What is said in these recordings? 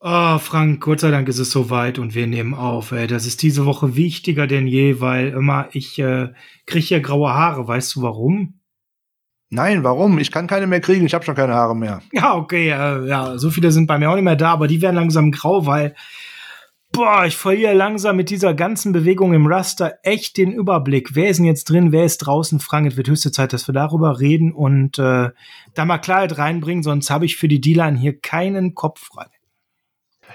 Oh, Frank, Gott sei Dank ist es soweit und wir nehmen auf. Ey. Das ist diese Woche wichtiger denn je, weil immer ich äh, kriege hier graue Haare. Weißt du warum? Nein, warum? Ich kann keine mehr kriegen. Ich habe schon keine Haare mehr. Ja, okay. Äh, ja, so viele sind bei mir auch nicht mehr da, aber die werden langsam grau, weil boah, ich verliere langsam mit dieser ganzen Bewegung im Raster echt den Überblick. Wer ist denn jetzt drin? Wer ist draußen? Frank, es wird höchste Zeit, dass wir darüber reden und äh, da mal Klarheit reinbringen. Sonst habe ich für die Dealer hier keinen Kopf frei.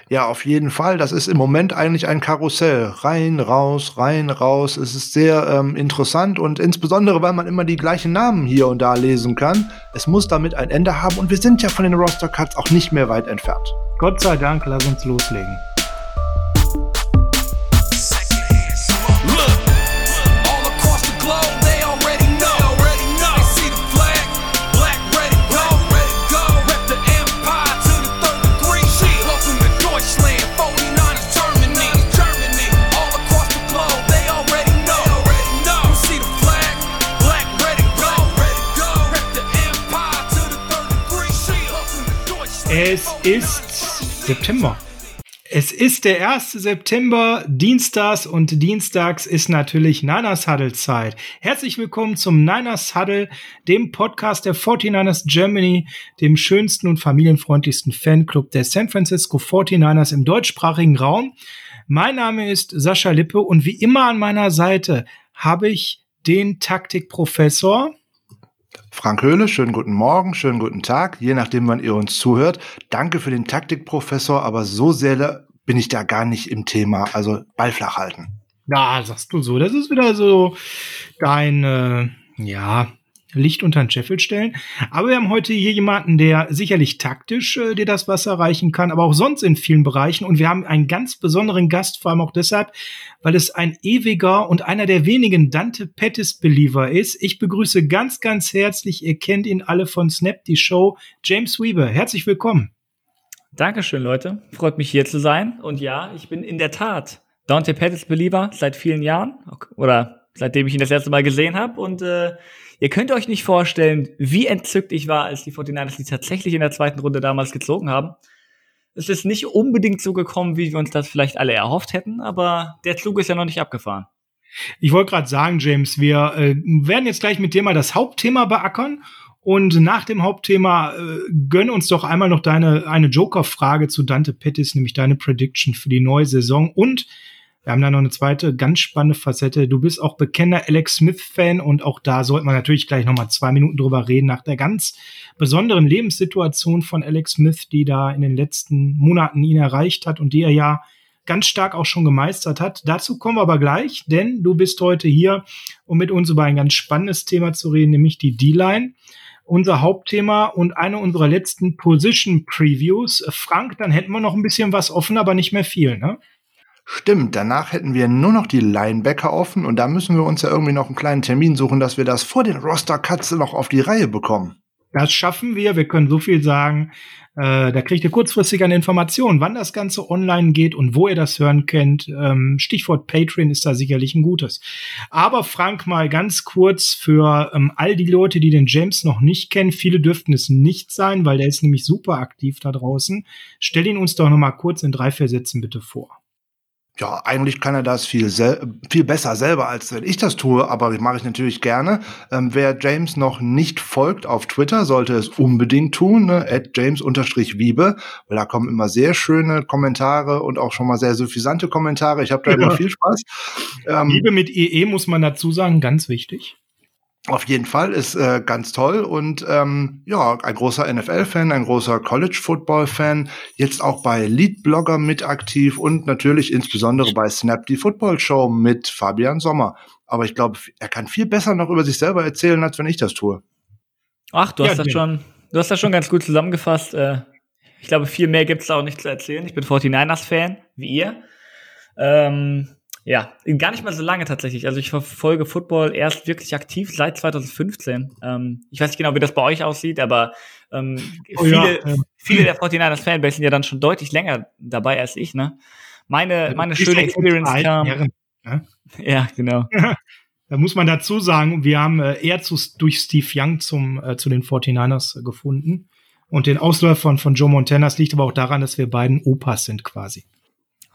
Ja, auf jeden Fall. Das ist im Moment eigentlich ein Karussell. Rein, raus, rein, raus. Es ist sehr ähm, interessant und insbesondere, weil man immer die gleichen Namen hier und da lesen kann. Es muss damit ein Ende haben und wir sind ja von den Roster Cuts auch nicht mehr weit entfernt. Gott sei Dank, lass uns loslegen. Es ist September. Es ist der 1. September, Dienstags und Dienstags ist natürlich Niners Huddle Zeit. Herzlich willkommen zum Niners Huddle, dem Podcast der 49ers Germany, dem schönsten und familienfreundlichsten Fanclub der San Francisco 49ers im deutschsprachigen Raum. Mein Name ist Sascha Lippe und wie immer an meiner Seite habe ich den Taktikprofessor Frank Höhle, schönen guten Morgen, schönen guten Tag, je nachdem, wann ihr uns zuhört. Danke für den Taktikprofessor, aber so sehr bin ich da gar nicht im Thema. Also Ball flach halten. Ja, sagst du so. Das ist wieder so dein, äh, ja, Licht unter den Scheffel stellen. Aber wir haben heute hier jemanden, der sicherlich taktisch äh, dir das Wasser reichen kann, aber auch sonst in vielen Bereichen. Und wir haben einen ganz besonderen Gast, vor allem auch deshalb, weil es ein ewiger und einer der wenigen Dante Pettis-Believer ist. Ich begrüße ganz, ganz herzlich, ihr kennt ihn alle von Snap, die Show, James Weaver. Herzlich willkommen. Dankeschön, Leute. Freut mich hier zu sein. Und ja, ich bin in der Tat Dante Pettis-Believer seit vielen Jahren. Oder seitdem ich ihn das erste Mal gesehen habe. Und äh, Ihr könnt euch nicht vorstellen, wie entzückt ich war, als die 49ers die tatsächlich in der zweiten Runde damals gezogen haben. Es ist nicht unbedingt so gekommen, wie wir uns das vielleicht alle erhofft hätten, aber der Zug ist ja noch nicht abgefahren. Ich wollte gerade sagen, James, wir äh, werden jetzt gleich mit dir mal das Hauptthema beackern und nach dem Hauptthema äh, gönn uns doch einmal noch deine eine Joker-Frage zu Dante Pettis, nämlich deine Prediction für die neue Saison und wir haben da noch eine zweite ganz spannende Facette. Du bist auch bekennender Alex Smith-Fan und auch da sollte man natürlich gleich noch mal zwei Minuten drüber reden nach der ganz besonderen Lebenssituation von Alex Smith, die da in den letzten Monaten ihn erreicht hat und die er ja ganz stark auch schon gemeistert hat. Dazu kommen wir aber gleich, denn du bist heute hier, um mit uns über ein ganz spannendes Thema zu reden, nämlich die D-Line unser Hauptthema und eine unserer letzten Position Previews. Frank, dann hätten wir noch ein bisschen was offen, aber nicht mehr viel, ne? Stimmt, danach hätten wir nur noch die Linebacker offen und da müssen wir uns ja irgendwie noch einen kleinen Termin suchen, dass wir das vor den Roster-Cuts noch auf die Reihe bekommen. Das schaffen wir. Wir können so viel sagen. Äh, da kriegt ihr kurzfristig eine Information, wann das Ganze online geht und wo ihr das hören könnt. Ähm, Stichwort Patreon ist da sicherlich ein gutes. Aber Frank, mal ganz kurz für ähm, all die Leute, die den James noch nicht kennen. Viele dürften es nicht sein, weil der ist nämlich super aktiv da draußen. Stell ihn uns doch noch mal kurz in drei, vier Sätzen bitte vor. Ja, eigentlich kann er das viel, viel besser selber, als wenn ich das tue, aber das mache ich natürlich gerne. Ähm, wer James noch nicht folgt auf Twitter, sollte es unbedingt tun, ne? at james-wiebe, weil da kommen immer sehr schöne Kommentare und auch schon mal sehr suffisante Kommentare. Ich habe da ja. immer viel Spaß. Ähm, Liebe mit EE muss man dazu sagen, ganz wichtig. Auf jeden Fall ist äh, ganz toll und ähm, ja, ein großer NFL-Fan, ein großer College-Football-Fan, jetzt auch bei Lead-Blogger mit aktiv und natürlich insbesondere bei Snap die Football-Show mit Fabian Sommer. Aber ich glaube, er kann viel besser noch über sich selber erzählen, als wenn ich das tue. Ach, du hast ja, das schon, du hast das schon ganz gut zusammengefasst. Äh, ich glaube, viel mehr gibt's da auch nicht zu erzählen. Ich bin 49ers-Fan, wie ihr. Ähm, ja, gar nicht mal so lange tatsächlich. Also ich verfolge Football erst wirklich aktiv seit 2015. Ähm, ich weiß nicht genau, wie das bei euch aussieht, aber ähm, oh, viele, ja. viele der 49ers Fanbase sind ja dann schon deutlich länger dabei als ich, ne? Meine, meine schöne Experience kam. Herren, ne? Ja, genau. da muss man dazu sagen, wir haben äh, eher zu, durch Steve Young zum, äh, zu den 49ers gefunden. und den Ausläufern von Joe Montana. Das liegt aber auch daran, dass wir beiden Opas sind quasi.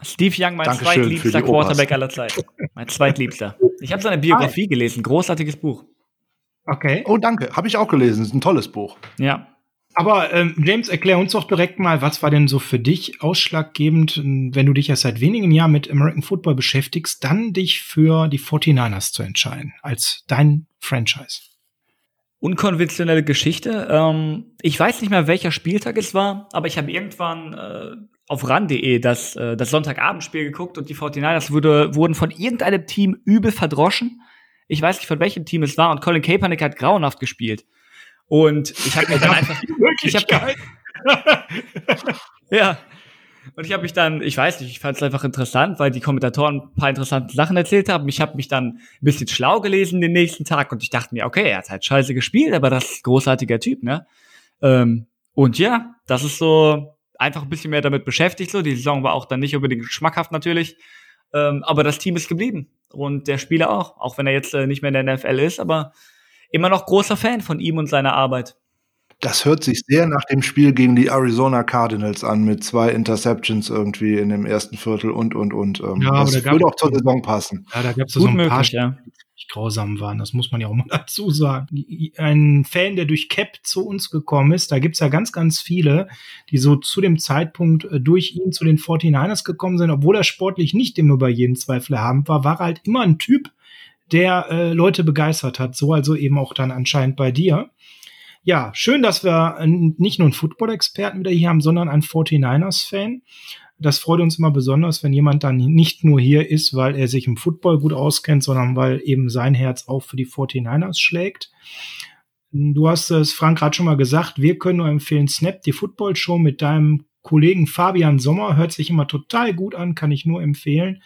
Steve Young, mein Dankeschön zweitliebster Quarterback aller Zeiten. Mein zweitliebster. Ich habe seine Biografie ah. gelesen. Großartiges Buch. Okay. Oh, danke. Habe ich auch gelesen. Ist ein tolles Buch. Ja. Aber ähm, James, erklär uns doch direkt mal, was war denn so für dich ausschlaggebend, wenn du dich ja seit wenigen Jahren mit American Football beschäftigst, dann dich für die 49ers zu entscheiden, als dein Franchise? Unkonventionelle Geschichte. Ähm, ich weiß nicht mehr, welcher Spieltag es war, aber ich habe irgendwann äh, auf ran.de das, äh, das Sonntagabendspiel geguckt und die 49ers wurde, wurden von irgendeinem Team übel verdroschen. Ich weiß nicht, von welchem Team es war und Colin Kaepernick hat grauenhaft gespielt. Und ich habe mir dann einfach. ich hab, ja. Und ich habe mich dann, ich weiß nicht, ich fand es einfach interessant, weil die Kommentatoren ein paar interessante Sachen erzählt haben. Ich habe mich dann ein bisschen schlau gelesen den nächsten Tag und ich dachte mir, okay, er hat halt scheiße gespielt, aber das ist ein großartiger Typ, ne? Ähm, und ja, das ist so einfach ein bisschen mehr damit beschäftigt. So, die Saison war auch dann nicht unbedingt schmackhaft natürlich, ähm, aber das Team ist geblieben und der Spieler auch, auch wenn er jetzt äh, nicht mehr in der NFL ist, aber immer noch großer Fan von ihm und seiner Arbeit. Das hört sich sehr nach dem Spiel gegen die Arizona Cardinals an, mit zwei Interceptions irgendwie in dem ersten Viertel und, und, und. Ähm, ja, das würde auch zur Saison passen. Ja, da gab es so ein paar ja. Grausam waren, das muss man ja auch mal dazu sagen. Ein Fan, der durch Cap zu uns gekommen ist, da gibt's ja ganz, ganz viele, die so zu dem Zeitpunkt äh, durch ihn zu den 49ers gekommen sind, obwohl er sportlich nicht immer über jeden Zweifel haben war, war er halt immer ein Typ, der äh, Leute begeistert hat. So also eben auch dann anscheinend bei dir. Ja, schön, dass wir nicht nur einen Football-Experten wieder hier haben, sondern einen 49ers-Fan. Das freut uns immer besonders, wenn jemand dann nicht nur hier ist, weil er sich im Football gut auskennt, sondern weil eben sein Herz auch für die 49ers schlägt. Du hast es, Frank, gerade schon mal gesagt, wir können nur empfehlen, Snap, die Football-Show mit deinem Kollegen Fabian Sommer. Hört sich immer total gut an, kann ich nur empfehlen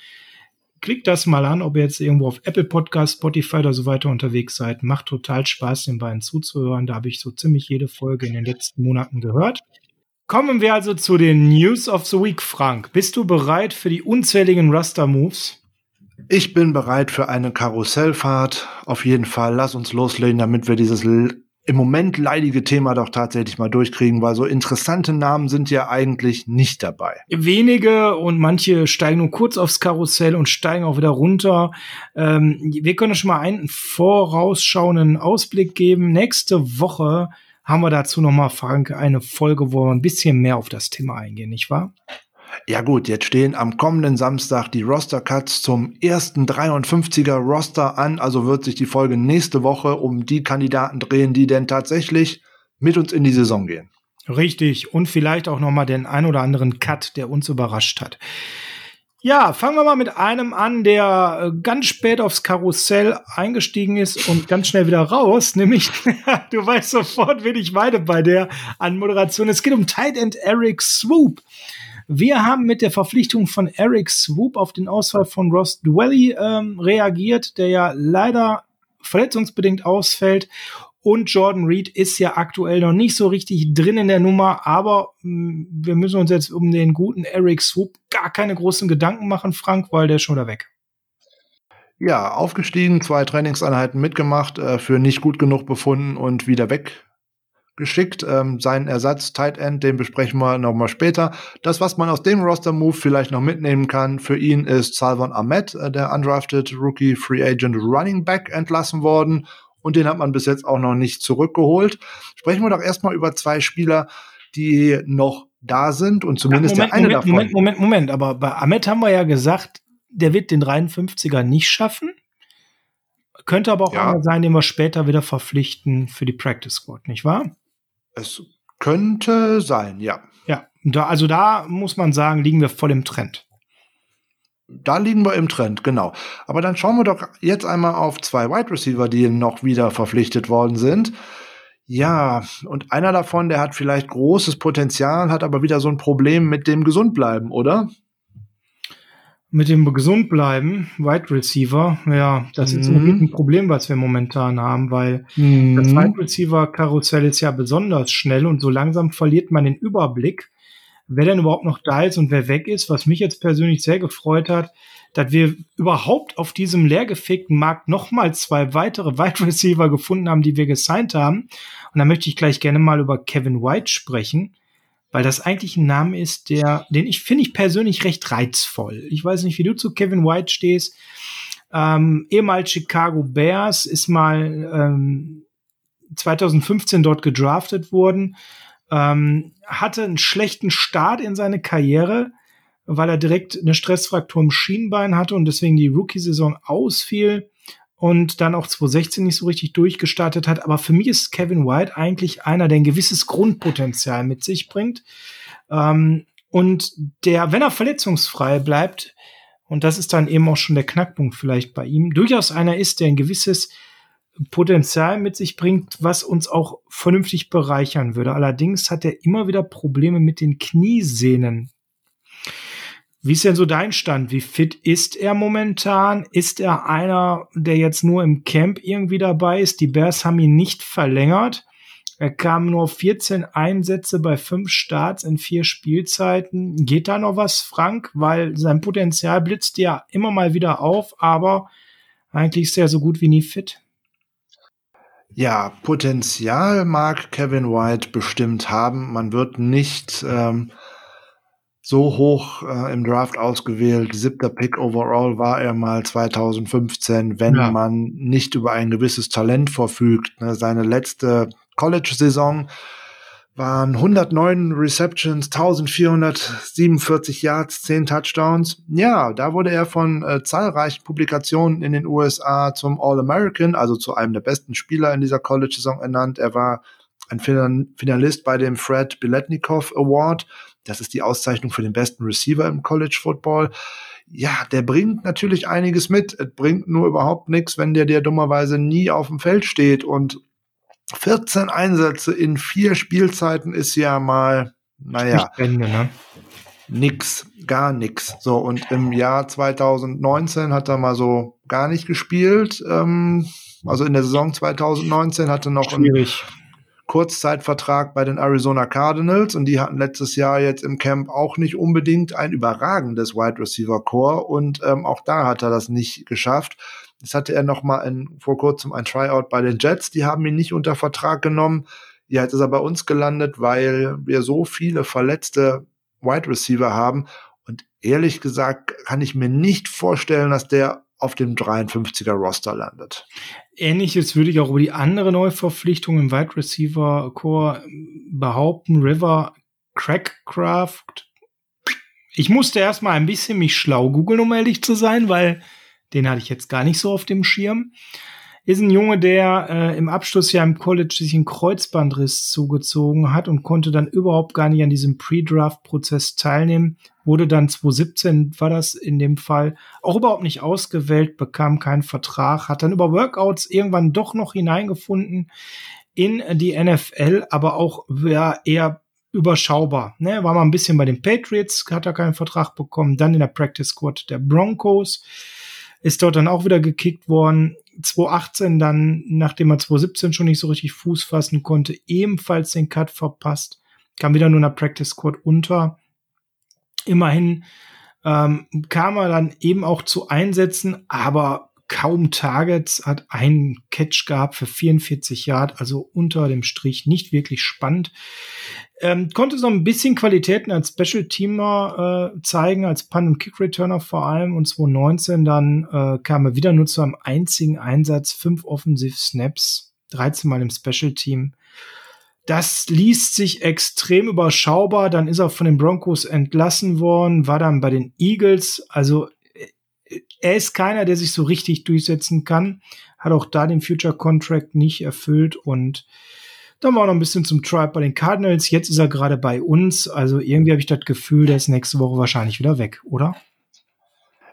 klickt das mal an, ob ihr jetzt irgendwo auf Apple Podcast, Spotify oder so weiter unterwegs seid. Macht total Spaß, den beiden zuzuhören. Da habe ich so ziemlich jede Folge in den letzten Monaten gehört. Kommen wir also zu den News of the Week, Frank. Bist du bereit für die unzähligen Raster-Moves? Ich bin bereit für eine Karussellfahrt. Auf jeden Fall. Lass uns loslegen, damit wir dieses im Moment leidige Thema doch tatsächlich mal durchkriegen, weil so interessante Namen sind ja eigentlich nicht dabei. Wenige und manche steigen nur kurz aufs Karussell und steigen auch wieder runter. Ähm, wir können schon mal einen vorausschauenden Ausblick geben. Nächste Woche haben wir dazu noch mal, Frank, eine Folge, wo wir ein bisschen mehr auf das Thema eingehen, nicht wahr? Ja gut, jetzt stehen am kommenden Samstag die Roster-Cuts zum ersten 53er Roster an, also wird sich die Folge nächste Woche um die Kandidaten drehen, die denn tatsächlich mit uns in die Saison gehen. Richtig, und vielleicht auch noch mal den ein oder anderen Cut, der uns überrascht hat. Ja, fangen wir mal mit einem an, der äh, ganz spät aufs Karussell eingestiegen ist und ganz schnell wieder raus, nämlich, du weißt sofort, wen ich meine bei der Anmoderation. Es geht um Tight End Eric Swoop. Wir haben mit der Verpflichtung von Eric Swoop auf den Ausfall von Ross Dwelly ähm, reagiert, der ja leider verletzungsbedingt ausfällt. Und Jordan Reed ist ja aktuell noch nicht so richtig drin in der Nummer, aber mh, hm, wir müssen uns jetzt um den guten Eric Swoop gar keine großen Gedanken machen, Frank, weil der ist schon wieder weg. Ja, aufgestiegen, zwei Trainingseinheiten mitgemacht, äh, für nicht gut genug befunden und wieder weg geschickt. Ähm, seinen Ersatz Tight End, den besprechen wir nochmal später. Das, was man aus dem Roster-Move vielleicht noch mitnehmen kann, für ihn ist Salvan Ahmed, äh, der undrafted Rookie Free Agent Running Back, entlassen worden. Und den hat man bis jetzt auch noch nicht zurückgeholt. Sprechen wir doch erstmal über zwei Spieler, die noch da sind und zumindest ja, Moment, der eine Moment, davon. Moment, Moment, Moment. Aber bei Ahmed haben wir ja gesagt, der wird den 53er nicht schaffen. Könnte aber auch ja. einer sein, den wir später wieder verpflichten für die Practice Squad, nicht wahr? Es könnte sein, ja. Ja, da, also da muss man sagen, liegen wir voll im Trend. Da liegen wir im Trend, genau. Aber dann schauen wir doch jetzt einmal auf zwei Wide Receiver, die noch wieder verpflichtet worden sind. Ja, und einer davon, der hat vielleicht großes Potenzial, hat aber wieder so ein Problem mit dem Gesundbleiben, oder? mit dem gesund bleiben, Wide Receiver, ja, das mhm. ist ein Problem, was wir momentan haben, weil mhm. das Wide Receiver Karussell ist ja besonders schnell und so langsam verliert man den Überblick. Wer denn überhaupt noch da ist und wer weg ist, was mich jetzt persönlich sehr gefreut hat, dass wir überhaupt auf diesem leergefegten Markt nochmal zwei weitere Wide Receiver gefunden haben, die wir gesigned haben. Und da möchte ich gleich gerne mal über Kevin White sprechen, weil das eigentlich ein Name ist, der, den ich finde ich persönlich recht reizvoll. Ich weiß nicht, wie du zu Kevin White stehst. Ähm, ehemals Chicago Bears ist mal ähm, 2015 dort gedraftet worden, ähm, hatte einen schlechten Start in seine Karriere, weil er direkt eine Stressfraktur im Schienbein hatte und deswegen die Rookie-Saison ausfiel und dann auch 2016 nicht so richtig durchgestartet hat. Aber für mich ist Kevin White eigentlich einer, der ein gewisses Grundpotenzial mit sich bringt. Ähm, und der, wenn er verletzungsfrei bleibt, und das ist dann eben auch schon der Knackpunkt vielleicht bei ihm, durchaus einer ist, der ein gewisses Potenzial mit sich bringt, was uns auch vernünftig bereichern würde. Allerdings hat er immer wieder Probleme mit den Kniesehnen. Wie ist denn so dein Stand? Wie fit ist er momentan? Ist er einer, der jetzt nur im Camp irgendwie dabei ist? Die Bears haben ihn nicht verlängert. Er kam nur 14 Einsätze bei fünf Starts in vier Spielzeiten. Geht da noch was, Frank? Weil sein Potenzial blitzt ja immer mal wieder auf, aber eigentlich ist er so gut wie nie fit. Ja, Potenzial mag Kevin White bestimmt haben. Man wird nicht ähm, so hoch äh, im Draft ausgewählt. Siebter Pick overall war er mal 2015, wenn ja. man nicht über ein gewisses Talent verfügt. Ne, seine letzte College-Saison waren 109 Receptions, 1447 Yards, 10 Touchdowns. Ja, da wurde er von äh, zahlreichen Publikationen in den USA zum All-American, also zu einem der besten Spieler in dieser College-Saison ernannt. Er war ein Finalist bei dem Fred Biletnikoff Award das ist die Auszeichnung für den besten Receiver im College Football. Ja, der bringt natürlich einiges mit. Es bringt nur überhaupt nichts, wenn der dir dummerweise nie auf dem Feld steht. Und 14 Einsätze in vier Spielzeiten ist ja mal, naja, Ende, ne? nix, gar nix. So, und im Jahr 2019 hat er mal so gar nicht gespielt. Ähm, also in der Saison 2019 hatte noch Schwierig. ein Kurzzeitvertrag bei den Arizona Cardinals und die hatten letztes Jahr jetzt im Camp auch nicht unbedingt ein überragendes Wide Receiver Core und ähm, auch da hat er das nicht geschafft. Jetzt hatte er noch mal in, vor kurzem ein Tryout bei den Jets, die haben ihn nicht unter Vertrag genommen. Ja, jetzt ist er bei uns gelandet, weil wir so viele verletzte Wide Receiver haben und ehrlich gesagt kann ich mir nicht vorstellen, dass der auf dem 53er Roster landet. Ähnliches würde ich auch über die andere Neuverpflichtung im Wide Receiver Core behaupten. River Crackcraft. Ich musste erstmal ein bisschen mich schlau googeln, um ehrlich zu sein, weil den hatte ich jetzt gar nicht so auf dem Schirm. Ist ein Junge, der äh, im Abschlussjahr im College sich einen Kreuzbandriss zugezogen hat und konnte dann überhaupt gar nicht an diesem Pre-Draft-Prozess teilnehmen. Wurde dann 2017 war das in dem Fall auch überhaupt nicht ausgewählt, bekam keinen Vertrag, hat dann über Workouts irgendwann doch noch hineingefunden in die NFL, aber auch ja, eher überschaubar. Ne? War mal ein bisschen bei den Patriots, hat er keinen Vertrag bekommen, dann in der Practice Squad der Broncos, ist dort dann auch wieder gekickt worden, 2018 dann, nachdem er 2017 schon nicht so richtig Fuß fassen konnte, ebenfalls den Cut verpasst. Kam wieder nur in der Practice Squad unter. Immerhin ähm, kam er dann eben auch zu Einsätzen, aber kaum Targets, hat einen Catch gehabt für 44 Yard, also unter dem Strich nicht wirklich spannend. Ähm, konnte so ein bisschen Qualitäten als Special Teamer äh, zeigen, als Punt- und Kick-Returner vor allem. Und 2019 dann äh, kam er wieder nur zu einem einzigen Einsatz, fünf Offensiv-Snaps, 13 Mal im Special Team. Das liest sich extrem überschaubar. Dann ist er von den Broncos entlassen worden, war dann bei den Eagles. Also er ist keiner, der sich so richtig durchsetzen kann. Hat auch da den Future Contract nicht erfüllt und dann war noch ein bisschen zum Tribe bei den Cardinals. Jetzt ist er gerade bei uns. Also irgendwie habe ich das Gefühl, der ist nächste Woche wahrscheinlich wieder weg, oder?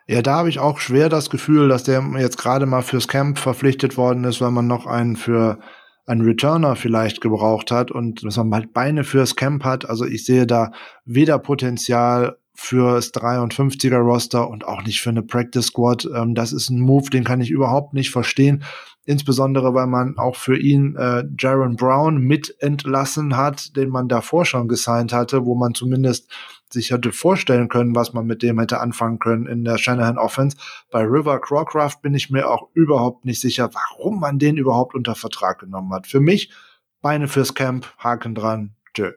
Ja, da habe ich auch schwer das Gefühl, dass der jetzt gerade mal fürs Camp verpflichtet worden ist, weil man noch einen für einen Returner vielleicht gebraucht hat und dass man halt Beine fürs Camp hat. Also ich sehe da weder Potenzial fürs 53er Roster und auch nicht für eine Practice Squad. Ähm, das ist ein Move, den kann ich überhaupt nicht verstehen. Insbesondere, weil man auch für ihn äh, Jaron Brown mit entlassen hat, den man davor schon gesigned hatte, wo man zumindest sich hätte vorstellen können, was man mit dem hätte anfangen können in der Shanahan Offense. Bei River Crawcraft bin ich mir auch überhaupt nicht sicher, warum man den überhaupt unter Vertrag genommen hat. Für mich Beine fürs Camp, Haken dran, tschö.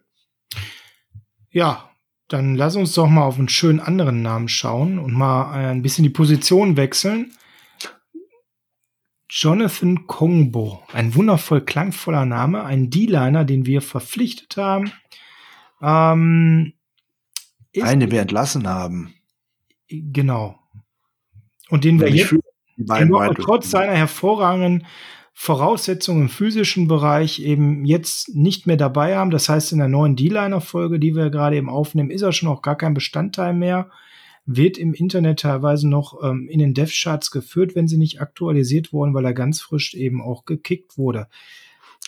Ja, dann lass uns doch mal auf einen schönen anderen Namen schauen und mal ein bisschen die Position wechseln. Jonathan Kongbo, ein wundervoll klangvoller Name, ein D-Liner, den wir verpflichtet haben. Ähm, einen, den wir entlassen haben. Genau. Und den wir jetzt, den wir trotz seiner hervorragenden Voraussetzungen im physischen Bereich eben jetzt nicht mehr dabei haben. Das heißt, in der neuen D-Liner-Folge, die wir gerade eben aufnehmen, ist er schon auch gar kein Bestandteil mehr. Wird im Internet teilweise noch ähm, in den Dev-Charts geführt, wenn sie nicht aktualisiert wurden, weil er ganz frisch eben auch gekickt wurde.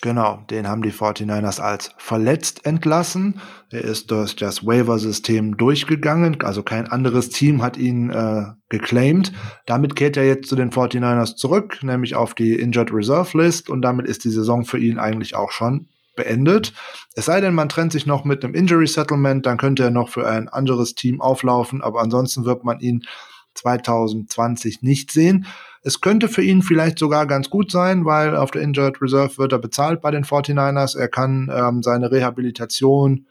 Genau, den haben die 49ers als verletzt entlassen. Er ist durch das Waiver-System durchgegangen, also kein anderes Team hat ihn äh, geclaimed. Damit kehrt er jetzt zu den 49ers zurück, nämlich auf die Injured Reserve List und damit ist die Saison für ihn eigentlich auch schon beendet. Es sei denn, man trennt sich noch mit einem Injury Settlement, dann könnte er noch für ein anderes Team auflaufen, aber ansonsten wird man ihn 2020 nicht sehen. Es könnte für ihn vielleicht sogar ganz gut sein, weil auf der Injured Reserve wird er bezahlt bei den 49ers. Er kann ähm, seine Rehabilitation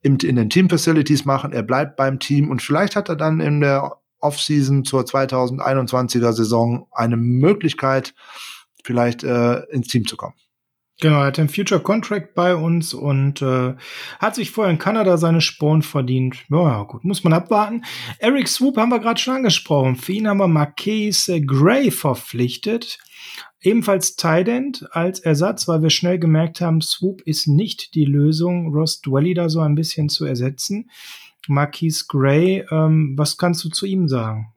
im, in den Team Facilities machen. Er bleibt beim Team und vielleicht hat er dann in der Offseason zur 2021er Saison eine Möglichkeit, vielleicht äh, ins Team zu kommen. Genau, er hat einen Future Contract bei uns und äh, hat sich vorher in Kanada seine Sporen verdient. Ja, gut, muss man abwarten. Eric Swoop haben wir gerade schon angesprochen. Für ihn haben wir Marquise Gray verpflichtet. Ebenfalls Tident als Ersatz, weil wir schnell gemerkt haben, Swoop ist nicht die Lösung, Ross Dwelly da so ein bisschen zu ersetzen. Marquise Gray, ähm, was kannst du zu ihm sagen?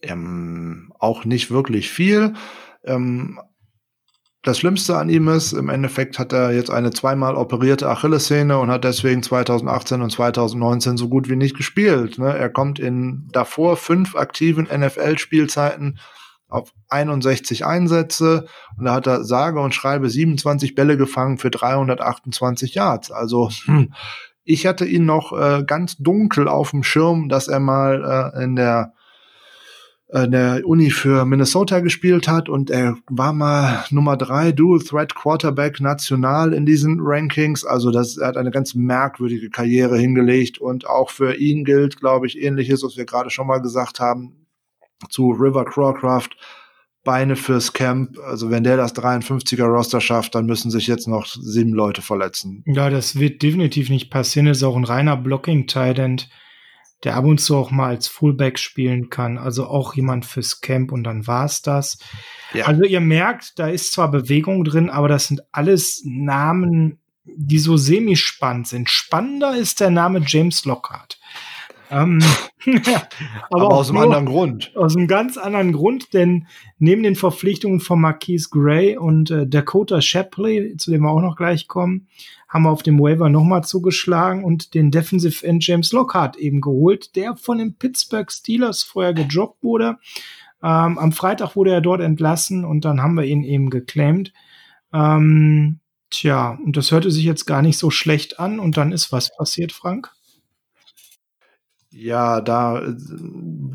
Ähm, auch nicht wirklich viel. Ähm, das Schlimmste an ihm ist, im Endeffekt hat er jetzt eine zweimal operierte Achillessehne und hat deswegen 2018 und 2019 so gut wie nicht gespielt. Ne? Er kommt in davor fünf aktiven NFL-Spielzeiten auf 61 Einsätze und da hat er sage und schreibe 27 Bälle gefangen für 328 Yards. Also hm, ich hatte ihn noch äh, ganz dunkel auf dem Schirm, dass er mal äh, in der äh, der Uni für Minnesota gespielt hat und er war mal Nummer drei Dual Threat Quarterback national in diesen Rankings. Also das, er hat eine ganz merkwürdige Karriere hingelegt und auch für ihn gilt, glaube ich, ähnliches, was wir gerade schon mal gesagt haben zu River Crawcraft. Beine fürs Camp. Also wenn der das 53er Roster schafft, dann müssen sich jetzt noch sieben Leute verletzen. Ja, das wird definitiv nicht passieren. Ist auch ein reiner Blocking-Tight der ab und zu auch mal als Fullback spielen kann. Also auch jemand fürs Camp und dann war's das. Ja. Also ihr merkt, da ist zwar Bewegung drin, aber das sind alles Namen, die so semi-spannend sind. Spannender ist der Name James Lockhart. Ähm, aber, aber aus einem anderen Grund. Aus einem ganz anderen Grund, denn neben den Verpflichtungen von Marquise Gray und äh, Dakota Shapley, zu dem wir auch noch gleich kommen, haben wir auf dem Waiver nochmal zugeschlagen und den Defensive End James Lockhart eben geholt, der von den Pittsburgh Steelers vorher gejobbt wurde. Ähm, am Freitag wurde er dort entlassen und dann haben wir ihn eben geclaimed. Ähm, tja, und das hörte sich jetzt gar nicht so schlecht an und dann ist was passiert, Frank? Ja, da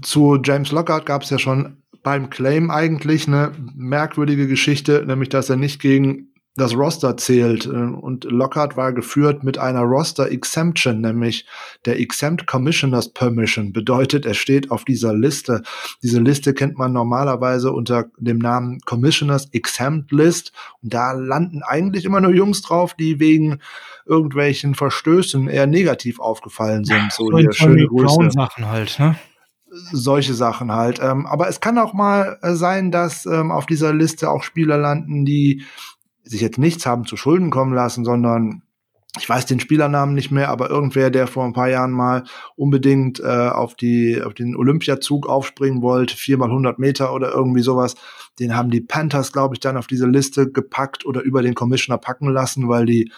zu James Lockhart gab es ja schon beim Claim eigentlich eine merkwürdige Geschichte, nämlich dass er nicht gegen das Roster zählt. Äh, und Lockhart war geführt mit einer Roster Exemption, nämlich der Exempt Commissioners Permission. Bedeutet, er steht auf dieser Liste. Diese Liste kennt man normalerweise unter dem Namen Commissioners Exempt List. Und da landen eigentlich immer nur Jungs drauf, die wegen irgendwelchen Verstößen eher negativ aufgefallen sind. So, so schöne Grüße. Sachen halt, ne? solche Sachen halt. Ähm, aber es kann auch mal äh, sein, dass ähm, auf dieser Liste auch Spieler landen, die sich jetzt nichts haben zu Schulden kommen lassen, sondern ich weiß den Spielernamen nicht mehr, aber irgendwer, der vor ein paar Jahren mal unbedingt äh, auf die auf den Olympiazug aufspringen wollte, viermal 100 Meter oder irgendwie sowas, den haben die Panthers, glaube ich, dann auf diese Liste gepackt oder über den Commissioner packen lassen, weil die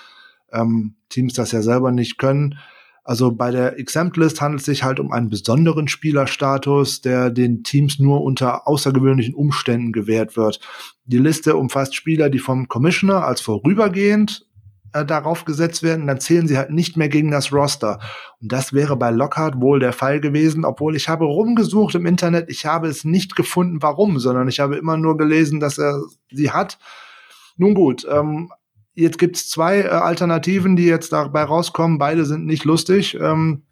ähm, Teams das ja selber nicht können. Also bei der Exempt List handelt es sich halt um einen besonderen Spielerstatus, der den Teams nur unter außergewöhnlichen Umständen gewährt wird. Die Liste umfasst Spieler, die vom Commissioner als vorübergehend äh, darauf gesetzt werden, dann zählen sie halt nicht mehr gegen das Roster. Und das wäre bei Lockhart wohl der Fall gewesen, obwohl ich habe rumgesucht im Internet, ich habe es nicht gefunden, warum, sondern ich habe immer nur gelesen, dass er sie hat. Nun gut, ähm, Jetzt gibt's zwei äh, Alternativen, die jetzt dabei rauskommen. Beide sind nicht lustig. Ähm,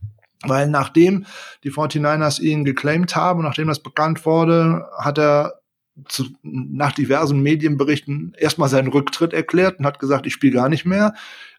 weil nachdem die 49ers ihn geclaimed haben, nachdem das bekannt wurde, hat er zu, nach diversen Medienberichten erstmal seinen Rücktritt erklärt und hat gesagt, ich spiele gar nicht mehr.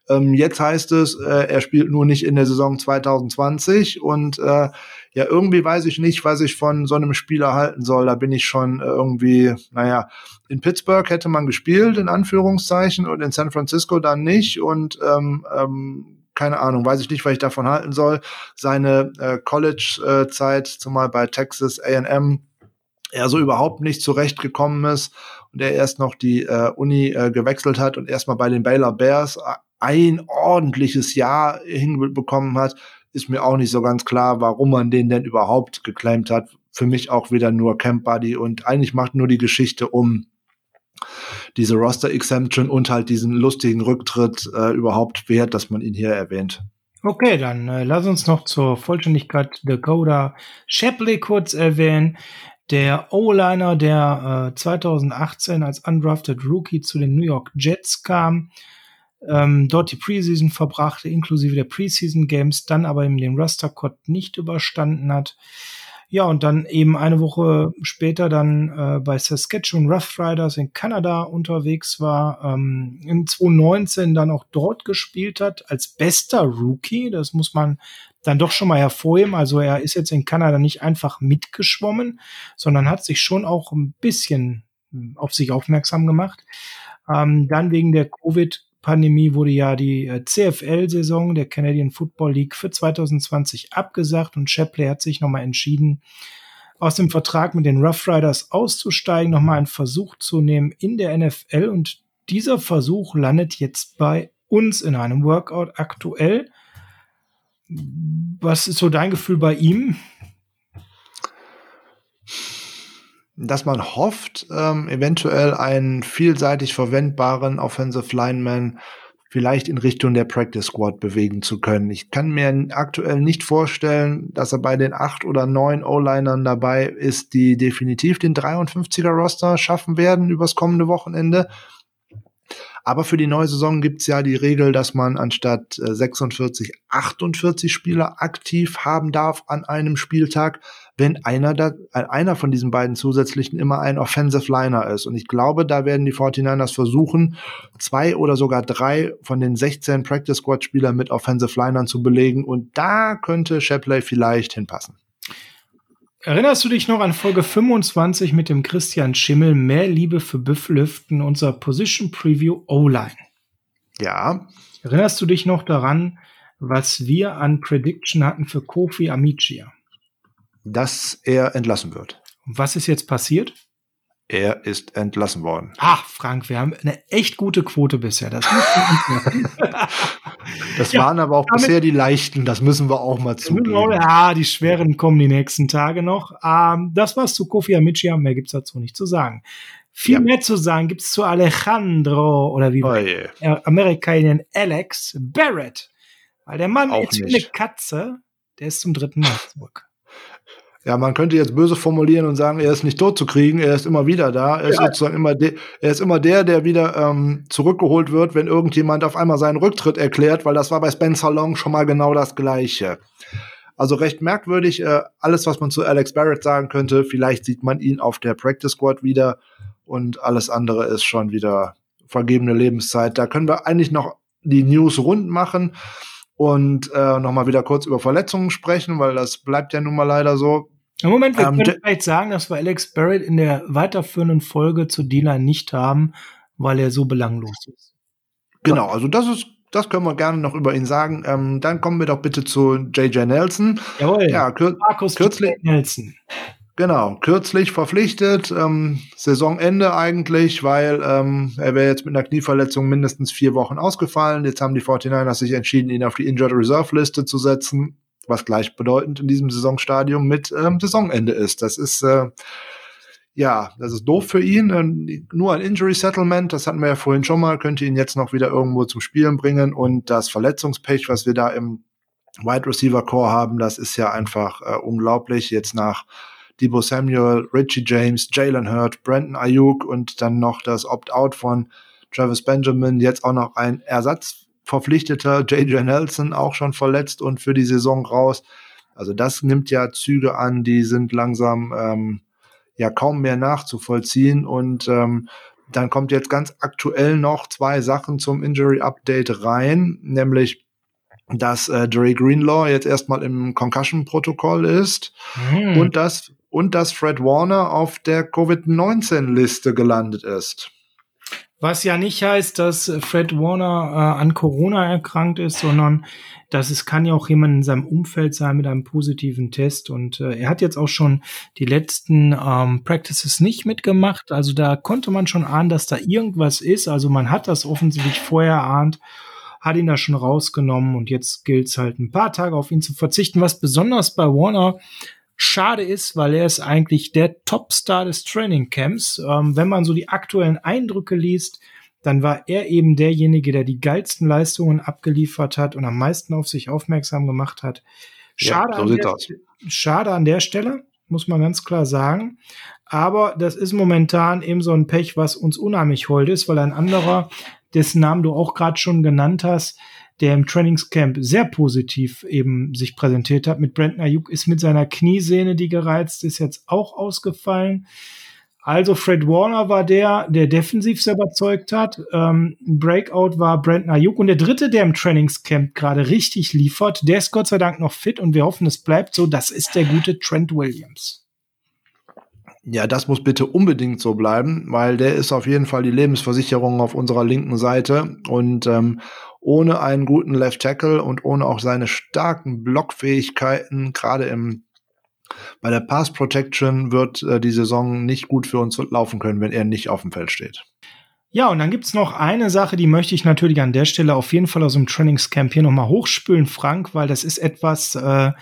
Ähm, jetzt heißt es, äh, er spielt nur nicht in der Saison 2020 und äh, ja, irgendwie weiß ich nicht, was ich von so einem Spieler halten soll. Da bin ich schon äh, irgendwie, naja, in Pittsburgh hätte man gespielt, in Anführungszeichen, und in San Francisco dann nicht. Und ähm, ähm, keine Ahnung, weiß ich nicht, was ich davon halten soll. Seine äh, College-Zeit, zumal bei Texas AM, er so überhaupt nicht zurechtgekommen ist und er erst noch die äh, Uni äh, gewechselt hat und erstmal bei den Baylor Bears ein ordentliches Jahr hinbekommen hat, ist mir auch nicht so ganz klar, warum man den denn überhaupt geclaimt hat. Für mich auch wieder nur Camp Buddy und eigentlich macht nur die Geschichte um diese Roster Exemption und halt diesen lustigen Rücktritt äh, überhaupt wert, dass man ihn hier erwähnt. Okay, dann äh, lass uns noch zur Vollständigkeit Dakota Shapley kurz erwähnen. Der O-Liner, der äh, 2018 als undrafted Rookie zu den New York Jets kam, ähm, dort die Preseason verbrachte, inklusive der Preseason Games, dann aber eben den Roster Cut nicht überstanden hat. Ja, und dann eben eine Woche später dann äh, bei Saskatchewan Rough Riders in Kanada unterwegs war, ähm, in 2019 dann auch dort gespielt hat als bester Rookie. Das muss man dann doch schon mal hervorheben. Also er ist jetzt in Kanada nicht einfach mitgeschwommen, sondern hat sich schon auch ein bisschen hm, auf sich aufmerksam gemacht. Ähm, dann wegen der Covid Pandemie wurde ja die äh, CFL-Saison der Canadian Football League für 2020 abgesagt und Shapley hat sich nochmal entschieden, aus dem Vertrag mit den Rough Riders auszusteigen, nochmal einen Versuch zu nehmen in der NFL und dieser Versuch landet jetzt bei uns in einem Workout aktuell. Was ist so dein Gefühl bei ihm? Dass man hofft, ähm, eventuell einen vielseitig verwendbaren Offensive Lineman vielleicht in Richtung der Practice Squad bewegen zu können. Ich kann mir aktuell nicht vorstellen, dass er bei den acht oder neun O-Linern dabei ist, die definitiv den 53er Roster schaffen werden übers kommende Wochenende. Aber für die neue Saison gibt's ja die Regel, dass man anstatt 46, äh, 48 Spieler aktiv haben darf an einem Spieltag wenn einer, da, einer von diesen beiden zusätzlichen immer ein Offensive Liner ist. Und ich glaube, da werden die 49ers versuchen, zwei oder sogar drei von den 16 Practice Squad Spielern mit Offensive Linern zu belegen. Und da könnte Shepley vielleicht hinpassen. Erinnerst du dich noch an Folge 25 mit dem Christian Schimmel? Mehr Liebe für Büffelhüften, unser Position Preview O-Line. Ja. Erinnerst du dich noch daran, was wir an Prediction hatten für Kofi Amicia? dass er entlassen wird. Und was ist jetzt passiert? Er ist entlassen worden. Ach, Frank, wir haben eine echt gute Quote bisher. Das, das ja, waren aber auch bisher die leichten, das müssen wir auch mal zugeben. Ja, die schweren kommen die nächsten Tage noch. Ähm, das war's zu Kofi Amicia, mehr gibt's dazu nicht zu sagen. Viel ja. mehr zu sagen gibt's zu Alejandro oder wie oh wir Amerikaner Alex Barrett. Weil der Mann auch ist wie eine Katze, der ist zum dritten Mal zurück. Ja, man könnte jetzt böse formulieren und sagen, er ist nicht tot zu kriegen, er ist immer wieder da. Er, ja. ist, sozusagen immer er ist immer der, der wieder ähm, zurückgeholt wird, wenn irgendjemand auf einmal seinen Rücktritt erklärt, weil das war bei Spencer Long schon mal genau das Gleiche. Also recht merkwürdig, äh, alles, was man zu Alex Barrett sagen könnte. Vielleicht sieht man ihn auf der Practice Squad wieder und alles andere ist schon wieder vergebene Lebenszeit. Da können wir eigentlich noch die News rund machen und äh, nochmal wieder kurz über Verletzungen sprechen, weil das bleibt ja nun mal leider so. Im Moment, wir ähm, können vielleicht sagen, dass wir Alex Barrett in der weiterführenden Folge zu D-Line nicht haben, weil er so belanglos ist. Genau, also das ist, das können wir gerne noch über ihn sagen. Ähm, dann kommen wir doch bitte zu JJ Nelson. Jawohl. Ja, kür Markus kürzlich, Nelson. Genau, kürzlich verpflichtet, ähm, Saisonende eigentlich, weil ähm, er wäre jetzt mit einer Knieverletzung mindestens vier Wochen ausgefallen. Jetzt haben die 49ers sich entschieden, ihn auf die Injured Reserve Liste zu setzen, was gleichbedeutend in diesem Saisonstadium mit ähm, Saisonende ist. Das ist äh, ja, das ist doof für ihn. Ähm, nur ein Injury Settlement, das hatten wir ja vorhin schon mal, könnte ihn jetzt noch wieder irgendwo zum Spielen bringen. Und das Verletzungspech, was wir da im Wide Receiver Core haben, das ist ja einfach äh, unglaublich. Jetzt nach Debo Samuel, Richie James, Jalen Hurt, Brandon Ayuk und dann noch das Opt-out von Travis Benjamin, jetzt auch noch ein Ersatzverpflichteter, JJ Nelson, auch schon verletzt und für die Saison raus. Also das nimmt ja Züge an, die sind langsam ähm, ja kaum mehr nachzuvollziehen und ähm, dann kommt jetzt ganz aktuell noch zwei Sachen zum Injury Update rein, nämlich dass äh, Jerry Greenlaw jetzt erstmal im Concussion-Protokoll ist hm. und dass und dass Fred Warner auf der Covid-19-Liste gelandet ist. Was ja nicht heißt, dass Fred Warner äh, an Corona erkrankt ist, sondern dass es kann ja auch jemand in seinem Umfeld sein mit einem positiven Test. Und äh, er hat jetzt auch schon die letzten ähm, Practices nicht mitgemacht. Also da konnte man schon ahnen, dass da irgendwas ist. Also man hat das offensichtlich vorher erahnt, hat ihn da schon rausgenommen und jetzt gilt es halt ein paar Tage auf ihn zu verzichten. Was besonders bei Warner schade ist, weil er ist eigentlich der Topstar des Trainingcamps. Ähm, wenn man so die aktuellen Eindrücke liest, dann war er eben derjenige, der die geilsten Leistungen abgeliefert hat und am meisten auf sich aufmerksam gemacht hat. Schade, ja, so an, der, schade an der Stelle, muss man ganz klar sagen. Aber das ist momentan eben so ein Pech, was uns unheimlich hold ist, weil ein anderer, dessen Namen du auch gerade schon genannt hast, der im Trainingscamp sehr positiv eben sich präsentiert hat. Mit Brandon Ayuk ist mit seiner Kniesehne, die gereizt ist, jetzt auch ausgefallen. Also Fred Warner war der, der defensiv sehr überzeugt hat. Ähm, Breakout war Brandon Ayuk. Und der dritte, der im Trainingscamp gerade richtig liefert, der ist Gott sei Dank noch fit und wir hoffen, es bleibt so. Das ist der gute Trent Williams. Ja, das muss bitte unbedingt so bleiben, weil der ist auf jeden Fall die Lebensversicherung auf unserer linken Seite. Und ähm, ohne einen guten Left Tackle und ohne auch seine starken Blockfähigkeiten, gerade im bei der Pass Protection wird äh, die Saison nicht gut für uns laufen können, wenn er nicht auf dem Feld steht. Ja, und dann gibt's noch eine Sache, die möchte ich natürlich an der Stelle auf jeden Fall aus dem Trainingscamp hier nochmal hochspülen, Frank, weil das ist etwas, äh,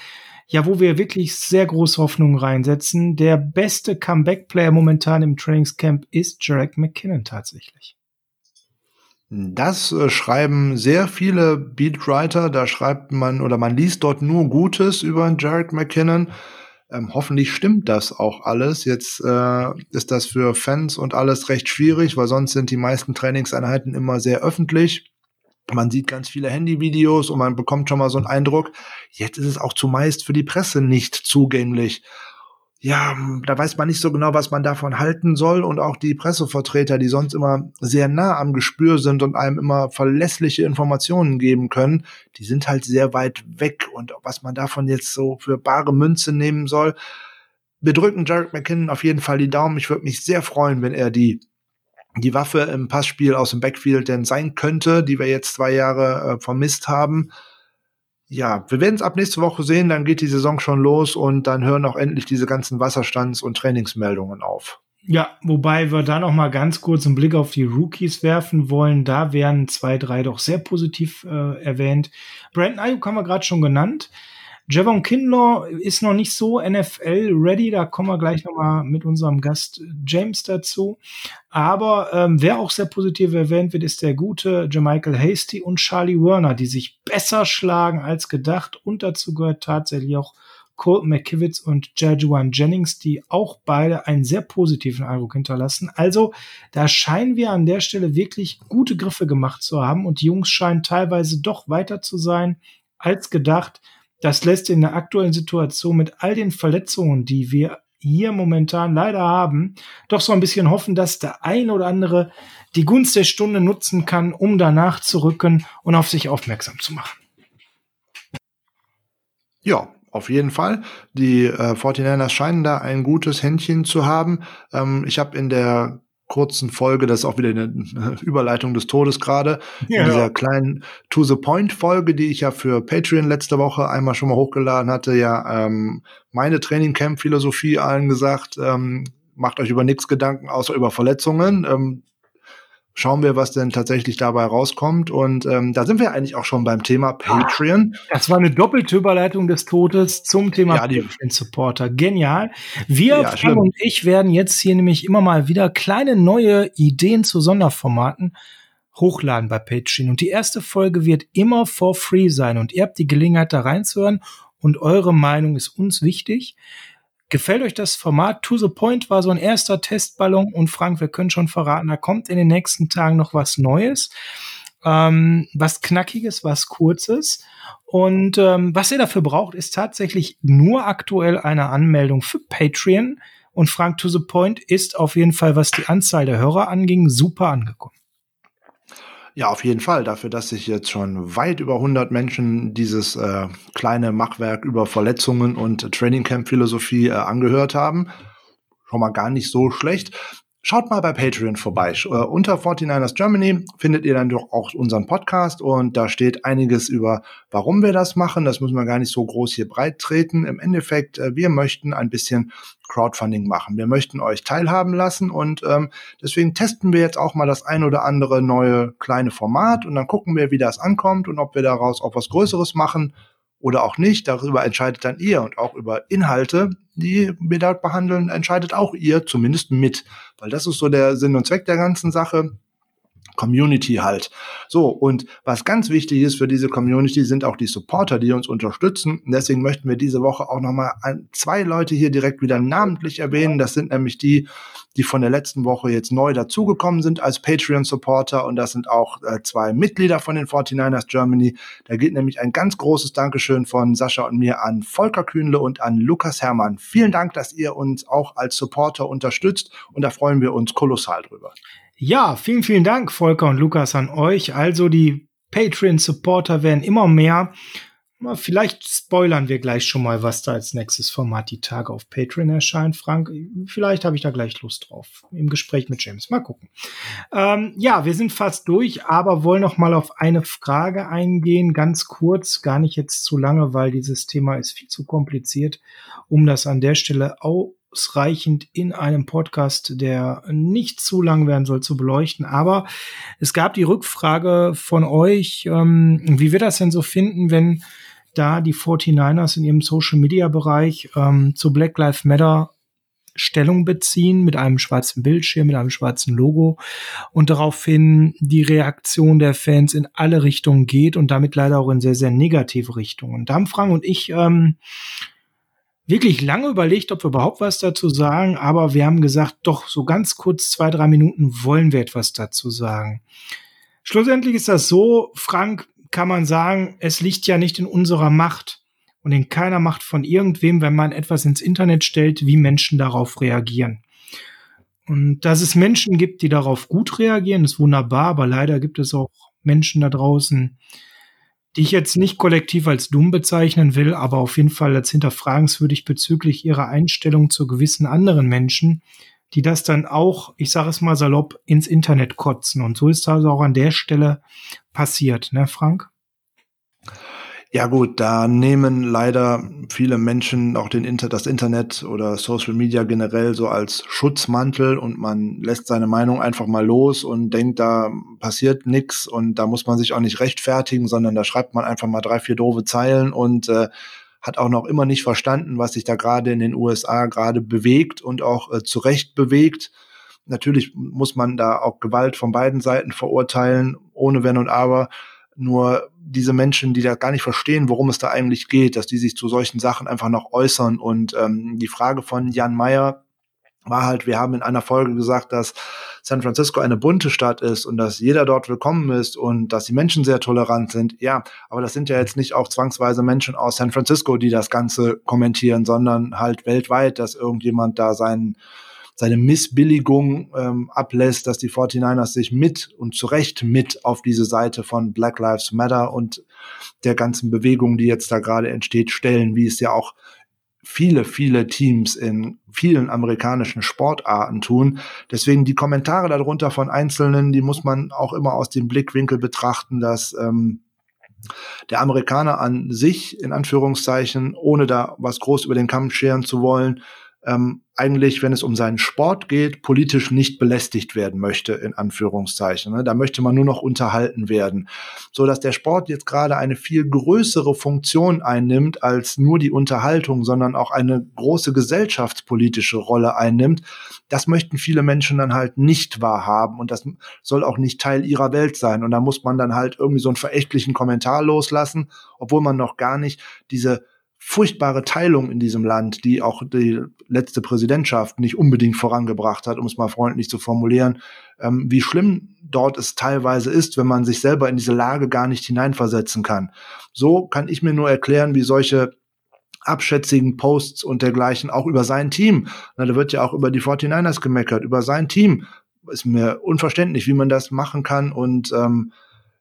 ja, wo wir wirklich sehr große Hoffnungen reinsetzen. Der beste Comeback-Player momentan im Trainingscamp ist Jarek McKinnon tatsächlich. Das äh, schreiben sehr viele Beatwriter. Da schreibt man oder man liest dort nur Gutes über Jared McKinnon. Ähm, hoffentlich stimmt das auch alles. Jetzt äh, ist das für Fans und alles recht schwierig, weil sonst sind die meisten Trainingseinheiten immer sehr öffentlich. Man sieht ganz viele Handyvideos und man bekommt schon mal so einen Eindruck. Jetzt ist es auch zumeist für die Presse nicht zugänglich ja, da weiß man nicht so genau, was man davon halten soll. Und auch die Pressevertreter, die sonst immer sehr nah am Gespür sind und einem immer verlässliche Informationen geben können, die sind halt sehr weit weg. Und was man davon jetzt so für bare Münze nehmen soll, wir drücken Jared McKinnon auf jeden Fall die Daumen. Ich würde mich sehr freuen, wenn er die die Waffe im Passspiel aus dem Backfield denn sein könnte, die wir jetzt zwei Jahre äh, vermisst haben ja, wir werden es ab nächste Woche sehen, dann geht die Saison schon los und dann hören auch endlich diese ganzen Wasserstands- und Trainingsmeldungen auf. Ja, wobei wir da noch mal ganz kurz einen Blick auf die Rookies werfen wollen. Da werden zwei, drei doch sehr positiv äh, erwähnt. Brandon Ayuk haben wir gerade schon genannt. Javon Kinlaw ist noch nicht so NFL-ready, da kommen wir gleich nochmal mit unserem Gast James dazu. Aber ähm, wer auch sehr positiv erwähnt wird, ist der gute Jermichael Hasty und Charlie Werner, die sich besser schlagen als gedacht. Und dazu gehört tatsächlich auch Colton McKivitz und Jajuan Jennings, die auch beide einen sehr positiven Eindruck hinterlassen. Also da scheinen wir an der Stelle wirklich gute Griffe gemacht zu haben und die Jungs scheinen teilweise doch weiter zu sein als gedacht. Das lässt in der aktuellen Situation mit all den Verletzungen, die wir hier momentan leider haben, doch so ein bisschen hoffen, dass der ein oder andere die Gunst der Stunde nutzen kann, um danach zu rücken und auf sich aufmerksam zu machen. Ja, auf jeden Fall. Die äh, 49ers scheinen da ein gutes Händchen zu haben. Ähm, ich habe in der kurzen Folge, das ist auch wieder eine Überleitung des Todes gerade, ja, in dieser kleinen To the Point Folge, die ich ja für Patreon letzte Woche einmal schon mal hochgeladen hatte, ja ähm, meine Training Camp Philosophie allen gesagt, ähm, macht euch über nichts Gedanken außer über Verletzungen. Ähm, schauen wir, was denn tatsächlich dabei rauskommt. Und ähm, da sind wir eigentlich auch schon beim Thema Patreon. Das war eine doppelte Überleitung des Todes zum Thema ja, Patreon-Supporter. Genial. Wir, ja, Frank und ich, werden jetzt hier nämlich immer mal wieder kleine neue Ideen zu Sonderformaten hochladen bei Patreon. Und die erste Folge wird immer for free sein. Und ihr habt die Gelegenheit, da reinzuhören. Und eure Meinung ist uns wichtig. Gefällt euch das Format? To the Point war so ein erster Testballon und Frank, wir können schon verraten, da kommt in den nächsten Tagen noch was Neues. Ähm, was Knackiges, was Kurzes. Und ähm, was ihr dafür braucht, ist tatsächlich nur aktuell eine Anmeldung für Patreon. Und Frank to the Point ist auf jeden Fall, was die Anzahl der Hörer anging, super angekommen. Ja, auf jeden Fall. Dafür, dass sich jetzt schon weit über 100 Menschen dieses äh, kleine Machwerk über Verletzungen und Training Camp Philosophie äh, angehört haben. Schon mal gar nicht so schlecht. Schaut mal bei Patreon vorbei. Uh, unter 49ers Germany findet ihr dann doch auch unseren Podcast und da steht einiges über, warum wir das machen. Das müssen wir gar nicht so groß hier breit treten. Im Endeffekt, uh, wir möchten ein bisschen Crowdfunding machen. Wir möchten euch teilhaben lassen und ähm, deswegen testen wir jetzt auch mal das ein oder andere neue kleine Format und dann gucken wir, wie das ankommt und ob wir daraus auch was Größeres machen oder auch nicht. Darüber entscheidet dann ihr und auch über Inhalte, die wir dort behandeln, entscheidet auch ihr zumindest mit. Weil das ist so der Sinn und Zweck der ganzen Sache. Community halt. So, und was ganz wichtig ist für diese Community, sind auch die Supporter, die uns unterstützen. Und deswegen möchten wir diese Woche auch nochmal zwei Leute hier direkt wieder namentlich erwähnen. Das sind nämlich die, die von der letzten Woche jetzt neu dazugekommen sind als Patreon-Supporter. Und das sind auch äh, zwei Mitglieder von den 49ers Germany. Da geht nämlich ein ganz großes Dankeschön von Sascha und mir an Volker Kühnle und an Lukas Herrmann. Vielen Dank, dass ihr uns auch als Supporter unterstützt. Und da freuen wir uns kolossal drüber. Ja, vielen, vielen Dank, Volker und Lukas, an euch. Also die Patreon-Supporter werden immer mehr. Vielleicht spoilern wir gleich schon mal, was da als nächstes Format die Tage auf Patreon erscheint, Frank. Vielleicht habe ich da gleich Lust drauf. Im Gespräch mit James. Mal gucken. Ähm, ja, wir sind fast durch, aber wollen noch mal auf eine Frage eingehen. Ganz kurz, gar nicht jetzt zu lange, weil dieses Thema ist viel zu kompliziert, um das an der Stelle auch ausreichend in einem Podcast, der nicht zu lang werden soll, zu beleuchten. Aber es gab die Rückfrage von euch, ähm, wie wir das denn so finden, wenn da die 49ers in ihrem Social Media Bereich ähm, zu Black Lives Matter Stellung beziehen mit einem schwarzen Bildschirm, mit einem schwarzen Logo und daraufhin die Reaktion der Fans in alle Richtungen geht und damit leider auch in sehr, sehr negative Richtungen. Und Damfrang und ich ähm, wirklich lange überlegt, ob wir überhaupt was dazu sagen, aber wir haben gesagt, doch so ganz kurz zwei, drei Minuten wollen wir etwas dazu sagen. Schlussendlich ist das so, Frank, kann man sagen, es liegt ja nicht in unserer Macht und in keiner Macht von irgendwem, wenn man etwas ins Internet stellt, wie Menschen darauf reagieren. Und dass es Menschen gibt, die darauf gut reagieren, ist wunderbar, aber leider gibt es auch Menschen da draußen, die ich jetzt nicht kollektiv als dumm bezeichnen will, aber auf jeden Fall als hinterfragenswürdig bezüglich ihrer Einstellung zu gewissen anderen Menschen, die das dann auch, ich sage es mal salopp, ins Internet kotzen. Und so ist also auch an der Stelle passiert, ne, Frank? Ja gut, da nehmen leider viele Menschen auch den Inter das Internet oder Social Media generell so als Schutzmantel und man lässt seine Meinung einfach mal los und denkt, da passiert nichts und da muss man sich auch nicht rechtfertigen, sondern da schreibt man einfach mal drei, vier doofe Zeilen und äh, hat auch noch immer nicht verstanden, was sich da gerade in den USA gerade bewegt und auch äh, zu Recht bewegt. Natürlich muss man da auch Gewalt von beiden Seiten verurteilen, ohne Wenn und Aber. Nur diese Menschen, die da gar nicht verstehen, worum es da eigentlich geht, dass die sich zu solchen Sachen einfach noch äußern. Und ähm, die Frage von Jan Meyer war halt, wir haben in einer Folge gesagt, dass San Francisco eine bunte Stadt ist und dass jeder dort willkommen ist und dass die Menschen sehr tolerant sind. Ja, aber das sind ja jetzt nicht auch zwangsweise Menschen aus San Francisco, die das Ganze kommentieren, sondern halt weltweit, dass irgendjemand da seinen seine Missbilligung ähm, ablässt, dass die 49ers sich mit und zu Recht mit auf diese Seite von Black Lives Matter und der ganzen Bewegung, die jetzt da gerade entsteht, stellen, wie es ja auch viele, viele Teams in vielen amerikanischen Sportarten tun. Deswegen die Kommentare darunter von Einzelnen, die muss man auch immer aus dem Blickwinkel betrachten, dass ähm, der Amerikaner an sich, in Anführungszeichen, ohne da was groß über den Kamm scheren zu wollen, ähm, eigentlich, wenn es um seinen Sport geht, politisch nicht belästigt werden möchte, in Anführungszeichen. Ne? Da möchte man nur noch unterhalten werden. So dass der Sport jetzt gerade eine viel größere Funktion einnimmt als nur die Unterhaltung, sondern auch eine große gesellschaftspolitische Rolle einnimmt. Das möchten viele Menschen dann halt nicht wahrhaben und das soll auch nicht Teil ihrer Welt sein. Und da muss man dann halt irgendwie so einen verächtlichen Kommentar loslassen, obwohl man noch gar nicht diese furchtbare Teilung in diesem Land, die auch die letzte Präsidentschaft nicht unbedingt vorangebracht hat, um es mal freundlich zu formulieren, ähm, wie schlimm dort es teilweise ist, wenn man sich selber in diese Lage gar nicht hineinversetzen kann. So kann ich mir nur erklären, wie solche abschätzigen Posts und dergleichen auch über sein Team, na, da wird ja auch über die 49ers gemeckert, über sein Team, ist mir unverständlich, wie man das machen kann und ähm,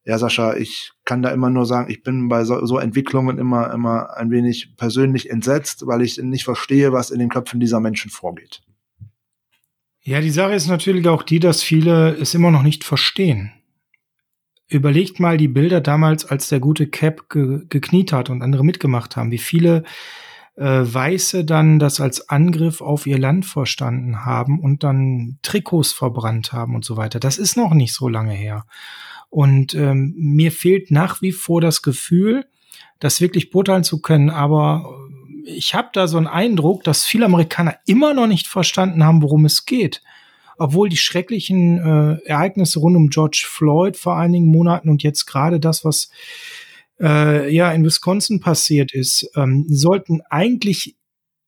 ja, Sascha, ich kann da immer nur sagen, ich bin bei so, so Entwicklungen immer, immer ein wenig persönlich entsetzt, weil ich nicht verstehe, was in den Köpfen dieser Menschen vorgeht. Ja, die Sache ist natürlich auch die, dass viele es immer noch nicht verstehen. Überlegt mal die Bilder damals, als der gute Cap ge gekniet hat und andere mitgemacht haben, wie viele äh, Weiße dann das als Angriff auf ihr Land verstanden haben und dann Trikots verbrannt haben und so weiter. Das ist noch nicht so lange her. Und ähm, mir fehlt nach wie vor das Gefühl, das wirklich beurteilen zu können. Aber ich habe da so einen Eindruck, dass viele Amerikaner immer noch nicht verstanden haben, worum es geht. Obwohl die schrecklichen äh, Ereignisse rund um George Floyd vor einigen Monaten und jetzt gerade das, was äh, ja in Wisconsin passiert ist, ähm, sollten eigentlich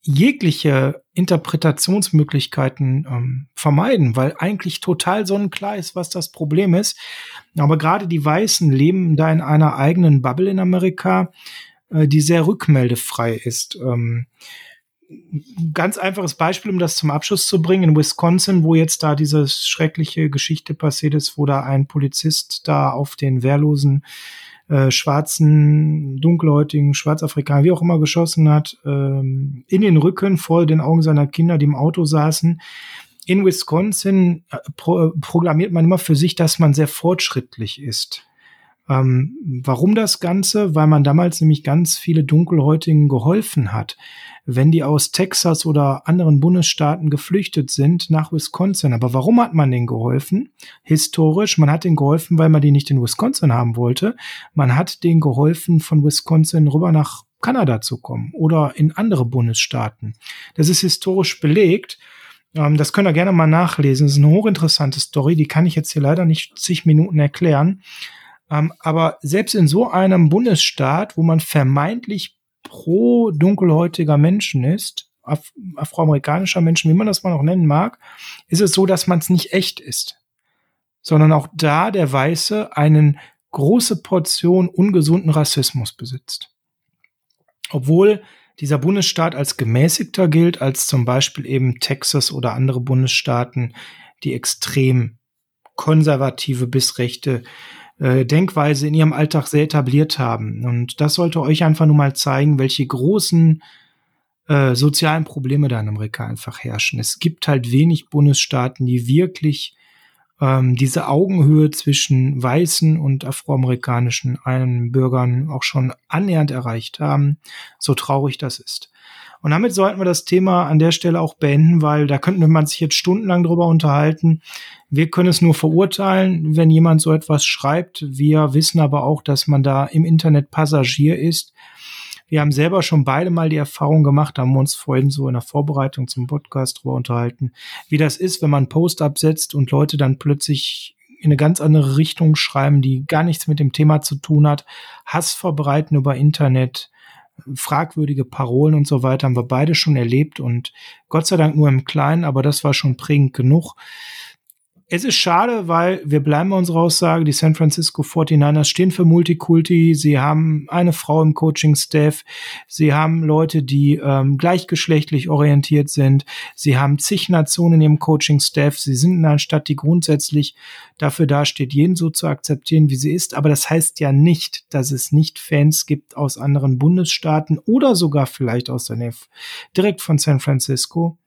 jegliche Interpretationsmöglichkeiten ähm, vermeiden, weil eigentlich total sonnenklar ist, was das Problem ist. Aber gerade die Weißen leben da in einer eigenen Bubble in Amerika, äh, die sehr rückmeldefrei ist. Ähm, ganz einfaches Beispiel, um das zum Abschluss zu bringen, in Wisconsin, wo jetzt da diese schreckliche Geschichte passiert ist, wo da ein Polizist da auf den wehrlosen äh, schwarzen, dunkelhäutigen, schwarzafrikaner, wie auch immer geschossen hat, ähm, in den Rücken vor den Augen seiner Kinder, die im Auto saßen. In Wisconsin äh, pro, proklamiert man immer für sich, dass man sehr fortschrittlich ist. Ähm, warum das Ganze? Weil man damals nämlich ganz viele Dunkelhäutigen geholfen hat wenn die aus Texas oder anderen Bundesstaaten geflüchtet sind nach Wisconsin. Aber warum hat man denen geholfen? Historisch, man hat denen geholfen, weil man die nicht in Wisconsin haben wollte. Man hat denen geholfen, von Wisconsin rüber nach Kanada zu kommen oder in andere Bundesstaaten. Das ist historisch belegt. Ähm, das könnt ihr gerne mal nachlesen. Das ist eine hochinteressante Story. Die kann ich jetzt hier leider nicht zig Minuten erklären. Ähm, aber selbst in so einem Bundesstaat, wo man vermeintlich pro dunkelhäutiger Menschen ist, Af afroamerikanischer Menschen, wie man das mal noch nennen mag, ist es so, dass man es nicht echt ist, sondern auch da der Weiße einen große Portion ungesunden Rassismus besitzt. Obwohl dieser Bundesstaat als gemäßigter gilt als zum Beispiel eben Texas oder andere Bundesstaaten, die extrem konservative bis rechte äh, Denkweise in ihrem Alltag sehr etabliert haben. Und das sollte euch einfach nur mal zeigen, welche großen äh, sozialen Probleme da in Amerika einfach herrschen. Es gibt halt wenig Bundesstaaten, die wirklich ähm, diese Augenhöhe zwischen weißen und afroamerikanischen einen Bürgern auch schon annähernd erreicht haben, so traurig das ist. Und damit sollten wir das Thema an der Stelle auch beenden, weil da könnte man sich jetzt stundenlang drüber unterhalten. Wir können es nur verurteilen, wenn jemand so etwas schreibt. Wir wissen aber auch, dass man da im Internet Passagier ist. Wir haben selber schon beide mal die Erfahrung gemacht, haben uns vorhin so in der Vorbereitung zum Podcast drüber unterhalten, wie das ist, wenn man einen Post absetzt und Leute dann plötzlich in eine ganz andere Richtung schreiben, die gar nichts mit dem Thema zu tun hat, Hass verbreiten über Internet, fragwürdige Parolen und so weiter haben wir beide schon erlebt und Gott sei Dank nur im Kleinen, aber das war schon prägend genug. Es ist schade, weil wir bleiben bei unserer Aussage, die San Francisco 49ers stehen für Multikulti, sie haben eine Frau im Coaching-Staff, sie haben Leute, die ähm, gleichgeschlechtlich orientiert sind, sie haben zig Nationen ihrem Coaching-Staff, sie sind in einer Stadt, die grundsätzlich dafür dasteht, jeden so zu akzeptieren, wie sie ist, aber das heißt ja nicht, dass es nicht Fans gibt aus anderen Bundesstaaten oder sogar vielleicht aus der Nähe direkt von San Francisco,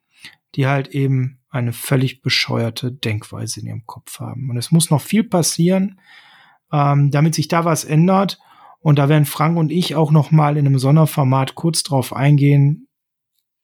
die halt eben eine völlig bescheuerte Denkweise in ihrem Kopf haben. Und es muss noch viel passieren, ähm, damit sich da was ändert. Und da werden Frank und ich auch noch mal in einem Sonderformat kurz drauf eingehen,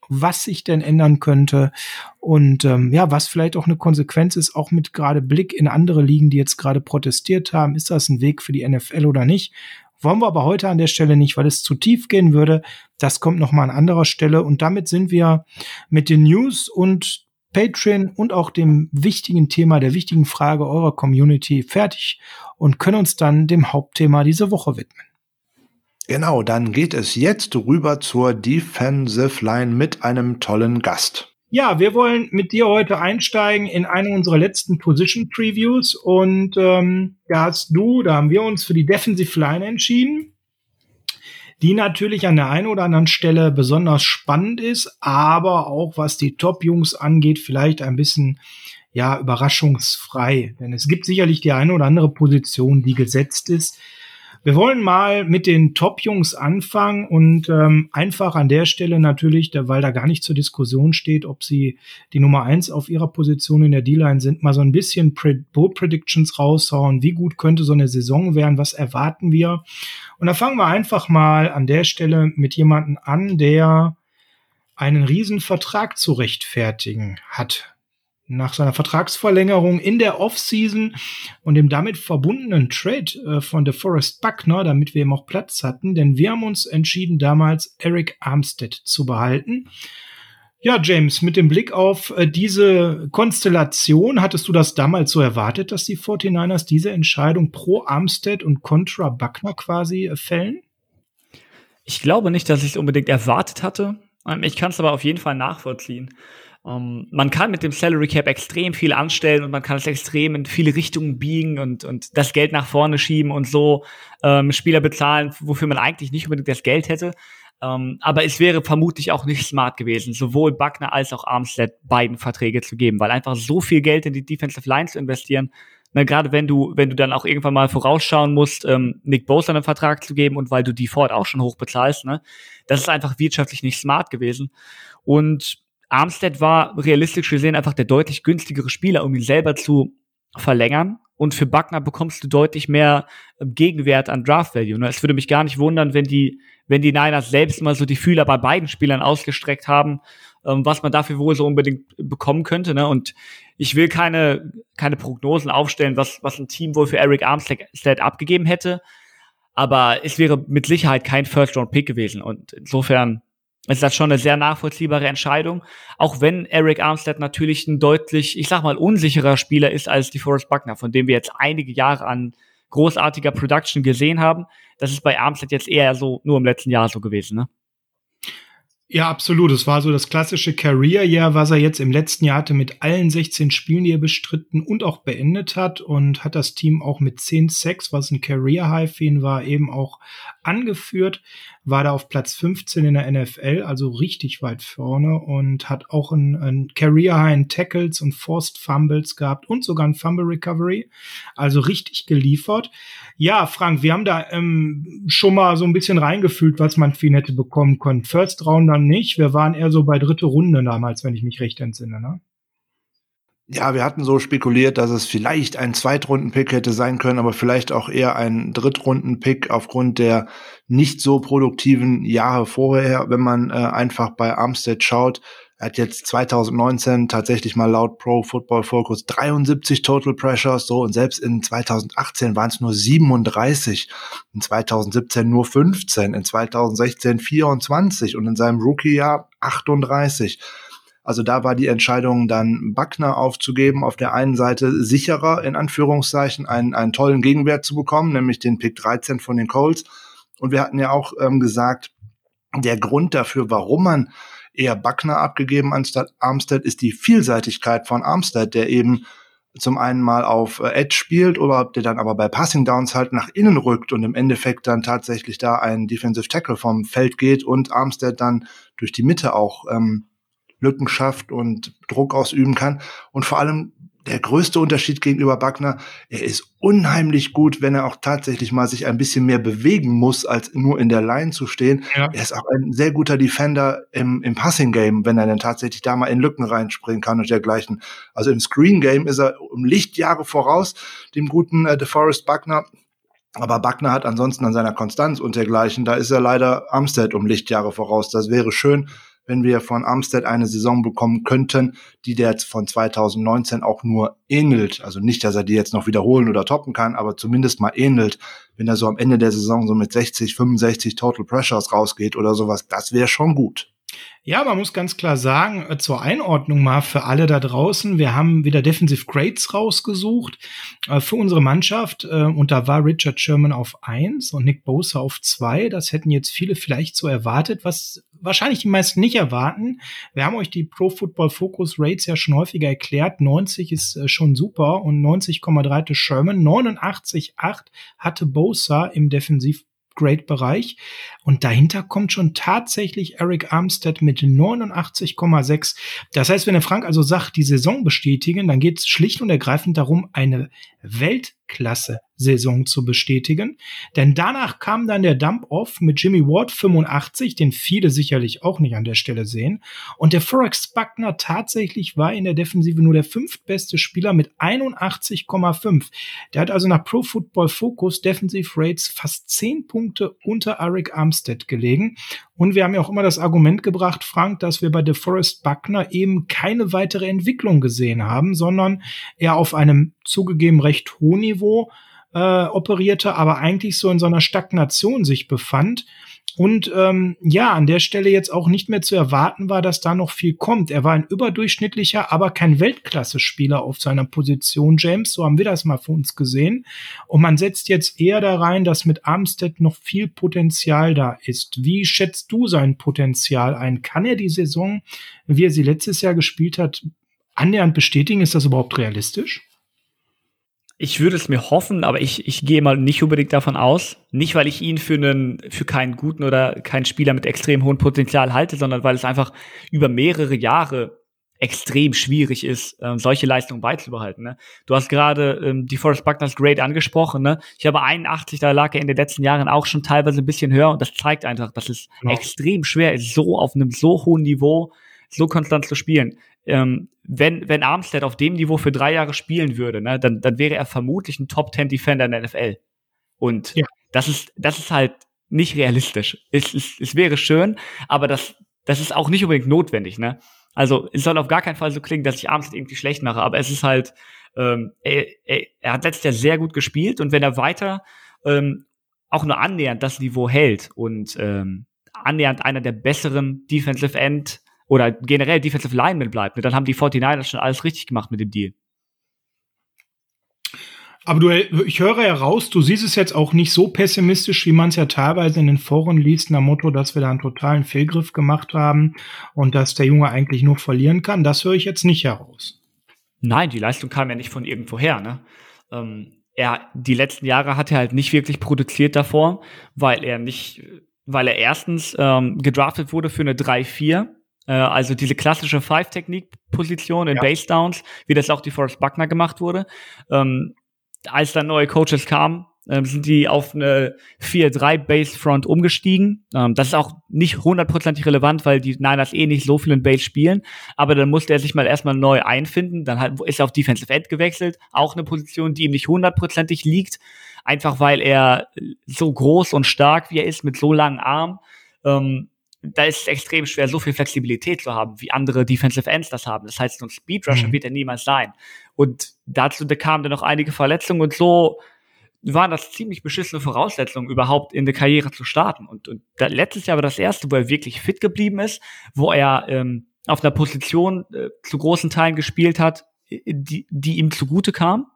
was sich denn ändern könnte und ähm, ja, was vielleicht auch eine Konsequenz ist, auch mit gerade Blick in andere Ligen, die jetzt gerade protestiert haben. Ist das ein Weg für die NFL oder nicht? Wollen wir aber heute an der Stelle nicht, weil es zu tief gehen würde. Das kommt noch mal an anderer Stelle. Und damit sind wir mit den News und Patreon und auch dem wichtigen Thema, der wichtigen Frage eurer Community fertig und können uns dann dem Hauptthema dieser Woche widmen. Genau, dann geht es jetzt rüber zur Defensive Line mit einem tollen Gast. Ja, wir wollen mit dir heute einsteigen in eine unserer letzten Position Previews und ähm, da hast du, da haben wir uns für die Defensive Line entschieden die natürlich an der einen oder anderen Stelle besonders spannend ist, aber auch was die Top-Jungs angeht, vielleicht ein bisschen ja überraschungsfrei. Denn es gibt sicherlich die eine oder andere Position, die gesetzt ist, wir wollen mal mit den Top-Jungs anfangen und ähm, einfach an der Stelle natürlich, weil da gar nicht zur Diskussion steht, ob sie die Nummer eins auf ihrer Position in der D-Line sind, mal so ein bisschen Bold Predictions raushauen. Wie gut könnte so eine Saison werden? Was erwarten wir? Und da fangen wir einfach mal an der Stelle mit jemandem an, der einen riesen Vertrag zu rechtfertigen hat nach seiner Vertragsverlängerung in der Offseason und dem damit verbundenen Trade äh, von DeForest Buckner, damit wir eben auch Platz hatten, denn wir haben uns entschieden, damals Eric Armstead zu behalten. Ja, James, mit dem Blick auf äh, diese Konstellation, hattest du das damals so erwartet, dass die 49ers diese Entscheidung pro Armstead und contra Buckner quasi äh, fällen? Ich glaube nicht, dass ich es unbedingt erwartet hatte. Ähm, ich kann es aber auf jeden Fall nachvollziehen. Um, ähm, man kann mit dem Salary Cap extrem viel anstellen und man kann es extrem in viele Richtungen biegen und, und das Geld nach vorne schieben und so ähm, Spieler bezahlen, wofür man eigentlich nicht unbedingt das Geld hätte. Um, ähm, aber es wäre vermutlich auch nicht smart gewesen, sowohl Buckner als auch Armstead beiden Verträge zu geben, weil einfach so viel Geld in die Defensive Line zu investieren, ne, gerade wenn du, wenn du dann auch irgendwann mal vorausschauen musst, ähm, Nick Bosa einen Vertrag zu geben und weil du die Ford auch schon hoch bezahlst, ne, das ist einfach wirtschaftlich nicht smart gewesen. Und Armstead war realistisch gesehen einfach der deutlich günstigere Spieler, um ihn selber zu verlängern. Und für Buckner bekommst du deutlich mehr ähm, Gegenwert an Draft Value. Ne? Es würde mich gar nicht wundern, wenn die, wenn die Niners selbst mal so die Fühler bei beiden Spielern ausgestreckt haben, ähm, was man dafür wohl so unbedingt bekommen könnte. Ne? Und ich will keine, keine Prognosen aufstellen, was, was ein Team wohl für Eric Armstead abgegeben hätte. Aber es wäre mit Sicherheit kein First-Round-Pick gewesen. Und insofern ist das schon eine sehr nachvollziehbare Entscheidung. Auch wenn Eric Armstead natürlich ein deutlich, ich sag mal, unsicherer Spieler ist als die Forrest Buckner, von dem wir jetzt einige Jahre an großartiger Production gesehen haben. Das ist bei Armstead jetzt eher so nur im letzten Jahr so gewesen, ne? Ja, absolut. Es war so das klassische Career-Jahr, was er jetzt im letzten Jahr hatte mit allen 16 Spielen, die er bestritten und auch beendet hat und hat das Team auch mit 10 Sacks, was ein Career-High für ihn war, eben auch angeführt war da auf Platz 15 in der NFL, also richtig weit vorne und hat auch ein, ein Career High in Tackles und Forced Fumbles gehabt und sogar ein Fumble Recovery, also richtig geliefert. Ja, Frank, wir haben da ähm, schon mal so ein bisschen reingefühlt, was man für ihn hätte bekommen können. First Round dann nicht, wir waren eher so bei dritte Runde damals, wenn ich mich recht entsinne, ne? Ja, wir hatten so spekuliert, dass es vielleicht ein Zweitrunden-Pick hätte sein können, aber vielleicht auch eher ein Drittrunden-Pick aufgrund der nicht so produktiven Jahre vorher, wenn man äh, einfach bei Armstead schaut. Er hat jetzt 2019 tatsächlich mal laut Pro Football Focus 73 Total Pressures, so und selbst in 2018 waren es nur 37, in 2017 nur 15, in 2016 24 und in seinem Rookie-Jahr 38. Also da war die Entscheidung dann Buckner aufzugeben, auf der einen Seite sicherer, in Anführungszeichen, einen, einen tollen Gegenwert zu bekommen, nämlich den Pick 13 von den Colts. Und wir hatten ja auch ähm, gesagt, der Grund dafür, warum man eher Buckner abgegeben anstatt Armstead, ist die Vielseitigkeit von Armstead, der eben zum einen mal auf äh, Edge spielt oder ob der dann aber bei Passing Downs halt nach innen rückt und im Endeffekt dann tatsächlich da ein Defensive Tackle vom Feld geht und Armstead dann durch die Mitte auch ähm, Lücken schafft und Druck ausüben kann. Und vor allem der größte Unterschied gegenüber Buckner, er ist unheimlich gut, wenn er auch tatsächlich mal sich ein bisschen mehr bewegen muss, als nur in der Line zu stehen. Ja. Er ist auch ein sehr guter Defender im, im Passing-Game, wenn er dann tatsächlich da mal in Lücken reinspringen kann und dergleichen. Also im Screen-Game ist er um Lichtjahre voraus, dem guten äh, DeForest Buckner. Aber Buckner hat ansonsten an seiner Konstanz und dergleichen, da ist er leider Armstead um Lichtjahre voraus. Das wäre schön, wenn wir von Armstead eine Saison bekommen könnten, die der von 2019 auch nur ähnelt. Also nicht, dass er die jetzt noch wiederholen oder toppen kann, aber zumindest mal ähnelt. Wenn er so am Ende der Saison so mit 60, 65 Total Pressures rausgeht oder sowas, das wäre schon gut. Ja, man muss ganz klar sagen, äh, zur Einordnung mal für alle da draußen, wir haben wieder Defensive Grades rausgesucht äh, für unsere Mannschaft äh, und da war Richard Sherman auf eins und Nick Bosa auf zwei. Das hätten jetzt viele vielleicht so erwartet, was wahrscheinlich die meisten nicht erwarten. Wir haben euch die Pro Football Focus Rates ja schon häufiger erklärt. 90 ist schon super und 90,3 hatte Sherman, 89,8 hatte Bosa im Defensiv Grade-Bereich. Und dahinter kommt schon tatsächlich Eric Armstead mit 89,6. Das heißt, wenn der Frank also sagt, die Saison bestätigen, dann geht es schlicht und ergreifend darum, eine Weltklasse-Saison zu bestätigen. Denn danach kam dann der Dump-Off mit Jimmy Ward 85, den viele sicherlich auch nicht an der Stelle sehen. Und der Forex Buckner tatsächlich war in der Defensive nur der fünftbeste Spieler mit 81,5. Der hat also nach Pro Football Focus Defensive Rates fast 10 Punkte unter Eric Armstead gelegen. Und wir haben ja auch immer das Argument gebracht, Frank, dass wir bei DeForest Buckner eben keine weitere Entwicklung gesehen haben, sondern er auf einem zugegeben recht hohen Niveau äh, operierte, aber eigentlich so in so einer Stagnation sich befand. Und ähm, ja, an der Stelle jetzt auch nicht mehr zu erwarten war, dass da noch viel kommt. Er war ein überdurchschnittlicher, aber kein Weltklasse-Spieler auf seiner Position, James. So haben wir das mal für uns gesehen. Und man setzt jetzt eher da rein, dass mit Armstead noch viel Potenzial da ist. Wie schätzt du sein Potenzial ein? Kann er die Saison, wie er sie letztes Jahr gespielt hat, annähernd bestätigen? Ist das überhaupt realistisch? Ich würde es mir hoffen, aber ich, ich gehe mal nicht unbedingt davon aus. Nicht, weil ich ihn für einen, für keinen guten oder keinen Spieler mit extrem hohem Potenzial halte, sondern weil es einfach über mehrere Jahre extrem schwierig ist, ähm, solche Leistungen beizubehalten. Ne? Du hast gerade ähm, die Forest Buckners Grade angesprochen. Ne? Ich habe 81, da lag er in den letzten Jahren auch schon teilweise ein bisschen höher und das zeigt einfach, dass es ja. extrem schwer ist, so auf einem so hohen Niveau so konstant zu spielen ähm, wenn, wenn Armstead auf dem Niveau für drei Jahre spielen würde, ne, dann, dann wäre er vermutlich ein Top 10 Defender in der NFL. Und ja. das ist, das ist halt nicht realistisch. Es, es, es wäre schön, aber das, das ist auch nicht unbedingt notwendig, ne? Also, es soll auf gar keinen Fall so klingen, dass ich Armstead irgendwie schlecht mache, aber es ist halt, ähm, er, er, er hat letztes Jahr sehr gut gespielt und wenn er weiter ähm, auch nur annähernd das Niveau hält und ähm, annähernd einer der besseren Defensive End oder generell Defensive Lineman bleibt, ne, dann haben die 49ers schon alles richtig gemacht mit dem Deal. Aber du, ich höre heraus, du siehst es jetzt auch nicht so pessimistisch, wie man es ja teilweise in den Foren liest, nach Motto, dass wir da einen totalen Fehlgriff gemacht haben und dass der Junge eigentlich nur verlieren kann. Das höre ich jetzt nicht heraus. Nein, die Leistung kam ja nicht von irgendwoher. Ne? Ähm, er, die letzten Jahre hat er halt nicht wirklich produziert davor, weil er nicht, weil er erstens ähm, gedraftet wurde für eine 3-4 äh, also diese klassische Five-Technik-Position in ja. Base Downs, wie das auch die Forrest Buckner gemacht wurde. Ähm, als dann neue Coaches kamen, ähm, sind die auf eine 4-3 Base Front umgestiegen. Ähm, das ist auch nicht hundertprozentig relevant, weil die Niners eh nicht so viel in Base spielen. Aber dann musste er sich mal erstmal neu einfinden. Dann halt ist er auf Defensive End gewechselt. Auch eine Position, die ihm nicht hundertprozentig liegt. Einfach weil er so groß und stark wie er ist, mit so langen Armen. Ähm, da ist es extrem schwer, so viel Flexibilität zu haben, wie andere Defensive Ends das haben. Das heißt, so ein Speedrusher mhm. wird er niemals sein. Und dazu kamen dann noch einige Verletzungen und so waren das ziemlich beschissene Voraussetzungen, überhaupt in der Karriere zu starten. Und, und da, letztes Jahr war das erste, wo er wirklich fit geblieben ist, wo er ähm, auf einer Position äh, zu großen Teilen gespielt hat, die, die ihm zugute kam.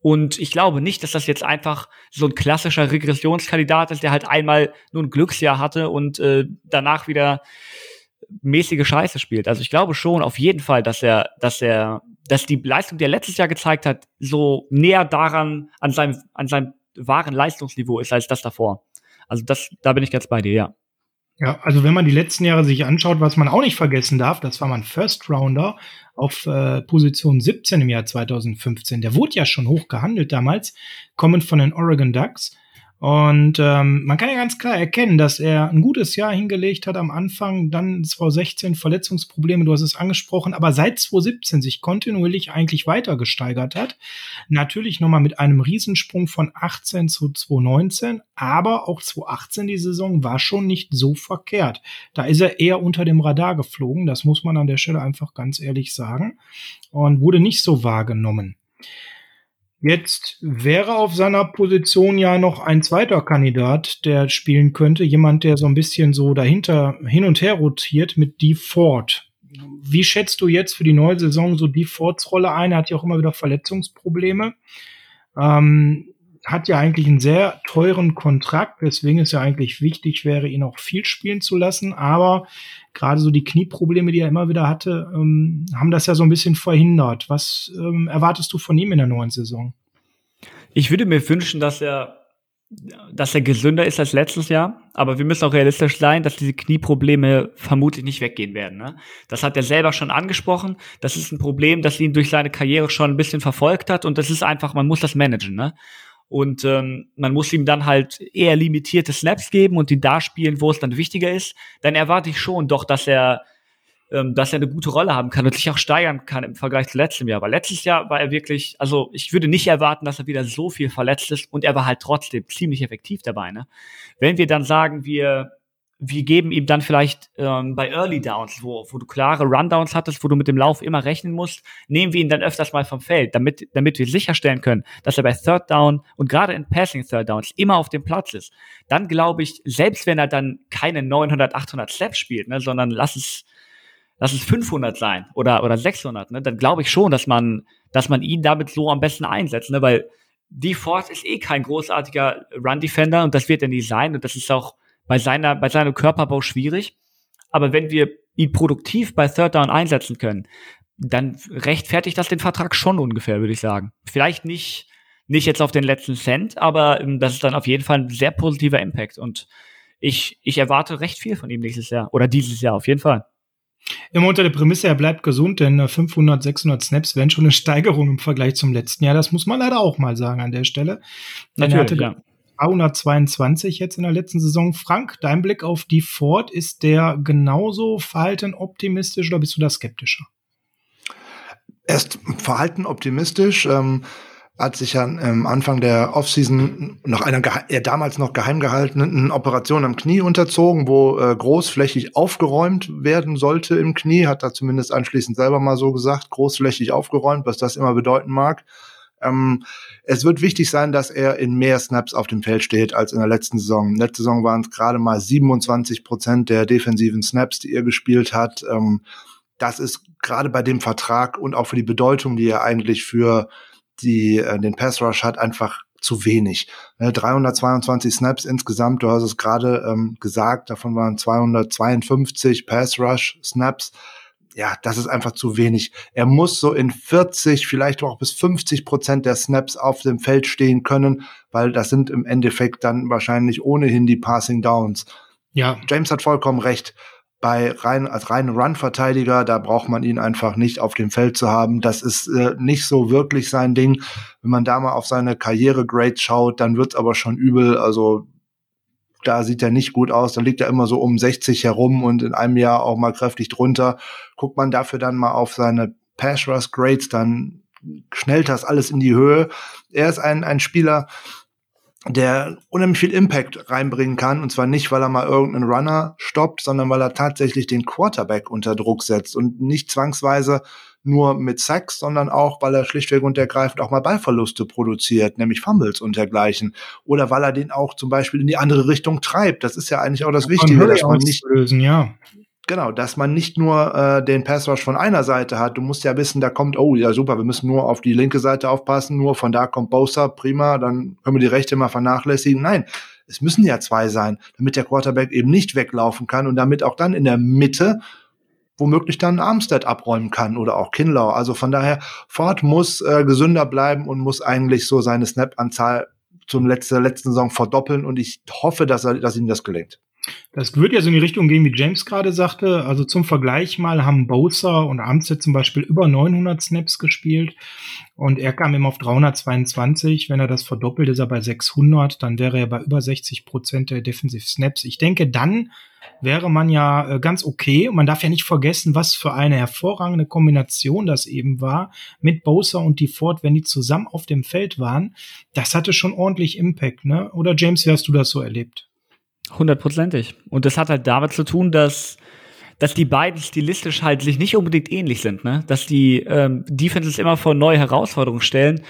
Und ich glaube nicht, dass das jetzt einfach so ein klassischer Regressionskandidat ist, der halt einmal nur ein Glücksjahr hatte und äh, danach wieder mäßige Scheiße spielt. Also ich glaube schon auf jeden Fall, dass er, dass er dass die Leistung, die er letztes Jahr gezeigt hat, so näher daran an seinem, an seinem wahren Leistungsniveau ist als das davor. Also das, da bin ich ganz bei dir, ja. Ja, also wenn man die letzten Jahre sich anschaut, was man auch nicht vergessen darf, das war mein First Rounder auf äh, Position 17 im Jahr 2015. Der wurde ja schon hoch gehandelt damals, kommend von den Oregon Ducks. Und ähm, man kann ja ganz klar erkennen, dass er ein gutes Jahr hingelegt hat am Anfang, dann 2016 Verletzungsprobleme, du hast es angesprochen, aber seit 2017 sich kontinuierlich eigentlich weiter gesteigert hat. Natürlich nochmal mit einem Riesensprung von 18 zu 2019, aber auch 2018 die Saison war schon nicht so verkehrt. Da ist er eher unter dem Radar geflogen, das muss man an der Stelle einfach ganz ehrlich sagen, und wurde nicht so wahrgenommen. Jetzt wäre auf seiner Position ja noch ein zweiter Kandidat, der spielen könnte. Jemand, der so ein bisschen so dahinter hin und her rotiert mit Dee Ford. Wie schätzt du jetzt für die neue Saison so Dee Fords Rolle ein? Er hat ja auch immer wieder Verletzungsprobleme. Ähm, hat ja eigentlich einen sehr teuren Kontrakt, weswegen es ja eigentlich wichtig wäre, ihn auch viel spielen zu lassen. Aber gerade so die Knieprobleme, die er immer wieder hatte, ähm, haben das ja so ein bisschen verhindert. Was ähm, erwartest du von ihm in der neuen Saison? Ich würde mir wünschen, dass er dass er gesünder ist als letztes Jahr, aber wir müssen auch realistisch sein, dass diese Knieprobleme vermutlich nicht weggehen werden. Ne? Das hat er selber schon angesprochen. Das ist ein Problem, das ihn durch seine Karriere schon ein bisschen verfolgt hat und das ist einfach, man muss das managen. Ne? Und ähm, man muss ihm dann halt eher limitierte Snaps geben und die da spielen, wo es dann wichtiger ist. Dann erwarte ich schon doch, dass er, ähm, dass er eine gute Rolle haben kann und sich auch steigern kann im Vergleich zu letztem Jahr. Weil letztes Jahr war er wirklich, also ich würde nicht erwarten, dass er wieder so viel verletzt ist und er war halt trotzdem ziemlich effektiv dabei. Ne? Wenn wir dann sagen, wir wir geben ihm dann vielleicht ähm, bei Early Downs, wo, wo du klare Rundowns hattest, wo du mit dem Lauf immer rechnen musst, nehmen wir ihn dann öfters mal vom Feld, damit, damit wir sicherstellen können, dass er bei Third Down und gerade in Passing Third Downs immer auf dem Platz ist. Dann glaube ich, selbst wenn er dann keine 900, 800 Slaps spielt, ne, sondern lass es, lass es 500 sein oder, oder 600, ne, dann glaube ich schon, dass man, dass man ihn damit so am besten einsetzt, ne, weil die Force ist eh kein großartiger Run Defender und das wird er nie sein und das ist auch bei seiner, bei seinem Körperbau schwierig. Aber wenn wir ihn produktiv bei Third Down einsetzen können, dann rechtfertigt das den Vertrag schon ungefähr, würde ich sagen. Vielleicht nicht, nicht jetzt auf den letzten Cent, aber ähm, das ist dann auf jeden Fall ein sehr positiver Impact. Und ich, ich erwarte recht viel von ihm nächstes Jahr oder dieses Jahr auf jeden Fall. Immer unter der Prämisse, er bleibt gesund, denn 500, äh, 600 Snaps wären schon eine Steigerung im Vergleich zum letzten Jahr. Das muss man leider auch mal sagen an der Stelle. Natürlich, hatte, ja. 222 jetzt in der letzten Saison. Frank, dein Blick auf die Ford, ist der genauso verhalten optimistisch oder bist du da skeptischer? Er ist verhalten optimistisch. Ähm, hat sich ja am Anfang der Offseason noch einer er damals noch geheim gehaltenen Operation am Knie unterzogen, wo äh, großflächig aufgeräumt werden sollte im Knie, hat er zumindest anschließend selber mal so gesagt, großflächig aufgeräumt, was das immer bedeuten mag. Ähm, es wird wichtig sein, dass er in mehr Snaps auf dem Feld steht als in der letzten Saison. Letzte Saison waren es gerade mal 27 Prozent der defensiven Snaps, die er gespielt hat. Ähm, das ist gerade bei dem Vertrag und auch für die Bedeutung, die er eigentlich für die, äh, den Pass Rush hat, einfach zu wenig. 322 ne, Snaps insgesamt, du hast es gerade ähm, gesagt, davon waren 252 Pass Rush Snaps ja, das ist einfach zu wenig. Er muss so in 40, vielleicht auch bis 50 Prozent der Snaps auf dem Feld stehen können, weil das sind im Endeffekt dann wahrscheinlich ohnehin die Passing Downs. Ja. James hat vollkommen recht. Bei rein, als reinen Run-Verteidiger, da braucht man ihn einfach nicht auf dem Feld zu haben. Das ist äh, nicht so wirklich sein Ding. Wenn man da mal auf seine Karriere-Grades schaut, dann wird's aber schon übel. Also da sieht er nicht gut aus, da liegt er immer so um 60 herum und in einem Jahr auch mal kräftig drunter. Guckt man dafür dann mal auf seine Pass Rush Grades, dann schnellt das alles in die Höhe. Er ist ein, ein Spieler, der unheimlich viel Impact reinbringen kann. Und zwar nicht, weil er mal irgendeinen Runner stoppt, sondern weil er tatsächlich den Quarterback unter Druck setzt und nicht zwangsweise nur mit Sacks, sondern auch, weil er schlichtweg und ergreifend auch mal Ballverluste produziert, nämlich Fumbles und dergleichen. Oder weil er den auch zum Beispiel in die andere Richtung treibt. Das ist ja eigentlich auch das Wichtige, dass man nicht lösen, ja. Genau, dass man nicht nur äh, den Pass Rush von einer Seite hat. Du musst ja wissen, da kommt, oh ja super, wir müssen nur auf die linke Seite aufpassen, nur von da kommt Bosa, prima, dann können wir die rechte mal vernachlässigen. Nein, es müssen ja zwei sein, damit der Quarterback eben nicht weglaufen kann und damit auch dann in der Mitte womöglich dann Armstead abräumen kann oder auch Kinlau. Also von daher, Ford muss äh, gesünder bleiben und muss eigentlich so seine Snap-Anzahl zum letzten, letzten Saison verdoppeln und ich hoffe, dass, er, dass ihm das gelingt. Das würde ja so in die Richtung gehen, wie James gerade sagte. Also zum Vergleich mal haben Bowser und Armstead zum Beispiel über 900 Snaps gespielt und er kam immer auf 322. Wenn er das verdoppelt, ist er bei 600. Dann wäre er bei über 60 Prozent der Defensive Snaps. Ich denke, dann wäre man ja äh, ganz okay. Und man darf ja nicht vergessen, was für eine hervorragende Kombination das eben war mit Bowser und die Ford, wenn die zusammen auf dem Feld waren. Das hatte schon ordentlich Impact, ne? Oder James, wie hast du das so erlebt? Hundertprozentig. Und das hat halt damit zu tun, dass dass die beiden stilistisch halt sich nicht unbedingt ähnlich sind, ne? Dass die ähm, Defenses immer vor neue Herausforderungen stellen.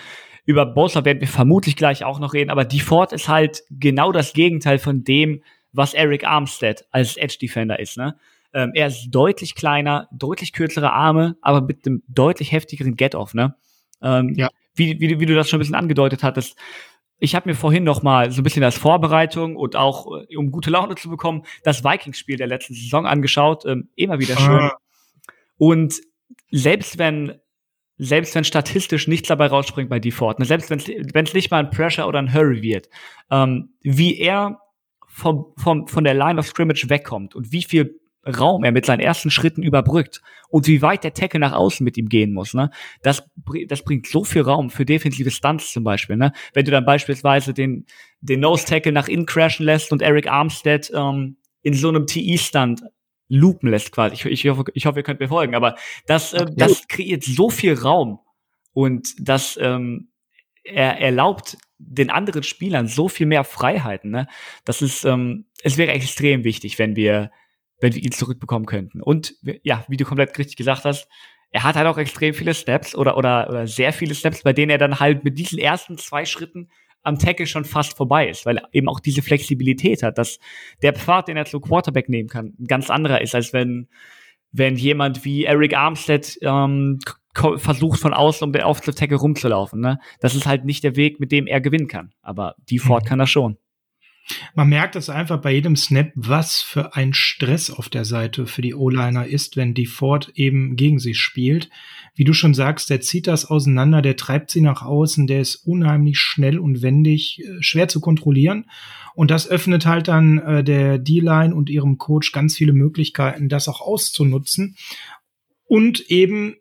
Über Bowser werden wir vermutlich gleich auch noch reden, aber die Ford ist halt genau das Gegenteil von dem, was Eric Armstead als Edge Defender ist, ne? Ähm, er ist deutlich kleiner, deutlich kürzere Arme, aber mit einem deutlich heftigeren Get-Off, ne? Ähm, ja. Wie, wie, wie du das schon ein bisschen angedeutet hattest, ich habe mir vorhin noch mal so ein bisschen als Vorbereitung und auch äh, um gute Laune zu bekommen, das Vikings-Spiel der letzten Saison angeschaut. Ähm, immer wieder schön. Ah. Und selbst wenn selbst wenn statistisch nichts dabei rausspringt bei Default, ne, selbst wenn es nicht mal ein Pressure oder ein Hurry wird, ähm, wie er vom, vom, von der Line of Scrimmage wegkommt und wie viel Raum er mit seinen ersten Schritten überbrückt und wie weit der Tackle nach außen mit ihm gehen muss, ne? Das, das bringt so viel Raum für defensive Stunts zum Beispiel, ne? Wenn du dann beispielsweise den, den Nose Tackle nach innen crashen lässt und Eric Armstead ähm, in so einem TE-Stunt loopen lässt quasi. Ich, ich, hoffe, ich hoffe, ihr könnt mir folgen, aber das, äh, das kreiert so viel Raum und das ähm, er erlaubt den anderen Spielern so viel mehr Freiheiten. Ne? Das ist, ähm, es wäre extrem wichtig, wenn wir wenn wir ihn zurückbekommen könnten. Und ja, wie du komplett richtig gesagt hast, er hat halt auch extrem viele Steps oder, oder, oder sehr viele Steps, bei denen er dann halt mit diesen ersten zwei Schritten am Tackle schon fast vorbei ist, weil er eben auch diese Flexibilität hat, dass der Pfad, den er zu Quarterback nehmen kann, ein ganz anderer ist, als wenn, wenn jemand wie Eric Armstead ähm, versucht von außen um den Auftritt-Tackle rumzulaufen. Ne? Das ist halt nicht der Weg, mit dem er gewinnen kann. Aber die Ford mhm. kann das schon. Man merkt es einfach bei jedem Snap, was für ein Stress auf der Seite für die O-Liner ist, wenn die Ford eben gegen sie spielt. Wie du schon sagst, der zieht das auseinander, der treibt sie nach außen, der ist unheimlich schnell und wendig, äh, schwer zu kontrollieren. Und das öffnet halt dann äh, der D-Line und ihrem Coach ganz viele Möglichkeiten, das auch auszunutzen. Und eben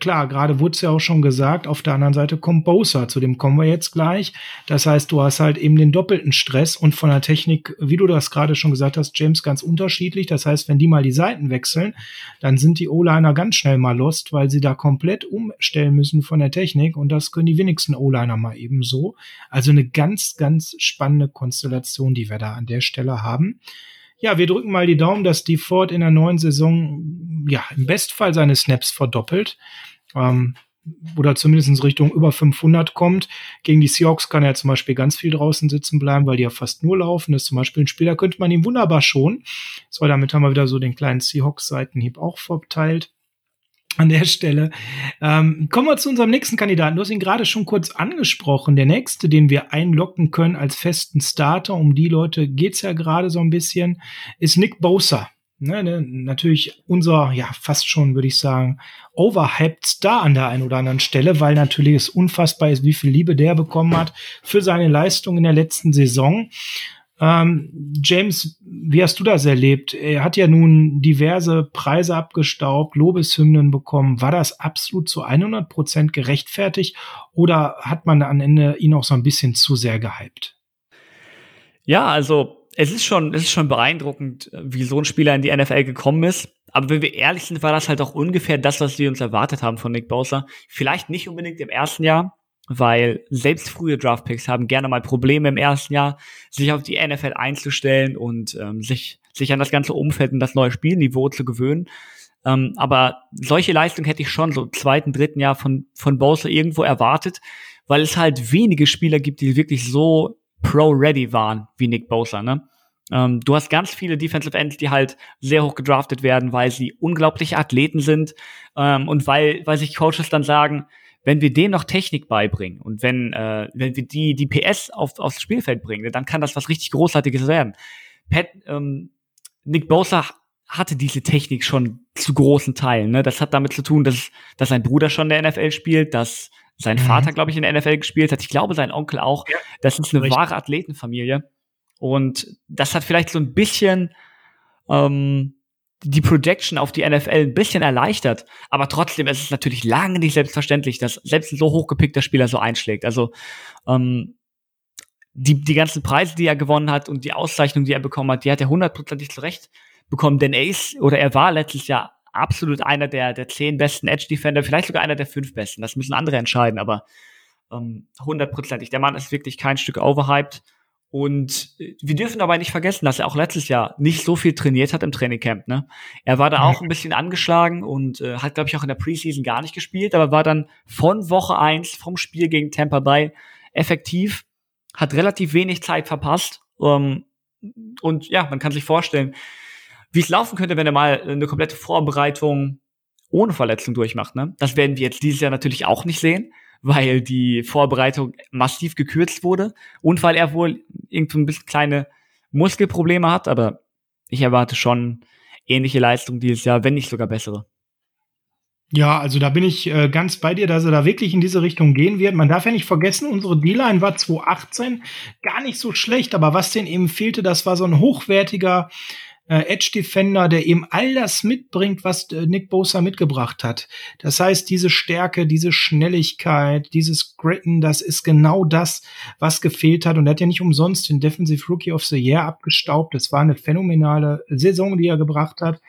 klar, gerade wurde es ja auch schon gesagt, auf der anderen Seite kommt Bowser, zu dem kommen wir jetzt gleich. Das heißt, du hast halt eben den doppelten Stress und von der Technik, wie du das gerade schon gesagt hast, James, ganz unterschiedlich. Das heißt, wenn die mal die Seiten wechseln, dann sind die O-Liner ganz schnell mal lost, weil sie da komplett umstellen müssen von der Technik und das können die wenigsten O-Liner mal eben so. Also eine ganz, ganz spannende Konstellation, die wir da an der Stelle haben ja, wir drücken mal die Daumen, dass die Ford in der neuen Saison ja im Bestfall seine Snaps verdoppelt. Ähm, oder zumindest in Richtung über 500 kommt. Gegen die Seahawks kann er zum Beispiel ganz viel draußen sitzen bleiben, weil die ja fast nur laufen. Das ist zum Beispiel ein Spiel, da könnte man ihn wunderbar schonen. So, damit haben wir wieder so den kleinen Seahawks-Seitenhieb auch verteilt an der Stelle. Ähm, kommen wir zu unserem nächsten Kandidaten. Du hast ihn gerade schon kurz angesprochen. Der nächste, den wir einlocken können als festen Starter, um die Leute geht's ja gerade so ein bisschen, ist Nick Bosa. Ne, ne, natürlich unser, ja, fast schon, würde ich sagen, overhyped Star an der einen oder anderen Stelle, weil natürlich es unfassbar ist, wie viel Liebe der bekommen hat für seine Leistung in der letzten Saison. Ähm, James, wie hast du das erlebt? Er hat ja nun diverse Preise abgestaubt, Lobeshymnen bekommen. War das absolut zu 100 Prozent gerechtfertigt oder hat man am Ende ihn auch so ein bisschen zu sehr gehypt? Ja, also es ist schon, es ist schon beeindruckend, wie so ein Spieler in die NFL gekommen ist. Aber wenn wir ehrlich sind, war das halt auch ungefähr das, was wir uns erwartet haben von Nick Bosa. Vielleicht nicht unbedingt im ersten Jahr, weil selbst frühe Draftpicks haben gerne mal Probleme im ersten Jahr, sich auf die NFL einzustellen und ähm, sich, sich an das ganze Umfeld und das neue Spielniveau zu gewöhnen. Ähm, aber solche Leistung hätte ich schon so im zweiten, dritten Jahr von, von Bowser irgendwo erwartet, weil es halt wenige Spieler gibt, die wirklich so pro-ready waren wie Nick Bosa, ne? Ähm, du hast ganz viele Defensive Ends, die halt sehr hoch gedraftet werden, weil sie unglaubliche Athleten sind ähm, und weil, weil sich Coaches dann sagen, wenn wir denen noch Technik beibringen und wenn, äh, wenn wir die, die PS auf, aufs Spielfeld bringen, dann kann das was richtig Großartiges werden. Pat, ähm, Nick Bosa hatte diese Technik schon zu großen Teilen. Ne? Das hat damit zu tun, dass, dass sein Bruder schon in der NFL spielt, dass sein mhm. Vater, glaube ich, in der NFL gespielt hat. Ich glaube, sein Onkel auch. Ja. Das ist eine Richtig. wahre Athletenfamilie. Und das hat vielleicht so ein bisschen ähm, die Projection auf die NFL ein bisschen erleichtert. Aber trotzdem ist es natürlich lange nicht selbstverständlich, dass selbst ein so hochgepickter Spieler so einschlägt. Also ähm, die, die ganzen Preise, die er gewonnen hat und die Auszeichnung, die er bekommen hat, die hat er hundertprozentig zurecht bekommen. Denn ist, oder er war letztes Jahr absolut einer der, der zehn besten Edge-Defender, vielleicht sogar einer der fünf besten. Das müssen andere entscheiden, aber ähm, hundertprozentig. Der Mann ist wirklich kein Stück overhyped. Und äh, wir dürfen dabei nicht vergessen, dass er auch letztes Jahr nicht so viel trainiert hat im Trainingcamp. Ne? Er war da auch ein bisschen angeschlagen und äh, hat, glaube ich, auch in der Preseason gar nicht gespielt, aber war dann von Woche eins vom Spiel gegen Tampa Bay effektiv, hat relativ wenig Zeit verpasst. Ähm, und ja, man kann sich vorstellen, wie es laufen könnte, wenn er mal eine komplette Vorbereitung ohne Verletzung durchmacht. Ne? Das werden wir jetzt dieses Jahr natürlich auch nicht sehen, weil die Vorbereitung massiv gekürzt wurde und weil er wohl irgendwie ein bisschen kleine Muskelprobleme hat, aber ich erwarte schon ähnliche Leistung dieses Jahr, wenn nicht sogar bessere. Ja, also da bin ich äh, ganz bei dir, dass er da wirklich in diese Richtung gehen wird. Man darf ja nicht vergessen, unsere D-Line war 2018 gar nicht so schlecht, aber was denn eben fehlte, das war so ein hochwertiger äh, Edge Defender, der eben all das mitbringt, was äh, Nick Bosa mitgebracht hat. Das heißt, diese Stärke, diese Schnelligkeit, dieses Gritten, das ist genau das, was gefehlt hat. Und er hat ja nicht umsonst den Defensive Rookie of the Year abgestaubt. Das war eine phänomenale Saison, die er gebracht hat.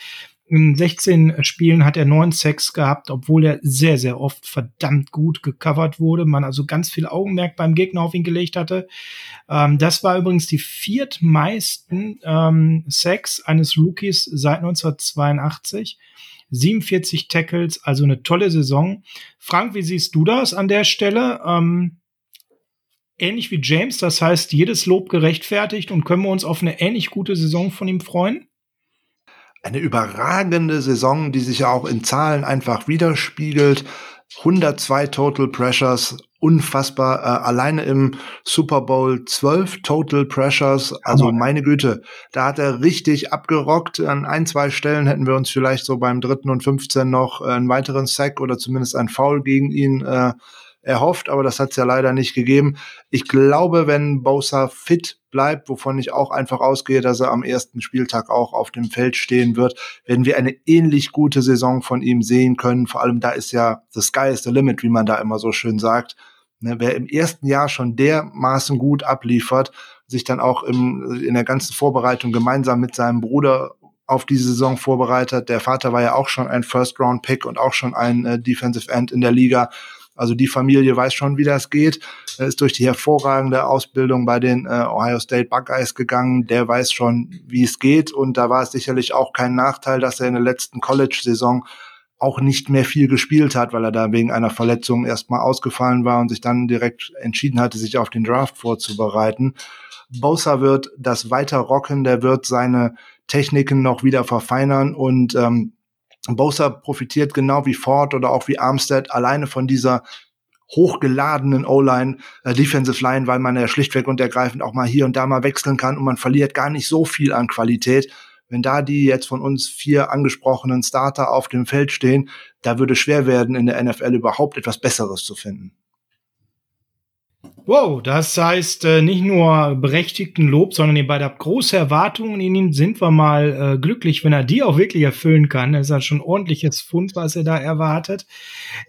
In 16 Spielen hat er neun Sacks gehabt, obwohl er sehr, sehr oft verdammt gut gecovert wurde. Man also ganz viel Augenmerk beim Gegner auf ihn gelegt hatte. Ähm, das war übrigens die viertmeisten ähm, Sacks eines Rookies seit 1982. 47 Tackles, also eine tolle Saison. Frank, wie siehst du das an der Stelle? Ähm, ähnlich wie James, das heißt, jedes Lob gerechtfertigt und können wir uns auf eine ähnlich gute Saison von ihm freuen? Eine überragende Saison, die sich ja auch in Zahlen einfach widerspiegelt. 102 Total Pressures, unfassbar. Äh, alleine im Super Bowl 12 Total Pressures, also meine Güte, da hat er richtig abgerockt. An ein, zwei Stellen hätten wir uns vielleicht so beim dritten und 15 noch einen weiteren Sack oder zumindest ein Foul gegen ihn äh, erhofft, aber das hat es ja leider nicht gegeben. Ich glaube, wenn Bosa fit bleibt, wovon ich auch einfach ausgehe, dass er am ersten Spieltag auch auf dem Feld stehen wird, werden wir eine ähnlich gute Saison von ihm sehen können. Vor allem da ist ja the sky is the limit, wie man da immer so schön sagt. Ne, wer im ersten Jahr schon dermaßen gut abliefert, sich dann auch im, in der ganzen Vorbereitung gemeinsam mit seinem Bruder auf die Saison vorbereitet. Der Vater war ja auch schon ein First-Round-Pick und auch schon ein äh, Defensive End in der Liga. Also die Familie weiß schon, wie das geht. Er ist durch die hervorragende Ausbildung bei den äh, Ohio State Buckeyes gegangen. Der weiß schon, wie es geht. Und da war es sicherlich auch kein Nachteil, dass er in der letzten College-Saison auch nicht mehr viel gespielt hat, weil er da wegen einer Verletzung erstmal ausgefallen war und sich dann direkt entschieden hatte, sich auf den Draft vorzubereiten. Bosa wird das weiter rocken, der wird seine Techniken noch wieder verfeinern und ähm, Bosa profitiert genau wie Ford oder auch wie Armstead alleine von dieser hochgeladenen O-Line, äh, Defensive Line, weil man ja schlichtweg und ergreifend auch mal hier und da mal wechseln kann und man verliert gar nicht so viel an Qualität. Wenn da die jetzt von uns vier angesprochenen Starter auf dem Feld stehen, da würde schwer werden, in der NFL überhaupt etwas Besseres zu finden. Wow, das heißt äh, nicht nur berechtigten Lob, sondern ihr beide habt große Erwartungen in ihn. Sind wir mal äh, glücklich, wenn er die auch wirklich erfüllen kann. Das ist ja schon ordentliches Fund, was er da erwartet.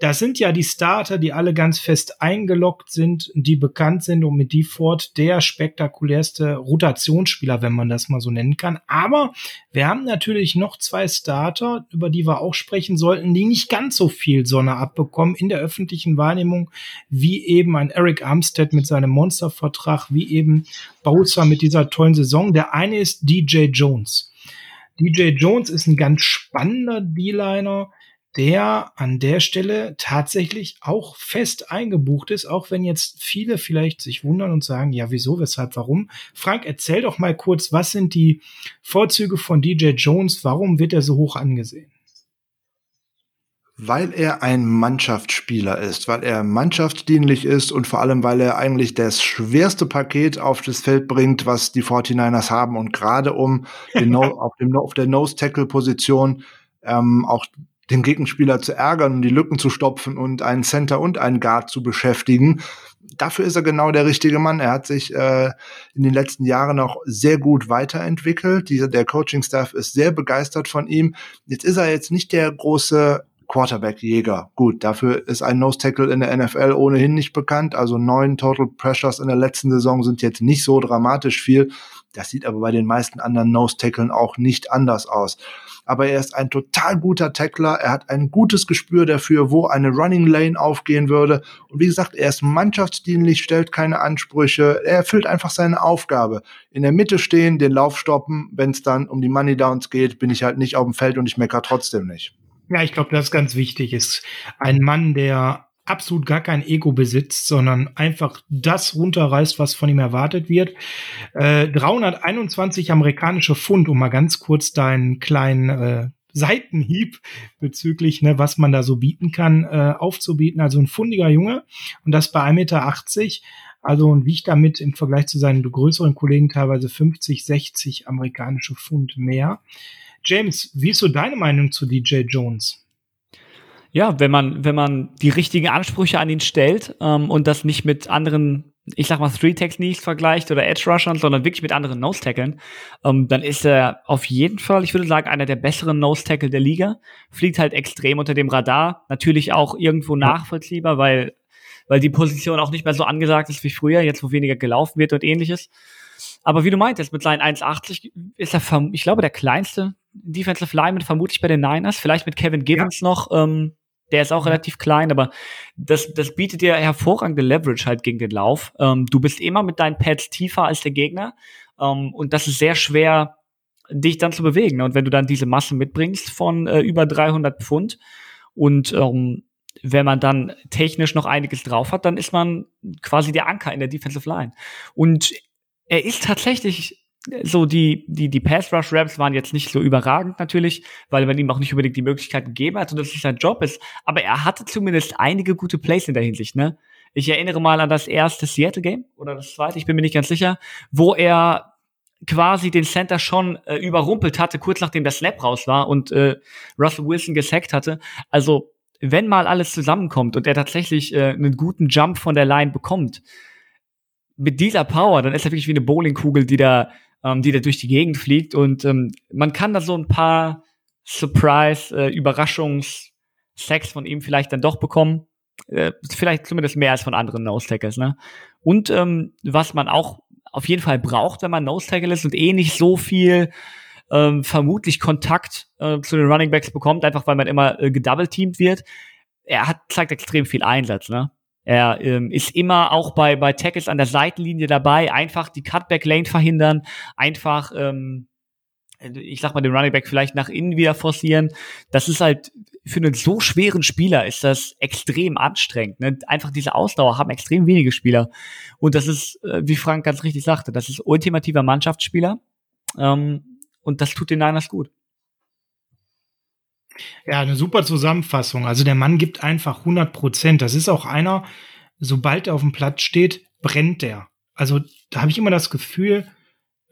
Das sind ja die Starter, die alle ganz fest eingeloggt sind, die bekannt sind und mit Default der spektakulärste Rotationsspieler, wenn man das mal so nennen kann. Aber wir haben natürlich noch zwei Starter, über die wir auch sprechen sollten, die nicht ganz so viel Sonne abbekommen in der öffentlichen Wahrnehmung, wie eben ein Eric Armstead mit seinem Monstervertrag, wie eben Bowser mit dieser tollen Saison. Der eine ist DJ Jones. DJ Jones ist ein ganz spannender D-Liner, der an der Stelle tatsächlich auch fest eingebucht ist, auch wenn jetzt viele vielleicht sich wundern und sagen, ja, wieso, weshalb, warum. Frank, erzähl doch mal kurz, was sind die Vorzüge von DJ Jones? Warum wird er so hoch angesehen? Weil er ein Mannschaftsspieler ist, weil er mannschaftsdienlich ist und vor allem, weil er eigentlich das schwerste Paket auf das Feld bringt, was die 49ers haben und gerade um no auf, dem, auf der Nose-Tackle-Position ähm, auch den Gegenspieler zu ärgern und die Lücken zu stopfen und einen Center und einen Guard zu beschäftigen. Dafür ist er genau der richtige Mann. Er hat sich äh, in den letzten Jahren auch sehr gut weiterentwickelt. Dieser, der Coaching-Staff ist sehr begeistert von ihm. Jetzt ist er jetzt nicht der große Quarterback-Jäger. Gut, dafür ist ein Nose-Tackle in der NFL ohnehin nicht bekannt. Also neun Total Pressures in der letzten Saison sind jetzt nicht so dramatisch viel. Das sieht aber bei den meisten anderen Nose-Tackeln auch nicht anders aus aber er ist ein total guter Tackler. Er hat ein gutes Gespür dafür, wo eine Running Lane aufgehen würde. Und wie gesagt, er ist mannschaftsdienlich, stellt keine Ansprüche. Er erfüllt einfach seine Aufgabe. In der Mitte stehen, den Lauf stoppen. Wenn es dann um die Money Downs geht, bin ich halt nicht auf dem Feld und ich meckere trotzdem nicht. Ja, ich glaube, das ist ganz wichtig. Ist ein Mann, der absolut gar kein Ego besitzt, sondern einfach das runterreißt, was von ihm erwartet wird. Äh, 321 amerikanische Pfund, um mal ganz kurz deinen kleinen äh, Seitenhieb bezüglich, ne, was man da so bieten kann, äh, aufzubieten. Also ein fundiger Junge und das bei 1,80 Meter. Also und wiegt damit im Vergleich zu seinen größeren Kollegen teilweise 50, 60 amerikanische Pfund mehr. James, wie ist so deine Meinung zu DJ Jones? Ja, wenn man, wenn man die richtigen Ansprüche an ihn stellt ähm, und das nicht mit anderen, ich sag mal, Three-Techniques vergleicht oder Edge-Rushern, sondern wirklich mit anderen Nose-Tackeln, ähm, dann ist er auf jeden Fall, ich würde sagen, einer der besseren Nose-Tackle der Liga. Fliegt halt extrem unter dem Radar. Natürlich auch irgendwo nachvollziehbar, weil, weil die Position auch nicht mehr so angesagt ist wie früher, jetzt wo weniger gelaufen wird und ähnliches. Aber wie du meintest, mit seinen 1,80 ist er, ich glaube, der kleinste Defensive Lineman vermutlich bei den Niners, vielleicht mit Kevin Givens ja. noch, ähm, der ist auch relativ klein, aber das, das bietet dir hervorragende Leverage halt gegen den Lauf. Ähm, du bist immer mit deinen Pads tiefer als der Gegner ähm, und das ist sehr schwer, dich dann zu bewegen. Und wenn du dann diese Masse mitbringst von äh, über 300 Pfund und ähm, wenn man dann technisch noch einiges drauf hat, dann ist man quasi der Anker in der Defensive Line. Und er ist tatsächlich so die, die, die Pass-Rush-Raps waren jetzt nicht so überragend natürlich, weil man ihm auch nicht unbedingt die Möglichkeiten gegeben hat und das nicht sein Job ist. Aber er hatte zumindest einige gute Plays in der Hinsicht, ne? Ich erinnere mal an das erste Seattle-Game oder das zweite, ich bin mir nicht ganz sicher, wo er quasi den Center schon äh, überrumpelt hatte, kurz nachdem der Snap raus war und äh, Russell Wilson gesackt hatte. Also, wenn mal alles zusammenkommt und er tatsächlich äh, einen guten Jump von der Line bekommt, mit dieser Power, dann ist er wirklich wie eine Bowlingkugel, die da ähm, die da durch die Gegend fliegt. Und ähm, man kann da so ein paar Surprise, äh, Überraschungs-Sex von ihm vielleicht dann doch bekommen. Äh, vielleicht zumindest mehr als von anderen Nose-Tackles, ne? Und ähm, was man auch auf jeden Fall braucht, wenn man Nose-Tackle ist und eh nicht so viel ähm, vermutlich Kontakt äh, zu den Running Backs bekommt, einfach weil man immer äh, gedouble-teamt wird. Er hat, zeigt extrem viel Einsatz, ne? Er ähm, ist immer auch bei, bei Tackles an der Seitenlinie dabei, einfach die Cutback-Lane verhindern, einfach, ähm, ich sag mal, den Running Back vielleicht nach innen wieder forcieren. Das ist halt für einen so schweren Spieler ist das extrem anstrengend. Ne? Einfach diese Ausdauer haben extrem wenige Spieler. Und das ist, äh, wie Frank ganz richtig sagte, das ist ultimativer Mannschaftsspieler. Ähm, und das tut den Niners gut. Ja, eine super Zusammenfassung. Also der Mann gibt einfach 100 Prozent. Das ist auch einer, sobald er auf dem Platz steht, brennt der. Also da habe ich immer das Gefühl,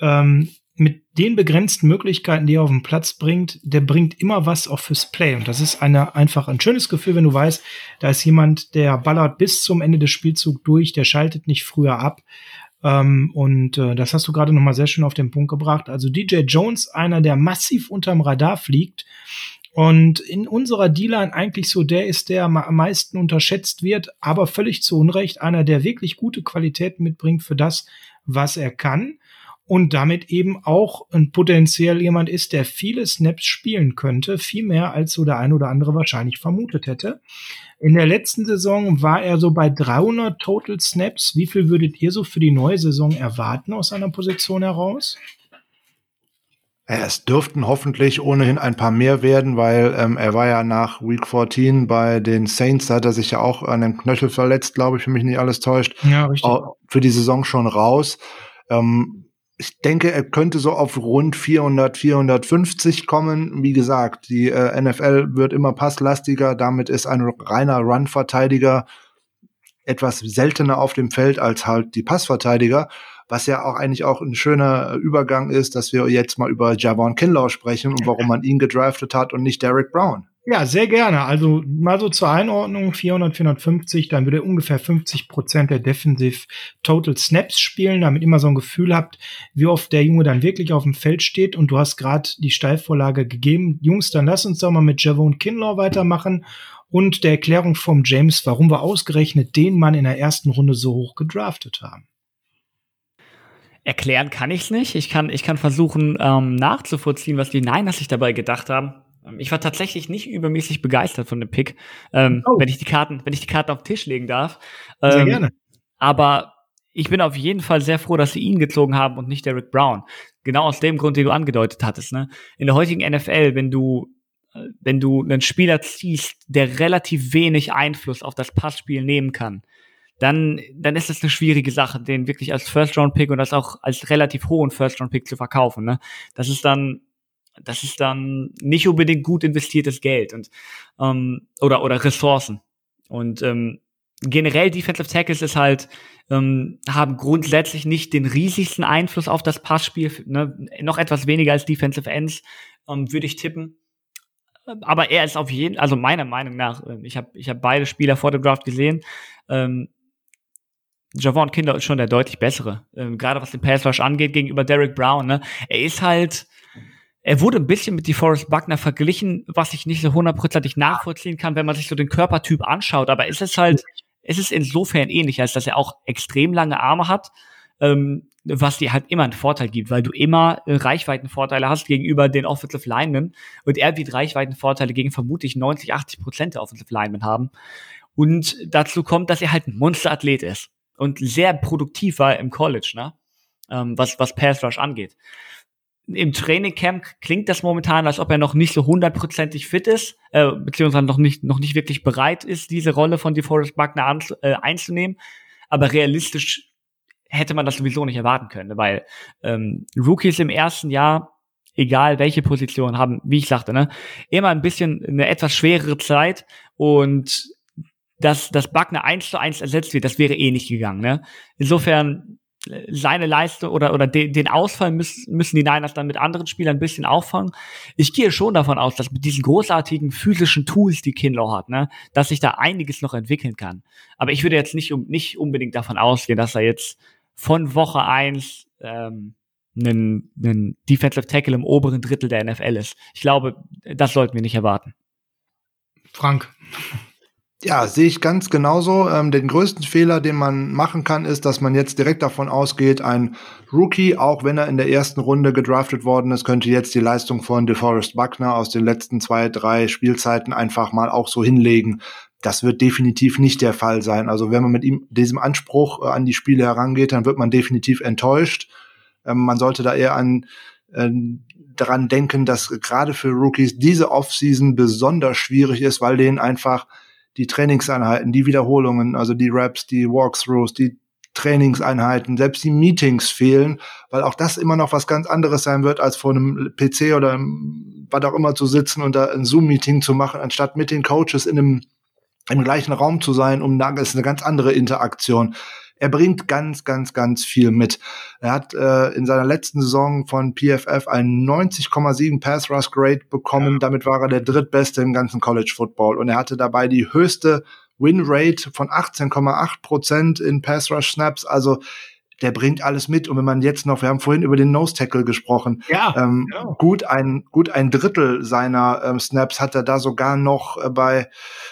ähm, mit den begrenzten Möglichkeiten, die er auf den Platz bringt, der bringt immer was auch fürs Play. Und das ist eine, einfach ein schönes Gefühl, wenn du weißt, da ist jemand, der ballert bis zum Ende des Spielzugs durch, der schaltet nicht früher ab. Ähm, und äh, das hast du gerade noch mal sehr schön auf den Punkt gebracht. Also DJ Jones, einer, der massiv unterm Radar fliegt und in unserer D-Line eigentlich so der ist, der am meisten unterschätzt wird, aber völlig zu Unrecht einer, der wirklich gute Qualitäten mitbringt für das, was er kann und damit eben auch ein potenziell jemand ist, der viele Snaps spielen könnte, viel mehr als so der ein oder andere wahrscheinlich vermutet hätte. In der letzten Saison war er so bei 300 Total Snaps. Wie viel würdet ihr so für die neue Saison erwarten aus seiner Position heraus? Es dürften hoffentlich ohnehin ein paar mehr werden, weil ähm, er war ja nach Week 14 bei den Saints, da hat er sich ja auch an den Knöchel verletzt, glaube ich, wenn mich nicht alles täuscht. Ja, richtig. Für die Saison schon raus. Ähm, ich denke, er könnte so auf rund 400, 450 kommen. Wie gesagt, die äh, NFL wird immer passlastiger. Damit ist ein reiner Run-Verteidiger etwas seltener auf dem Feld als halt die Passverteidiger. Was ja auch eigentlich auch ein schöner Übergang ist, dass wir jetzt mal über Javon Kinlaw sprechen und warum man ihn gedraftet hat und nicht Derek Brown. Ja, sehr gerne. Also mal so zur Einordnung, 400, 450, dann würde ungefähr 50 Prozent der Defensive Total Snaps spielen, damit immer so ein Gefühl habt, wie oft der Junge dann wirklich auf dem Feld steht. Und du hast gerade die Steilvorlage gegeben. Jungs, dann lass uns doch mal mit Javon Kinlaw weitermachen und der Erklärung vom James, warum wir ausgerechnet den Mann in der ersten Runde so hoch gedraftet haben. Erklären kann ich es nicht. Ich kann, ich kann versuchen ähm, nachzuvollziehen, was die Niners sich dabei gedacht haben. Ähm, ich war tatsächlich nicht übermäßig begeistert von dem Pick, ähm, oh. wenn ich die Karten, wenn ich die Karten auf den Tisch legen darf. Ähm, sehr gerne. Aber ich bin auf jeden Fall sehr froh, dass sie ihn gezogen haben und nicht Derek Brown. Genau aus dem Grund, den du angedeutet hattest. Ne? In der heutigen NFL, wenn du äh, wenn du einen Spieler ziehst, der relativ wenig Einfluss auf das Passspiel nehmen kann, dann, dann ist es eine schwierige Sache, den wirklich als First-Round-Pick und das auch als relativ hohen First-Round-Pick zu verkaufen. Ne? Das ist dann das ist dann nicht unbedingt gut investiertes Geld und ähm, oder oder Ressourcen. Und ähm, generell Defensive Tackles ist halt ähm, haben grundsätzlich nicht den riesigsten Einfluss auf das Passspiel, ne? noch etwas weniger als Defensive Ends, ähm, würde ich tippen. Aber er ist auf jeden, also meiner Meinung nach, äh, ich habe ich hab beide Spieler vor dem Draft gesehen. Ähm, Javon Kinder ist schon der deutlich bessere, ähm, gerade was den Pass Rush angeht gegenüber Derek Brown. Ne? Er ist halt er wurde ein bisschen mit DeForest Buckner verglichen, was ich nicht so hundertprozentig nachvollziehen kann, wenn man sich so den Körpertyp anschaut. Aber es ist halt, es ist insofern ähnlich, als dass er auch extrem lange Arme hat, ähm, was dir halt immer einen Vorteil gibt, weil du immer äh, Reichweitenvorteile hast gegenüber den Offensive Linemen und er wird Reichweitenvorteile gegen vermutlich 90, 80 Prozent der Offensive Linemen haben. Und dazu kommt, dass er halt ein Monsterathlet ist und sehr produktiv war im College, ne? Ähm, was, was Pass Rush angeht im Trainingcamp klingt das momentan, als ob er noch nicht so hundertprozentig fit ist, äh, beziehungsweise noch nicht, noch nicht wirklich bereit ist, diese Rolle von DeForest Buckner an, äh, einzunehmen. Aber realistisch hätte man das sowieso nicht erwarten können, weil ähm, Rookies im ersten Jahr, egal welche Position, haben, wie ich sagte, ne, immer ein bisschen eine etwas schwerere Zeit und dass, dass Buckner eins zu eins ersetzt wird, das wäre eh nicht gegangen. Ne? Insofern seine Leistung oder, oder de, den Ausfall müssen, müssen die Niners dann mit anderen Spielern ein bisschen auffangen. Ich gehe schon davon aus, dass mit diesen großartigen physischen Tools, die Kinlaw hat, ne, dass sich da einiges noch entwickeln kann. Aber ich würde jetzt nicht, um, nicht unbedingt davon ausgehen, dass er jetzt von Woche eins ähm, einen, einen Defensive Tackle im oberen Drittel der NFL ist. Ich glaube, das sollten wir nicht erwarten. Frank. Ja, sehe ich ganz genauso. Ähm, den größten Fehler, den man machen kann, ist, dass man jetzt direkt davon ausgeht, ein Rookie, auch wenn er in der ersten Runde gedraftet worden ist, könnte jetzt die Leistung von DeForest Buckner aus den letzten zwei, drei Spielzeiten einfach mal auch so hinlegen. Das wird definitiv nicht der Fall sein. Also wenn man mit ihm diesem Anspruch äh, an die Spiele herangeht, dann wird man definitiv enttäuscht. Ähm, man sollte da eher an äh, daran denken, dass gerade für Rookies diese Offseason besonders schwierig ist, weil denen einfach die Trainingseinheiten, die Wiederholungen, also die Raps, die Walkthroughs, die Trainingseinheiten, selbst die Meetings fehlen, weil auch das immer noch was ganz anderes sein wird, als vor einem PC oder was auch immer zu sitzen und da ein Zoom-Meeting zu machen, anstatt mit den Coaches in einem im gleichen Raum zu sein, um ist eine ganz andere Interaktion er bringt ganz, ganz, ganz viel mit. Er hat äh, in seiner letzten Saison von PFF einen 90,7 Pass Rush Grade bekommen. Ja. Damit war er der drittbeste im ganzen College Football. Und er hatte dabei die höchste Win Rate von 18,8 Prozent in Pass Rush Snaps. Also der bringt alles mit. Und wenn man jetzt noch, wir haben vorhin über den Nose Tackle gesprochen, ja, ähm, ja. gut ein gut ein Drittel seiner ähm, Snaps hat er da sogar noch äh, bei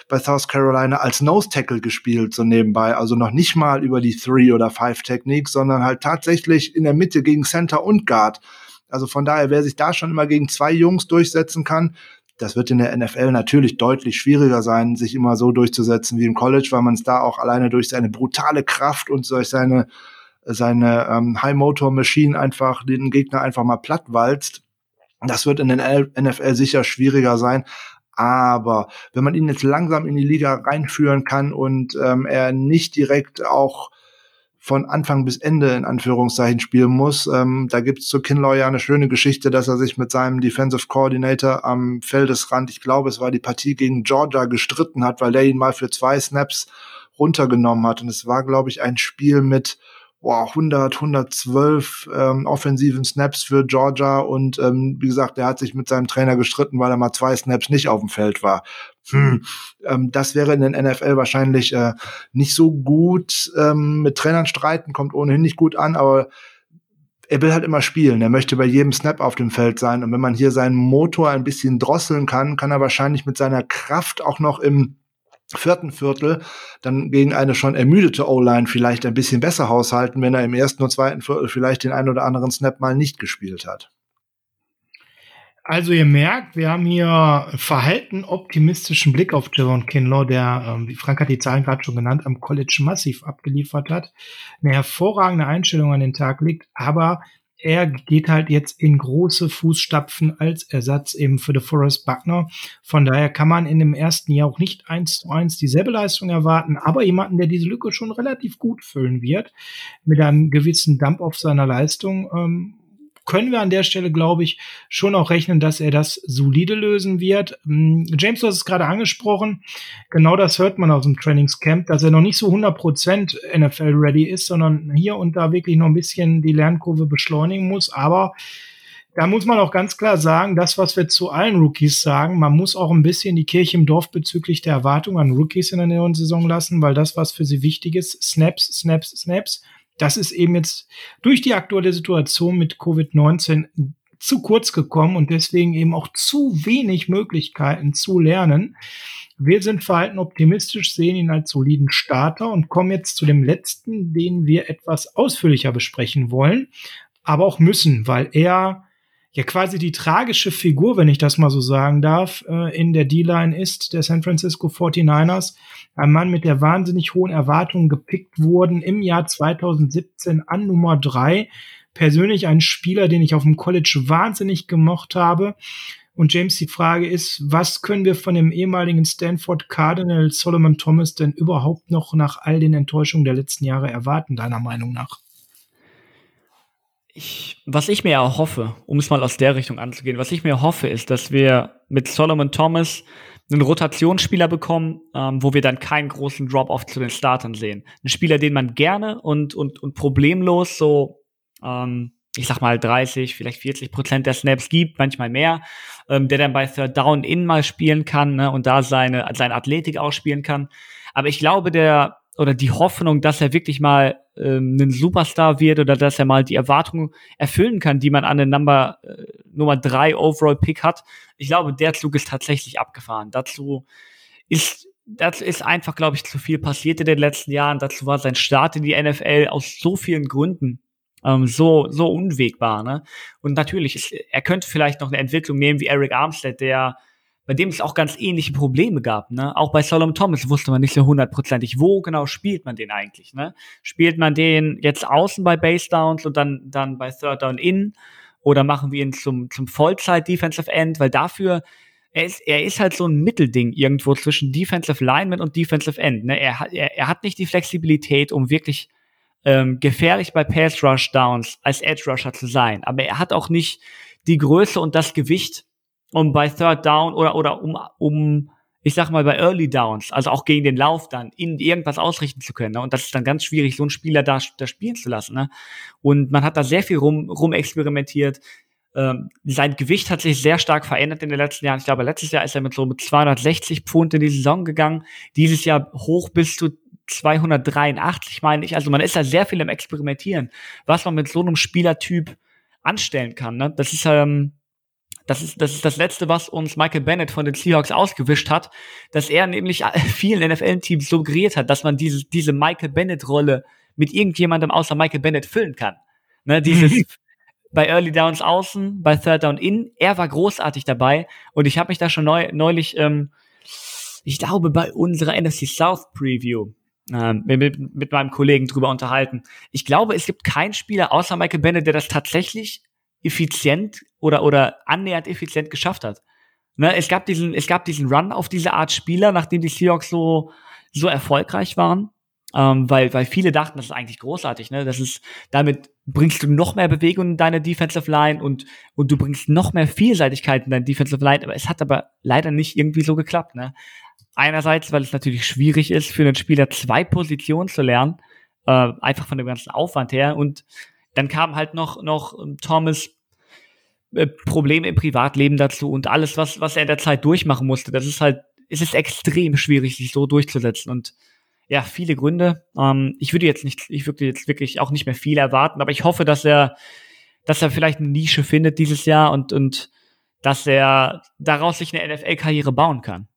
bei South Carolina als Nose Tackle gespielt so nebenbei. Also noch nicht mal über die Three oder Five Technik, sondern halt tatsächlich in der Mitte gegen Center und Guard. Also von daher, wer sich da schon immer gegen zwei Jungs durchsetzen kann, das wird in der NFL natürlich deutlich schwieriger sein, sich immer so durchzusetzen wie im College, weil man es da auch alleine durch seine brutale Kraft und durch seine seine ähm, High Motor Machine einfach den Gegner einfach mal platt walzt. Das wird in den NFL sicher schwieriger sein. Aber wenn man ihn jetzt langsam in die Liga reinführen kann und ähm, er nicht direkt auch von Anfang bis Ende in Anführungszeichen spielen muss. Ähm, da gibt's zu Kinlaw ja eine schöne Geschichte, dass er sich mit seinem Defensive Coordinator am Feldesrand, ich glaube, es war die Partie gegen Georgia, gestritten hat, weil der ihn mal für zwei Snaps runtergenommen hat. Und es war, glaube ich, ein Spiel mit boah, 100, 112 ähm, offensiven Snaps für Georgia und ähm, wie gesagt, er hat sich mit seinem Trainer gestritten, weil er mal zwei Snaps nicht auf dem Feld war. Hm. Ähm, das wäre in den NFL wahrscheinlich äh, nicht so gut. Ähm, mit Trainern streiten kommt ohnehin nicht gut an, aber er will halt immer spielen. Er möchte bei jedem Snap auf dem Feld sein. Und wenn man hier seinen Motor ein bisschen drosseln kann, kann er wahrscheinlich mit seiner Kraft auch noch im vierten Viertel dann gegen eine schon ermüdete O-Line vielleicht ein bisschen besser haushalten, wenn er im ersten und zweiten Viertel vielleicht den einen oder anderen Snap mal nicht gespielt hat. Also ihr merkt, wir haben hier verhalten optimistischen Blick auf Javon Kinlaw, der, ähm, wie Frank hat die Zahlen gerade schon genannt, am College massiv abgeliefert hat, eine hervorragende Einstellung an den Tag legt, aber er geht halt jetzt in große Fußstapfen als Ersatz eben für The Forest Buckner. Von daher kann man in dem ersten Jahr auch nicht eins zu eins dieselbe Leistung erwarten, aber jemanden, der diese Lücke schon relativ gut füllen wird, mit einem gewissen Dump auf seiner Leistung, ähm, können wir an der Stelle, glaube ich, schon auch rechnen, dass er das solide lösen wird. Hm, James, du hast es gerade angesprochen. Genau das hört man aus dem Trainingscamp, dass er noch nicht so 100% NFL-ready ist, sondern hier und da wirklich noch ein bisschen die Lernkurve beschleunigen muss. Aber da muss man auch ganz klar sagen, das, was wir zu allen Rookies sagen, man muss auch ein bisschen die Kirche im Dorf bezüglich der Erwartungen an Rookies in der neuen Saison lassen, weil das, was für sie wichtig ist, Snaps, Snaps, Snaps, das ist eben jetzt durch die aktuelle Situation mit Covid-19 zu kurz gekommen und deswegen eben auch zu wenig Möglichkeiten zu lernen. Wir sind verhalten optimistisch, sehen ihn als soliden Starter und kommen jetzt zu dem letzten, den wir etwas ausführlicher besprechen wollen, aber auch müssen, weil er ja quasi die tragische Figur, wenn ich das mal so sagen darf, äh, in der D-Line ist der San Francisco 49ers. Ein Mann mit der wahnsinnig hohen Erwartungen gepickt wurden im Jahr 2017 an Nummer drei. Persönlich ein Spieler, den ich auf dem College wahnsinnig gemocht habe. Und James, die Frage ist, was können wir von dem ehemaligen Stanford Cardinal Solomon Thomas denn überhaupt noch nach all den Enttäuschungen der letzten Jahre erwarten, deiner Meinung nach? Ich, was ich mir erhoffe, um es mal aus der Richtung anzugehen, was ich mir erhoffe, ist, dass wir mit Solomon Thomas einen Rotationsspieler bekommen, ähm, wo wir dann keinen großen Drop-off zu den Startern sehen. Ein Spieler, den man gerne und, und, und problemlos so, ähm, ich sag mal 30, vielleicht 40 Prozent der Snaps gibt, manchmal mehr, ähm, der dann bei Third Down in mal spielen kann ne, und da seine, seine Athletik ausspielen kann. Aber ich glaube, der oder die Hoffnung, dass er wirklich mal ähm, ein Superstar wird oder dass er mal die Erwartungen erfüllen kann, die man an den Number äh, Nummer drei Overall Pick hat. Ich glaube, der Zug ist tatsächlich abgefahren. Dazu ist dazu ist einfach, glaube ich, zu viel passiert in den letzten Jahren. Dazu war sein Start in die NFL aus so vielen Gründen ähm, so so unwegbar. Ne? Und natürlich, ist, er könnte vielleicht noch eine Entwicklung nehmen wie Eric Armstead, der bei dem es auch ganz ähnliche Probleme gab. Ne? Auch bei Solomon Thomas wusste man nicht so hundertprozentig, wo genau spielt man den eigentlich. Ne? Spielt man den jetzt außen bei Base Downs und dann, dann bei Third Down in? Oder machen wir ihn zum, zum Vollzeit-Defensive End? Weil dafür, er ist, er ist halt so ein Mittelding irgendwo zwischen Defensive Lineman und Defensive End. Ne? Er, er, er hat nicht die Flexibilität, um wirklich ähm, gefährlich bei Pass Rush Downs als Edge Rusher zu sein. Aber er hat auch nicht die Größe und das Gewicht, um bei Third Down oder, oder um, um, ich sag mal, bei Early Downs, also auch gegen den Lauf dann, in irgendwas ausrichten zu können. Ne? Und das ist dann ganz schwierig, so einen Spieler da, da spielen zu lassen. Ne? Und man hat da sehr viel rum, rum experimentiert. Ähm, sein Gewicht hat sich sehr stark verändert in den letzten Jahren. Ich glaube, letztes Jahr ist er mit so mit 260 Pfund in die Saison gegangen. Dieses Jahr hoch bis zu 283, meine ich. Also man ist da sehr viel im Experimentieren, was man mit so einem Spielertyp anstellen kann. Ne? Das ist ähm, das ist, das ist das Letzte, was uns Michael Bennett von den Seahawks ausgewischt hat, dass er nämlich vielen NFL-Teams suggeriert hat, dass man diese, diese Michael Bennett-Rolle mit irgendjemandem außer Michael Bennett füllen kann. Ne, dieses bei Early Downs außen, bei Third Down in, er war großartig dabei und ich habe mich da schon neu, neulich, ähm, ich glaube, bei unserer NFC South Preview ähm, mit, mit meinem Kollegen drüber unterhalten. Ich glaube, es gibt keinen Spieler außer Michael Bennett, der das tatsächlich effizient oder, oder annähernd effizient geschafft hat. Ne, es gab diesen, es gab diesen Run auf diese Art Spieler, nachdem die Seahawks so, so erfolgreich waren. ähm, weil, weil viele dachten, das ist eigentlich großartig, ne? Das ist, damit bringst du noch mehr Bewegung in deine Defensive Line und, und du bringst noch mehr Vielseitigkeit in deine Defensive Line, aber es hat aber leider nicht irgendwie so geklappt, ne? Einerseits, weil es natürlich schwierig ist, für einen Spieler zwei Positionen zu lernen, äh, einfach von dem ganzen Aufwand her. Und dann kam halt noch, noch Thomas äh, Probleme im Privatleben dazu und alles, was, was er in der Zeit durchmachen musste. Das ist halt, es ist extrem schwierig, sich so durchzusetzen. Und ja, viele Gründe. Ähm, ich würde jetzt nicht, ich würde jetzt wirklich auch nicht mehr viel erwarten, aber ich hoffe, dass er, dass er vielleicht eine Nische findet dieses Jahr und, und dass er daraus sich eine NFL-Karriere bauen kann.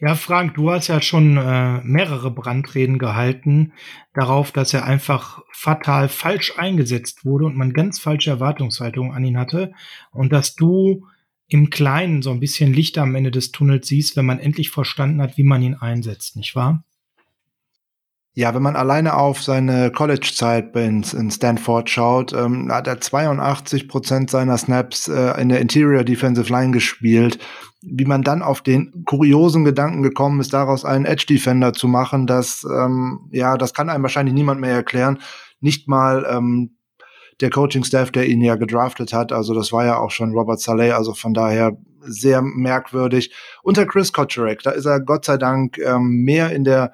Ja, Frank, du hast ja schon äh, mehrere Brandreden gehalten darauf, dass er einfach fatal falsch eingesetzt wurde und man ganz falsche Erwartungshaltungen an ihn hatte und dass du im Kleinen so ein bisschen Licht am Ende des Tunnels siehst, wenn man endlich verstanden hat, wie man ihn einsetzt, nicht wahr? Ja, wenn man alleine auf seine College-Zeit in, in, Stanford schaut, ähm, hat er 82 Prozent seiner Snaps äh, in der Interior Defensive Line gespielt. Wie man dann auf den kuriosen Gedanken gekommen ist, daraus einen Edge-Defender zu machen, das, ähm, ja, das kann einem wahrscheinlich niemand mehr erklären. Nicht mal ähm, der Coaching-Staff, der ihn ja gedraftet hat. Also das war ja auch schon Robert Saleh, also von daher sehr merkwürdig. Unter Chris Kotcherek, da ist er Gott sei Dank ähm, mehr in der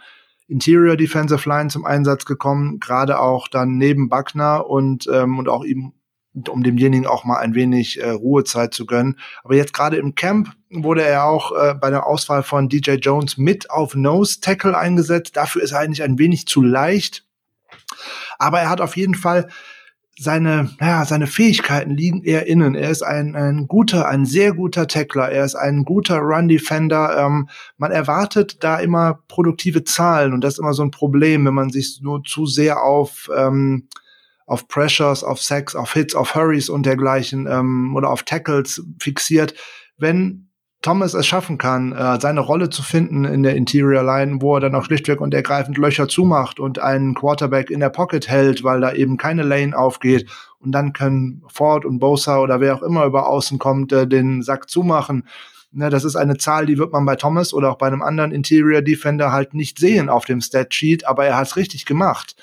Interior Defensive Line zum Einsatz gekommen, gerade auch dann neben Buckner und, ähm, und auch ihm, um demjenigen auch mal ein wenig äh, Ruhezeit zu gönnen. Aber jetzt gerade im Camp wurde er auch äh, bei der Auswahl von DJ Jones mit auf Nose Tackle eingesetzt. Dafür ist er eigentlich ein wenig zu leicht. Aber er hat auf jeden Fall seine, ja, seine Fähigkeiten liegen eher innen. Er ist ein, ein guter, ein sehr guter Tackler. Er ist ein guter Run-Defender. Ähm, man erwartet da immer produktive Zahlen und das ist immer so ein Problem, wenn man sich nur zu sehr auf, ähm, auf Pressures, auf Sacks, auf Hits, auf Hurries und dergleichen ähm, oder auf Tackles fixiert. Wenn Thomas es schaffen kann, äh, seine Rolle zu finden in der Interior Line, wo er dann auch schlichtweg und ergreifend Löcher zumacht und einen Quarterback in der Pocket hält, weil da eben keine Lane aufgeht. Und dann können Ford und Bosa oder wer auch immer über außen kommt, äh, den Sack zumachen. Ne, das ist eine Zahl, die wird man bei Thomas oder auch bei einem anderen Interior Defender halt nicht sehen auf dem Stat Sheet, aber er hat es richtig gemacht.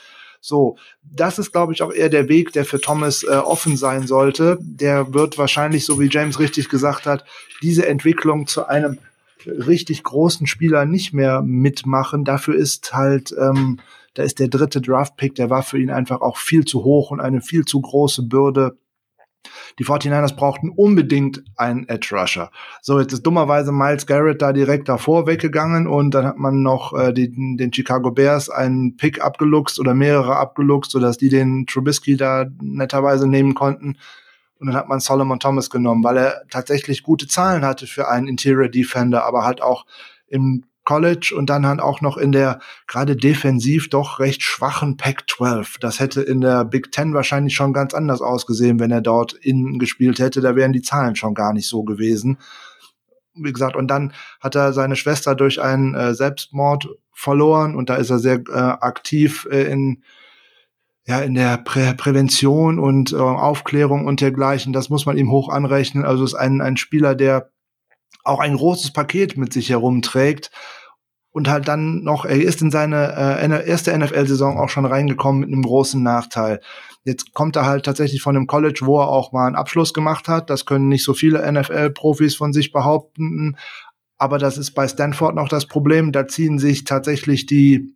So, das ist, glaube ich, auch eher der Weg, der für Thomas äh, offen sein sollte. Der wird wahrscheinlich, so wie James richtig gesagt hat, diese Entwicklung zu einem richtig großen Spieler nicht mehr mitmachen. Dafür ist halt, ähm, da ist der dritte Draft-Pick, der war für ihn einfach auch viel zu hoch und eine viel zu große Bürde die 49ers brauchten unbedingt einen Edge Rusher. So, jetzt ist dummerweise Miles Garrett da direkt davor weggegangen und dann hat man noch äh, die, den Chicago Bears einen Pick abgeluchst oder mehrere abgeluchst, sodass die den Trubisky da netterweise nehmen konnten. Und dann hat man Solomon Thomas genommen, weil er tatsächlich gute Zahlen hatte für einen Interior Defender, aber halt auch im College und dann halt auch noch in der gerade defensiv doch recht schwachen Pac-12. Das hätte in der Big Ten wahrscheinlich schon ganz anders ausgesehen, wenn er dort innen gespielt hätte. Da wären die Zahlen schon gar nicht so gewesen. Wie gesagt, und dann hat er seine Schwester durch einen äh, Selbstmord verloren und da ist er sehr äh, aktiv äh, in ja, in der Prä Prävention und äh, Aufklärung und dergleichen. Das muss man ihm hoch anrechnen. Also ist ein, ein Spieler, der auch ein großes Paket mit sich herumträgt und halt dann noch, er ist in seine äh, erste NFL-Saison auch schon reingekommen mit einem großen Nachteil. Jetzt kommt er halt tatsächlich von einem College, wo er auch mal einen Abschluss gemacht hat. Das können nicht so viele NFL-Profis von sich behaupten. Aber das ist bei Stanford noch das Problem. Da ziehen sich tatsächlich die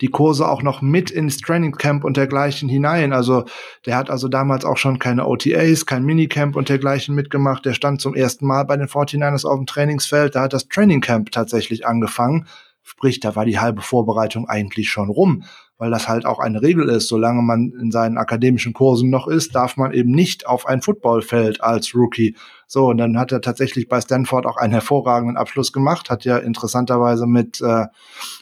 die Kurse auch noch mit ins Training Camp und dergleichen hinein. Also der hat also damals auch schon keine OTAs, kein Minicamp und dergleichen mitgemacht. Der stand zum ersten Mal bei den 49ers auf dem Trainingsfeld. Da hat das Training Camp tatsächlich angefangen. Sprich, da war die halbe Vorbereitung eigentlich schon rum weil das halt auch eine Regel ist. Solange man in seinen akademischen Kursen noch ist, darf man eben nicht auf ein Footballfeld als Rookie. So, und dann hat er tatsächlich bei Stanford auch einen hervorragenden Abschluss gemacht, hat ja interessanterweise mit, äh,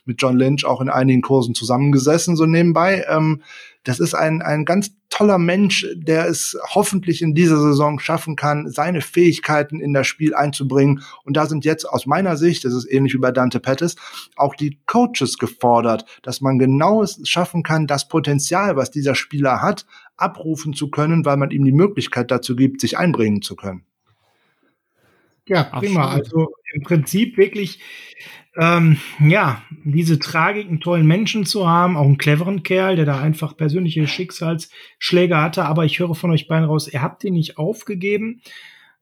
mit John Lynch auch in einigen Kursen zusammengesessen, so nebenbei. Ähm, das ist ein, ein ganz toller Mensch, der es hoffentlich in dieser Saison schaffen kann, seine Fähigkeiten in das Spiel einzubringen. Und da sind jetzt aus meiner Sicht, das ist ähnlich wie bei Dante Pettis, auch die Coaches gefordert, dass man genau schaffen kann, das Potenzial, was dieser Spieler hat, abrufen zu können, weil man ihm die Möglichkeit dazu gibt, sich einbringen zu können. Ja, prima. Also im Prinzip wirklich ähm, ja, diese Tragik, einen tollen Menschen zu haben, auch einen cleveren Kerl, der da einfach persönliche Schicksalsschläge hatte, aber ich höre von euch beiden raus, ihr habt ihn nicht aufgegeben.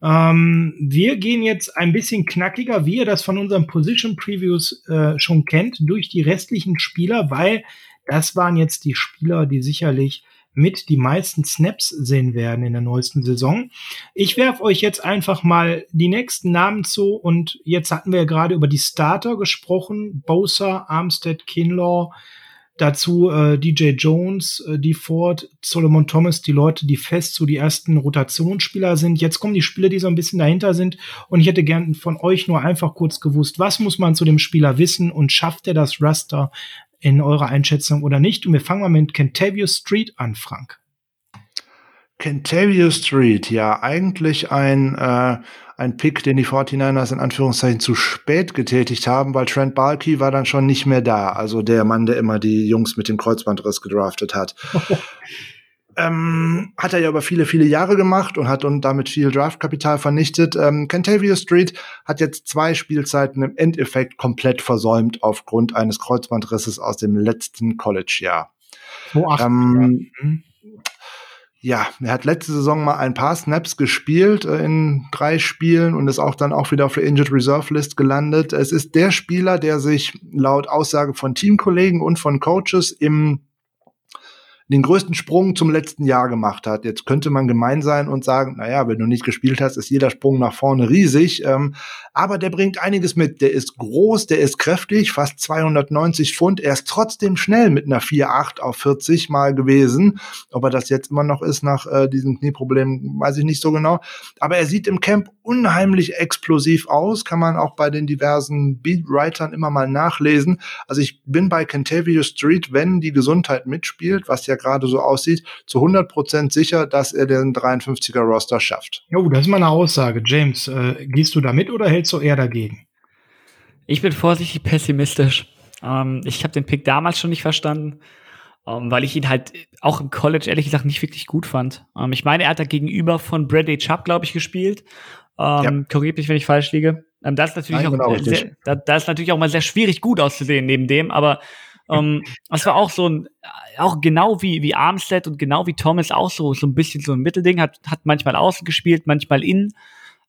Ähm, wir gehen jetzt ein bisschen knackiger, wie ihr das von unseren Position Previews äh, schon kennt, durch die restlichen Spieler, weil das waren jetzt die Spieler, die sicherlich mit die meisten Snaps sehen werden in der neuesten Saison. Ich werfe euch jetzt einfach mal die nächsten Namen zu und jetzt hatten wir ja gerade über die Starter gesprochen. Bosa, Armstead, Kinlaw, dazu äh, DJ Jones, äh, die Ford, Solomon Thomas, die Leute, die fest so die ersten Rotationsspieler sind. Jetzt kommen die Spieler, die so ein bisschen dahinter sind und ich hätte gern von euch nur einfach kurz gewusst, was muss man zu dem Spieler wissen und schafft er das Raster in eurer Einschätzung oder nicht. Und wir fangen mal mit Kentavio Street an, Frank. Kentavio Street, ja, eigentlich ein, äh, ein Pick, den die 49ers in Anführungszeichen zu spät getätigt haben, weil Trent Balky war dann schon nicht mehr da. Also der Mann, der immer die Jungs mit dem Kreuzbandriss gedraftet hat. Ähm, hat er ja über viele, viele Jahre gemacht und hat und damit viel Draftkapital vernichtet. Ähm, Kentavio Street hat jetzt zwei Spielzeiten im Endeffekt komplett versäumt aufgrund eines Kreuzbandrisses aus dem letzten College-Jahr. Oh, ähm, mhm. ja, er hat letzte Saison mal ein paar Snaps gespielt äh, in drei Spielen und ist auch dann auch wieder auf der Injured Reserve List gelandet. Es ist der Spieler, der sich laut Aussage von Teamkollegen und von Coaches im den größten Sprung zum letzten Jahr gemacht hat. Jetzt könnte man gemein sein und sagen, naja, wenn du nicht gespielt hast, ist jeder Sprung nach vorne riesig. Ähm, aber der bringt einiges mit. Der ist groß, der ist kräftig, fast 290 Pfund. Er ist trotzdem schnell mit einer 4,8 auf 40 mal gewesen. Ob er das jetzt immer noch ist nach äh, diesem Knieproblem, weiß ich nicht so genau. Aber er sieht im Camp unheimlich explosiv aus, kann man auch bei den diversen Beatwritern immer mal nachlesen. Also ich bin bei Kentavio Street, wenn die Gesundheit mitspielt, was ja gerade so aussieht, zu 100 Prozent sicher, dass er den 53er Roster schafft. Jo, das ist mal eine Aussage. James, äh, gehst du da mit oder hältst du eher dagegen? Ich bin vorsichtig pessimistisch. Ähm, ich habe den Pick damals schon nicht verstanden, ähm, weil ich ihn halt auch im College ehrlich gesagt nicht wirklich gut fand. Ähm, ich meine, er hat da gegenüber von Bradley Chubb, glaube ich, gespielt. Ähm, ja. Korrigiert mich, wenn ich falsch liege. Ähm, das ist natürlich Nein, auch genau, sehr, da, da, ist natürlich auch mal sehr schwierig, gut auszusehen neben dem, aber ähm, das war auch so ein, auch genau wie, wie Armstead und genau wie Thomas auch so, so ein bisschen so ein Mittelding, hat, hat manchmal außen gespielt, manchmal innen.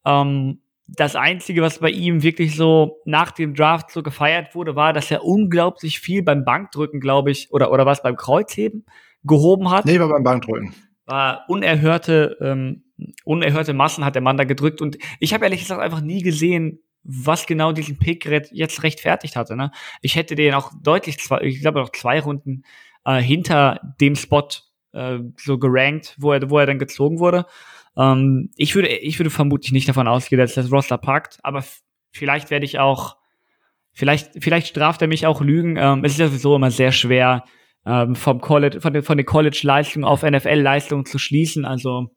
Ähm, das Einzige, was bei ihm wirklich so nach dem Draft so gefeiert wurde, war, dass er unglaublich viel beim Bankdrücken, glaube ich, oder, oder was beim Kreuzheben gehoben hat. Nee, war beim Bankdrücken. War unerhörte, ähm, unerhörte Massen hat der Mann da gedrückt und ich habe ehrlich gesagt einfach nie gesehen, was genau diesen Pick jetzt rechtfertigt hatte. Ne? Ich hätte den auch deutlich, zwei, ich glaube noch zwei Runden äh, hinter dem Spot äh, so gerankt, wo er, wo er dann gezogen wurde. Ähm, ich würde, ich würde vermutlich nicht davon ausgehen, dass das Roster packt, aber vielleicht werde ich auch, vielleicht, vielleicht straft er mich auch Lügen. Ähm, es ist ja sowieso immer sehr schwer, ähm, vom College, von den, von den College-Leistungen auf NFL-Leistungen zu schließen. Also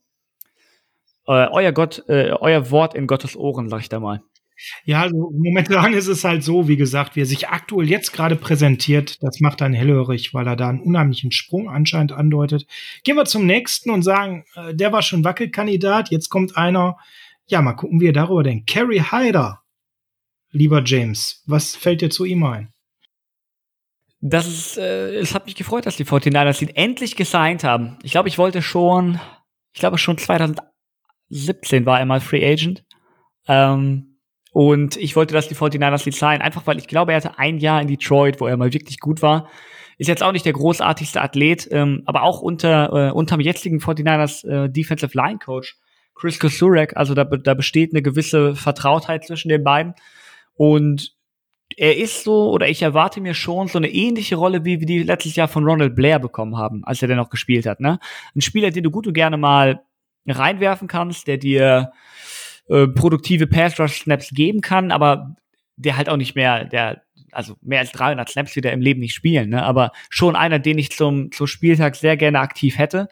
äh, euer Gott, äh, euer Wort in Gottes Ohren, sag ich da mal. Ja, also momentan ist es halt so, wie gesagt, wie er sich aktuell jetzt gerade präsentiert, das macht einen hellhörig, weil er da einen unheimlichen Sprung anscheinend andeutet. Gehen wir zum nächsten und sagen, äh, der war schon Wackelkandidat, jetzt kommt einer, ja, mal gucken, wie er darüber denkt. Carrie Hyder, lieber James, was fällt dir zu ihm ein? Das ist, äh, es hat mich gefreut, dass die 49ers ihn endlich gesigned haben. Ich glaube, ich wollte schon, ich glaube schon 2017 war er mal Free Agent. Ähm, und ich wollte, dass die 49ers die zahlen, einfach weil ich glaube, er hatte ein Jahr in Detroit, wo er mal wirklich gut war. Ist jetzt auch nicht der großartigste Athlet, ähm, aber auch unter äh, unterm jetzigen 49ers äh, Defensive Line Coach Chris Kosurek, also da, da besteht eine gewisse Vertrautheit zwischen den beiden. Und er ist so, oder ich erwarte mir schon so eine ähnliche Rolle, wie wir die letztes Jahr von Ronald Blair bekommen haben, als er dann noch gespielt hat. Ne? Ein Spieler, den du gut und gerne mal reinwerfen kannst, der dir äh, produktive Pass-Rush-Snaps geben kann, aber der halt auch nicht mehr, der, also mehr als 300 Snaps wieder im Leben nicht spielen, ne? aber schon einer, den ich zum, zum Spieltag sehr gerne aktiv hätte.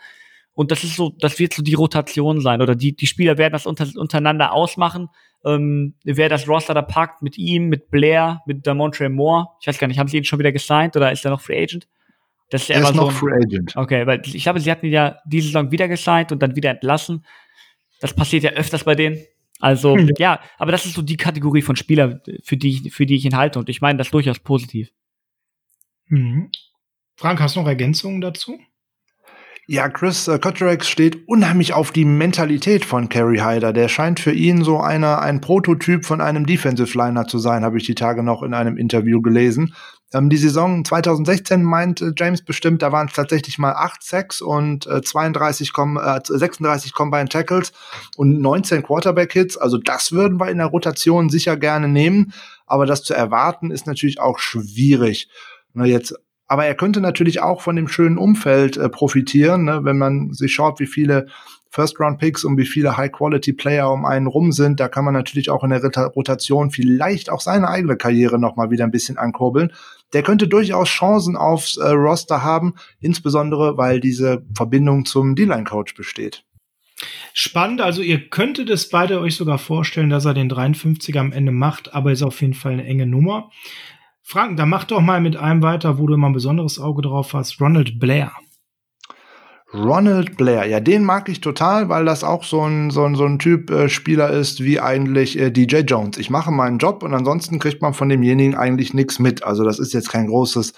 Und das ist so, das wird so die Rotation sein oder die, die Spieler werden das unter, untereinander ausmachen. Ähm, wer das Roster da packt mit ihm, mit Blair, mit Damontre Moore. Ich weiß gar nicht, haben sie ihn schon wieder gesigned oder ist er noch Free Agent? Das ist, er ist noch so Free Agent. Okay, weil ich glaube, sie hatten ihn ja diese Saison wieder gesigned und dann wieder entlassen. Das passiert ja öfters bei denen. Also, ja. ja, aber das ist so die Kategorie von Spieler, für die ich, für die ich ihn halte. Und ich meine das durchaus positiv. Mhm. Frank, hast du noch Ergänzungen dazu? Ja, Chris äh, Kotcherex steht unheimlich auf die Mentalität von Kerry Hyder. Der scheint für ihn so einer, ein Prototyp von einem Defensive Liner zu sein, habe ich die Tage noch in einem Interview gelesen. Ähm, die Saison 2016 meint James bestimmt, da waren es tatsächlich mal 8 Sacks und äh, 32, äh, 36 Combined Tackles und 19 Quarterback Hits. Also das würden wir in der Rotation sicher gerne nehmen. Aber das zu erwarten ist natürlich auch schwierig. Na, jetzt aber er könnte natürlich auch von dem schönen Umfeld äh, profitieren, ne? wenn man sich schaut, wie viele First-Round-Picks und wie viele High-Quality-Player um einen rum sind. Da kann man natürlich auch in der Rotation vielleicht auch seine eigene Karriere noch mal wieder ein bisschen ankurbeln. Der könnte durchaus Chancen aufs äh, Roster haben, insbesondere weil diese Verbindung zum D-Line-Coach besteht. Spannend, also ihr könntet es beide euch sogar vorstellen, dass er den 53er am Ende macht, aber ist auf jeden Fall eine enge Nummer. Frank, dann mach doch mal mit einem weiter, wo du immer ein besonderes Auge drauf hast. Ronald Blair. Ronald Blair, ja, den mag ich total, weil das auch so ein, so ein, so ein Typ äh, Spieler ist wie eigentlich äh, DJ Jones. Ich mache meinen Job und ansonsten kriegt man von demjenigen eigentlich nichts mit. Also das ist jetzt kein großes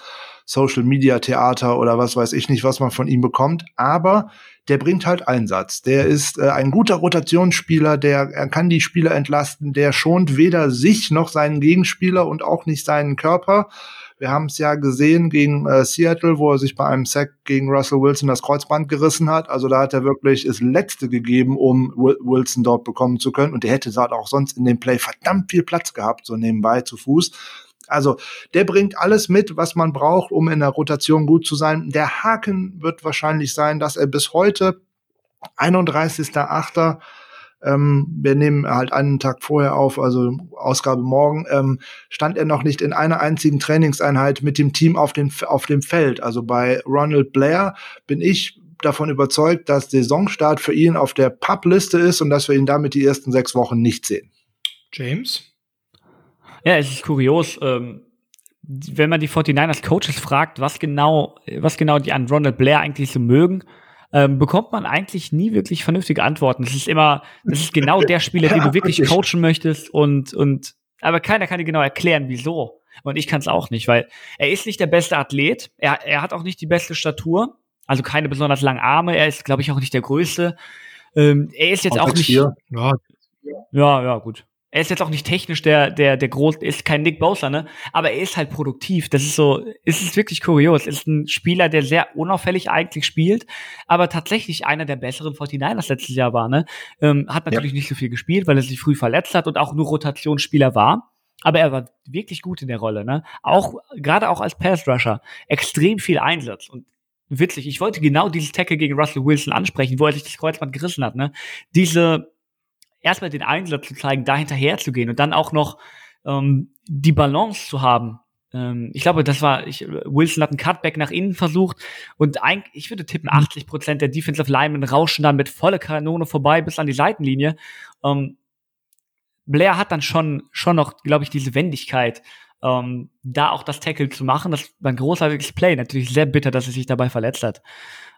Social Media Theater oder was weiß ich nicht, was man von ihm bekommt. Aber der bringt halt Einsatz. Der ist äh, ein guter Rotationsspieler, der er kann die Spieler entlasten, der schont weder sich noch seinen Gegenspieler und auch nicht seinen Körper. Wir haben es ja gesehen gegen äh, Seattle, wo er sich bei einem Sack gegen Russell Wilson das Kreuzband gerissen hat. Also da hat er wirklich das Letzte gegeben, um Wilson dort bekommen zu können. Und der hätte dort auch sonst in dem Play verdammt viel Platz gehabt, so nebenbei zu Fuß. Also der bringt alles mit, was man braucht, um in der Rotation gut zu sein. Der Haken wird wahrscheinlich sein, dass er bis heute 31.8. Ähm, wir nehmen halt einen Tag vorher auf, also Ausgabe morgen, ähm, stand er noch nicht in einer einzigen Trainingseinheit mit dem Team auf, den, auf dem Feld. Also bei Ronald Blair bin ich davon überzeugt, dass Saisonstart für ihn auf der Pub-Liste ist und dass wir ihn damit die ersten sechs Wochen nicht sehen. James? Ja, es ist kurios. Ähm, wenn man die 49ers Coaches fragt, was genau, was genau die an Ronald Blair eigentlich so mögen, ähm, bekommt man eigentlich nie wirklich vernünftige Antworten. Es ist immer, das ist genau der Spieler, den du wirklich coachen möchtest und, und, aber keiner kann dir genau erklären, wieso. Und ich kann es auch nicht, weil er ist nicht der beste Athlet, er, er hat auch nicht die beste Statur, also keine besonders langen Arme, er ist, glaube ich, auch nicht der größte. Ähm, er ist jetzt auch, auch nicht. Ja. ja, ja, gut er ist jetzt auch nicht technisch der, der, der groß, ist kein Nick Bosa, ne? Aber er ist halt produktiv. Das ist so, es ist wirklich kurios. Er ist ein Spieler, der sehr unauffällig eigentlich spielt, aber tatsächlich einer der besseren 49ers letztes Jahr war, ne? Ähm, hat natürlich ja. nicht so viel gespielt, weil er sich früh verletzt hat und auch nur Rotationsspieler war. Aber er war wirklich gut in der Rolle, ne? Auch, gerade auch als Pass Rusher. Extrem viel Einsatz. Und witzig, ich wollte genau dieses Tackle gegen Russell Wilson ansprechen, wo er sich das Kreuzband gerissen hat, ne? Diese, erstmal den Einsatz zu zeigen, da hinterher zu gehen und dann auch noch ähm, die Balance zu haben. Ähm, ich glaube, das war, ich, Wilson hat einen Cutback nach innen versucht und ein, ich würde tippen, 80 mhm. Prozent der Defensive Linemen rauschen dann mit voller Kanone vorbei bis an die Seitenlinie. Ähm, Blair hat dann schon, schon noch, glaube ich, diese Wendigkeit, ähm, da auch das Tackle zu machen. Das war ein großartiges Play. Natürlich sehr bitter, dass er sich dabei verletzt hat.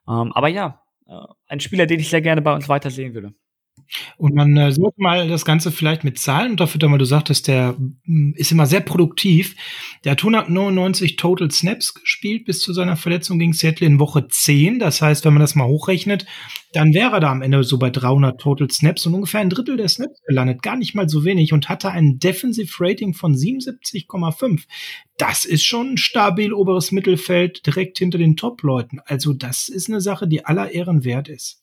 Ähm, aber ja, äh, ein Spieler, den ich sehr gerne bei uns weitersehen würde. Und man äh, sollte mal das Ganze vielleicht mit Zahlen unterfüttern, weil du sagtest, der mm, ist immer sehr produktiv. Der hat 199 Total Snaps gespielt bis zu seiner Verletzung gegen Seattle in Woche 10. Das heißt, wenn man das mal hochrechnet, dann wäre er da am Ende so bei 300 Total Snaps und ungefähr ein Drittel der Snaps gelandet. Gar nicht mal so wenig und hatte ein Defensive Rating von 77,5. Das ist schon ein stabil oberes Mittelfeld direkt hinter den Top-Leuten. Also das ist eine Sache, die aller Ehren wert ist.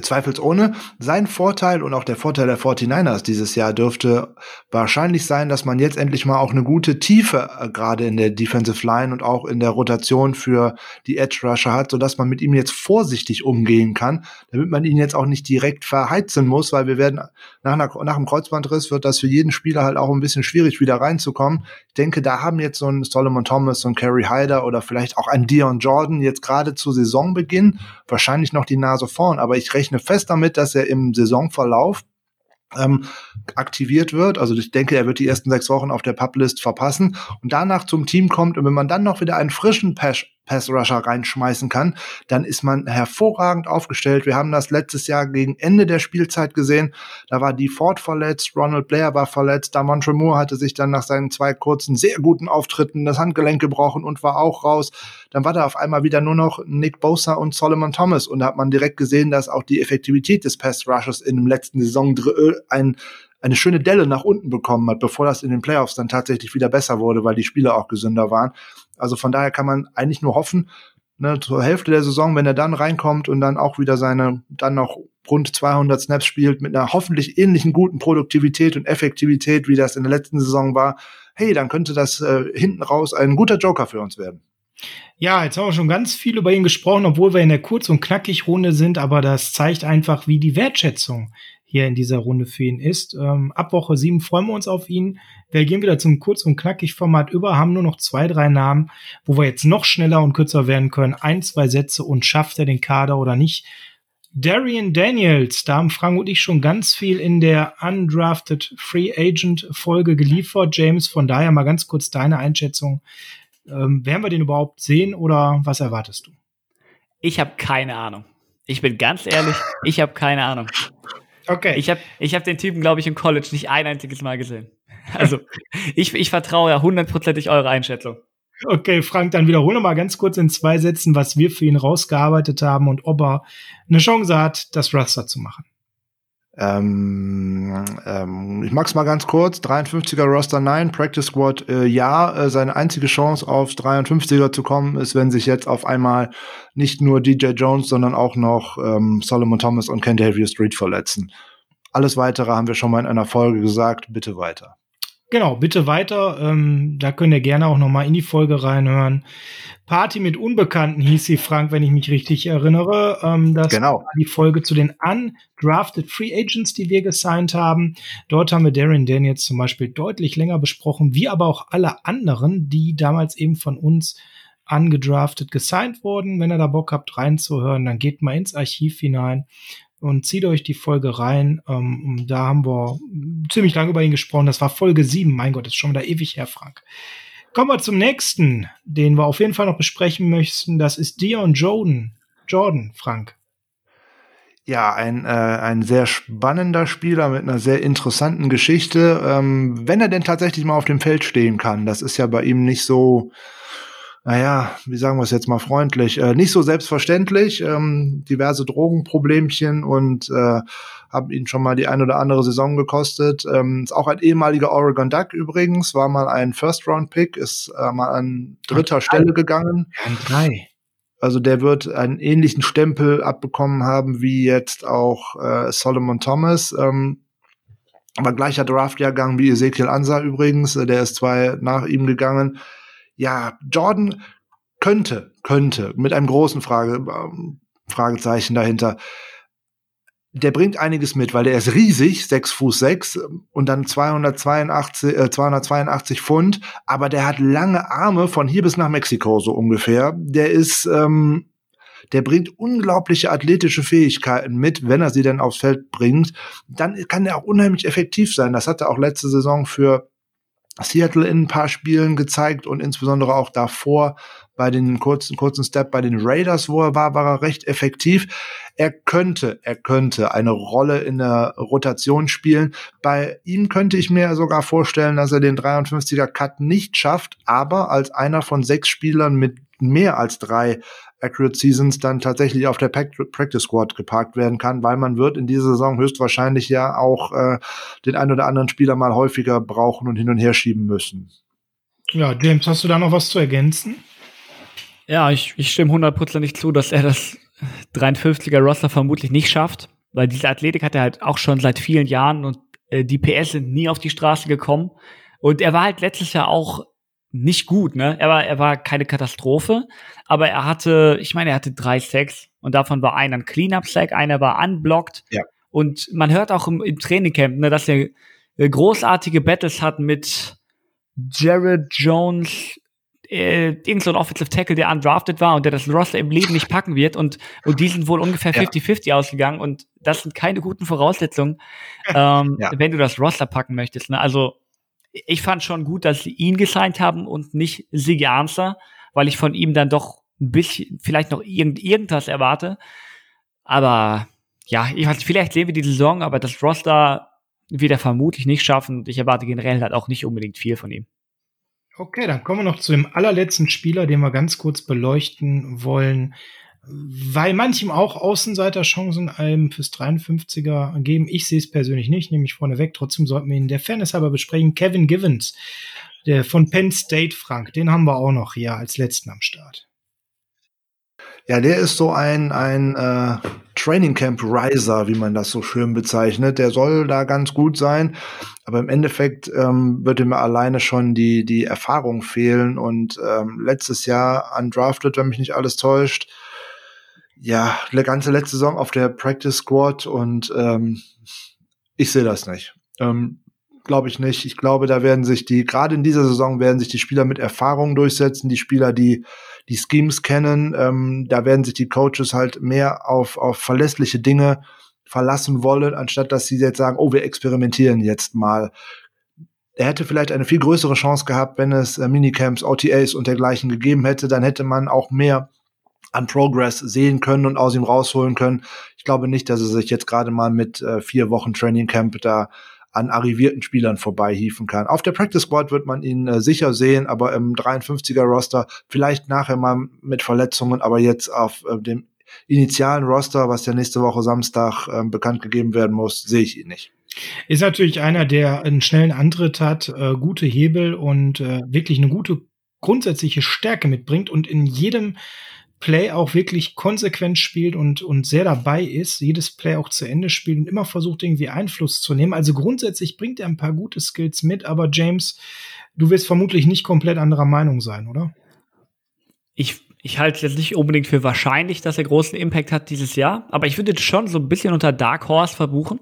Zweifelsohne. Sein Vorteil und auch der Vorteil der 49ers dieses Jahr dürfte wahrscheinlich sein, dass man jetzt endlich mal auch eine gute Tiefe äh, gerade in der Defensive Line und auch in der Rotation für die Edge Rusher hat, sodass man mit ihm jetzt vorsichtig umgehen kann, damit man ihn jetzt auch nicht direkt verheizen muss, weil wir werden nach, einer, nach dem Kreuzbandriss wird das für jeden Spieler halt auch ein bisschen schwierig wieder reinzukommen. Ich denke, da haben jetzt so ein Solomon Thomas, so ein Kerry Hyder oder vielleicht auch ein Dion Jordan jetzt gerade zu Saisonbeginn wahrscheinlich noch die Nase vorn, aber ich rechne fest damit, dass er im Saisonverlauf ähm, aktiviert wird. Also ich denke, er wird die ersten sechs Wochen auf der Publist verpassen und danach zum Team kommt und wenn man dann noch wieder einen frischen Pass, Pass-Rusher reinschmeißen kann, dann ist man hervorragend aufgestellt. Wir haben das letztes Jahr gegen Ende der Spielzeit gesehen. Da war die Ford verletzt, Ronald Blair war verletzt, da Moore hatte sich dann nach seinen zwei kurzen, sehr guten Auftritten das Handgelenk gebrochen und war auch raus. Dann war da auf einmal wieder nur noch Nick Bosa und Solomon Thomas und da hat man direkt gesehen, dass auch die Effektivität des Pass-Rushes in dem letzten Saison ein eine schöne Delle nach unten bekommen hat, bevor das in den Playoffs dann tatsächlich wieder besser wurde, weil die Spieler auch gesünder waren. Also von daher kann man eigentlich nur hoffen, ne, zur Hälfte der Saison, wenn er dann reinkommt und dann auch wieder seine, dann noch rund 200 Snaps spielt mit einer hoffentlich ähnlichen guten Produktivität und Effektivität, wie das in der letzten Saison war, hey, dann könnte das äh, hinten raus ein guter Joker für uns werden. Ja, jetzt haben wir schon ganz viel über ihn gesprochen, obwohl wir in der Kurz- und Knackig-Runde sind, aber das zeigt einfach, wie die Wertschätzung hier in dieser Runde für ihn ist. Ähm, ab Woche 7 freuen wir uns auf ihn. Wir gehen wieder zum kurz- und knackig Format über, haben nur noch zwei, drei Namen, wo wir jetzt noch schneller und kürzer werden können. Ein, zwei Sätze und schafft er den Kader oder nicht. Darian Daniels, da haben Frank und ich schon ganz viel in der Undrafted Free Agent Folge geliefert. James, von daher mal ganz kurz deine Einschätzung. Ähm, werden wir den überhaupt sehen oder was erwartest du? Ich habe keine Ahnung. Ich bin ganz ehrlich, ich habe keine Ahnung. Okay. Ich habe ich hab den Typen, glaube ich, im College nicht ein einziges Mal gesehen. Also, ich, ich vertraue ja hundertprozentig eure Einschätzung. Okay, Frank, dann wiederhole mal ganz kurz in zwei Sätzen, was wir für ihn rausgearbeitet haben und ob er eine Chance hat, das Raster zu machen. Ähm, ähm, ich mag's mal ganz kurz. 53er Roster 9, Practice Squad äh, ja. Äh, seine einzige Chance aufs 53er zu kommen ist, wenn sich jetzt auf einmal nicht nur DJ Jones, sondern auch noch ähm, Solomon Thomas und Kentavious Street verletzen. Alles weitere haben wir schon mal in einer Folge gesagt. Bitte weiter. Genau, bitte weiter. Ähm, da könnt ihr gerne auch noch mal in die Folge reinhören. Party mit Unbekannten hieß sie, Frank, wenn ich mich richtig erinnere. Ähm, das genau. war die Folge zu den undrafted Free Agents, die wir gesigned haben. Dort haben wir Darren Daniels zum Beispiel deutlich länger besprochen, wie aber auch alle anderen, die damals eben von uns ungedraftet gesigned wurden. Wenn ihr da Bock habt reinzuhören, dann geht mal ins Archiv hinein und zieht euch die Folge rein. Ähm, da haben wir ziemlich lange über ihn gesprochen. Das war Folge 7. Mein Gott, das ist schon wieder ewig her, Frank. Kommen wir zum nächsten, den wir auf jeden Fall noch besprechen möchten. Das ist Dion Jordan. Jordan, Frank. Ja, ein, äh, ein sehr spannender Spieler mit einer sehr interessanten Geschichte. Ähm, wenn er denn tatsächlich mal auf dem Feld stehen kann, das ist ja bei ihm nicht so naja, wie sagen wir es jetzt mal freundlich, äh, nicht so selbstverständlich. Ähm, diverse Drogenproblemchen und äh, haben ihn schon mal die ein oder andere Saison gekostet. Ähm, ist auch ein ehemaliger Oregon Duck übrigens, war mal ein First-Round-Pick, ist äh, mal an dritter an Stelle gegangen. An drei. Also der wird einen ähnlichen Stempel abbekommen haben wie jetzt auch äh, Solomon Thomas. Ähm, aber gleicher Draftjahrgang wie Ezekiel Ansa übrigens, äh, der ist zwei nach ihm gegangen ja, Jordan könnte, könnte, mit einem großen Frage, ähm, Fragezeichen dahinter. Der bringt einiges mit, weil der ist riesig, 6 Fuß 6 und dann 282, äh, 282 Pfund, aber der hat lange Arme von hier bis nach Mexiko so ungefähr. Der ist, ähm, der bringt unglaubliche athletische Fähigkeiten mit, wenn er sie dann aufs Feld bringt. Dann kann er auch unheimlich effektiv sein. Das hat er auch letzte Saison für Seattle in ein paar Spielen gezeigt und insbesondere auch davor bei den kurzen, kurzen Step bei den Raiders, wo er war, war er recht effektiv. Er könnte, er könnte eine Rolle in der Rotation spielen. Bei ihm könnte ich mir sogar vorstellen, dass er den 53er Cut nicht schafft, aber als einer von sechs Spielern mit mehr als drei Accurate Seasons dann tatsächlich auf der Practice Squad geparkt werden kann, weil man wird in dieser Saison höchstwahrscheinlich ja auch äh, den einen oder anderen Spieler mal häufiger brauchen und hin und her schieben müssen. Ja, James, hast du da noch was zu ergänzen? Ja, ich, ich stimme hundertprozentig zu, dass er das 53er Roster vermutlich nicht schafft, weil diese Athletik hat er halt auch schon seit vielen Jahren und äh, die PS sind nie auf die Straße gekommen. Und er war halt letztes Jahr auch nicht gut, ne? Er war, er war keine Katastrophe, aber er hatte, ich meine, er hatte drei Sacks und davon war einer ein Cleanup-Sack, einer war unblocked. Ja. Und man hört auch im, im Trainingcamp, ne, dass er äh, großartige Battles hat mit Jared Jones, äh, irgend so ein Offensive Tackle, der undrafted war und der das Roster im Leben nicht packen wird und, und die sind wohl ungefähr 50-50 ja. ausgegangen und das sind keine guten Voraussetzungen, ähm, ja. wenn du das Roster packen möchtest. Ne? Also ich fand schon gut, dass sie ihn gesigned haben und nicht Sigi Answer, weil ich von ihm dann doch ein bisschen, vielleicht noch irgend, irgendwas erwarte. Aber ja, ich weiß, vielleicht sehen wir die Saison, aber das Roster wird er vermutlich nicht schaffen. Und ich erwarte generell halt auch nicht unbedingt viel von ihm. Okay, dann kommen wir noch zu dem allerletzten Spieler, den wir ganz kurz beleuchten wollen. Weil manchem auch Außenseiterchancen einem fürs 53er geben. Ich sehe es persönlich nicht, nämlich vorneweg. Trotzdem sollten wir ihn der Fairness halber besprechen. Kevin Givens, der von Penn State, Frank, den haben wir auch noch hier als letzten am Start. Ja, der ist so ein, ein äh, Training Camp Riser, wie man das so schön bezeichnet. Der soll da ganz gut sein, aber im Endeffekt ähm, würde mir alleine schon die, die Erfahrung fehlen. Und ähm, letztes Jahr undrafted, wenn mich nicht alles täuscht, ja, die ganze letzte Saison auf der Practice Squad und ähm, ich sehe das nicht. Ähm, glaube ich nicht. Ich glaube, da werden sich die, gerade in dieser Saison werden sich die Spieler mit Erfahrung durchsetzen, die Spieler, die die Schemes kennen. Ähm, da werden sich die Coaches halt mehr auf, auf verlässliche Dinge verlassen wollen, anstatt dass sie jetzt sagen, oh, wir experimentieren jetzt mal. Er hätte vielleicht eine viel größere Chance gehabt, wenn es äh, Minicamps, OTAs und dergleichen gegeben hätte. Dann hätte man auch mehr an Progress sehen können und aus ihm rausholen können. Ich glaube nicht, dass er sich jetzt gerade mal mit äh, vier Wochen Training Camp da an arrivierten Spielern vorbeihieven kann. Auf der Practice Squad wird man ihn äh, sicher sehen, aber im 53er Roster vielleicht nachher mal mit Verletzungen, aber jetzt auf äh, dem initialen Roster, was ja nächste Woche Samstag äh, bekannt gegeben werden muss, sehe ich ihn nicht. Ist natürlich einer, der einen schnellen Antritt hat, äh, gute Hebel und äh, wirklich eine gute grundsätzliche Stärke mitbringt und in jedem Play auch wirklich konsequent spielt und, und sehr dabei ist, jedes Play auch zu Ende spielt und immer versucht, irgendwie Einfluss zu nehmen. Also grundsätzlich bringt er ein paar gute Skills mit, aber James, du wirst vermutlich nicht komplett anderer Meinung sein, oder? Ich, ich halte es jetzt nicht unbedingt für wahrscheinlich, dass er großen Impact hat dieses Jahr, aber ich würde schon so ein bisschen unter Dark Horse verbuchen.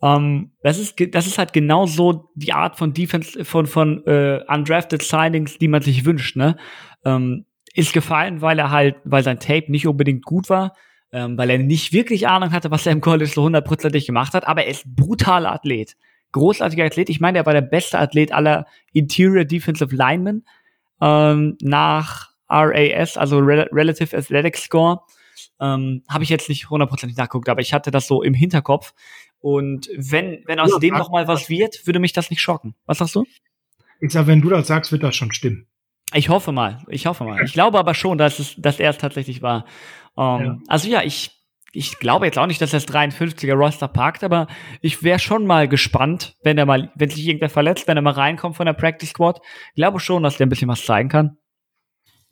Um, ähm, das ist das ist halt genau so die Art von Defense von von äh, undrafted Signings, die man sich wünscht, ne? Um, ähm, ist gefallen, weil er halt, weil sein Tape nicht unbedingt gut war, ähm, weil er nicht wirklich Ahnung hatte, was er im College so hundertprozentig gemacht hat, aber er ist brutaler Athlet. Großartiger Athlet. Ich meine, er war der beste Athlet aller Interior Defensive Linemen ähm, nach RAS, also Rel Relative Athletic Score. Ähm, Habe ich jetzt nicht hundertprozentig nachgeguckt, aber ich hatte das so im Hinterkopf. Und wenn, wenn aus ja, dem noch mal was wird, würde mich das nicht schocken. Was sagst du? Ich sag, wenn du das sagst, wird das schon stimmen. Ich hoffe mal, ich hoffe mal. Ich glaube aber schon, dass es, dass er es tatsächlich war. Um, ähm, ja. Also ja, ich, ich glaube jetzt auch nicht, dass er das 53er Roster packt, aber ich wäre schon mal gespannt, wenn er mal, wenn sich irgendwer verletzt, wenn er mal reinkommt von der Practice Squad. Ich glaube schon, dass der ein bisschen was zeigen kann.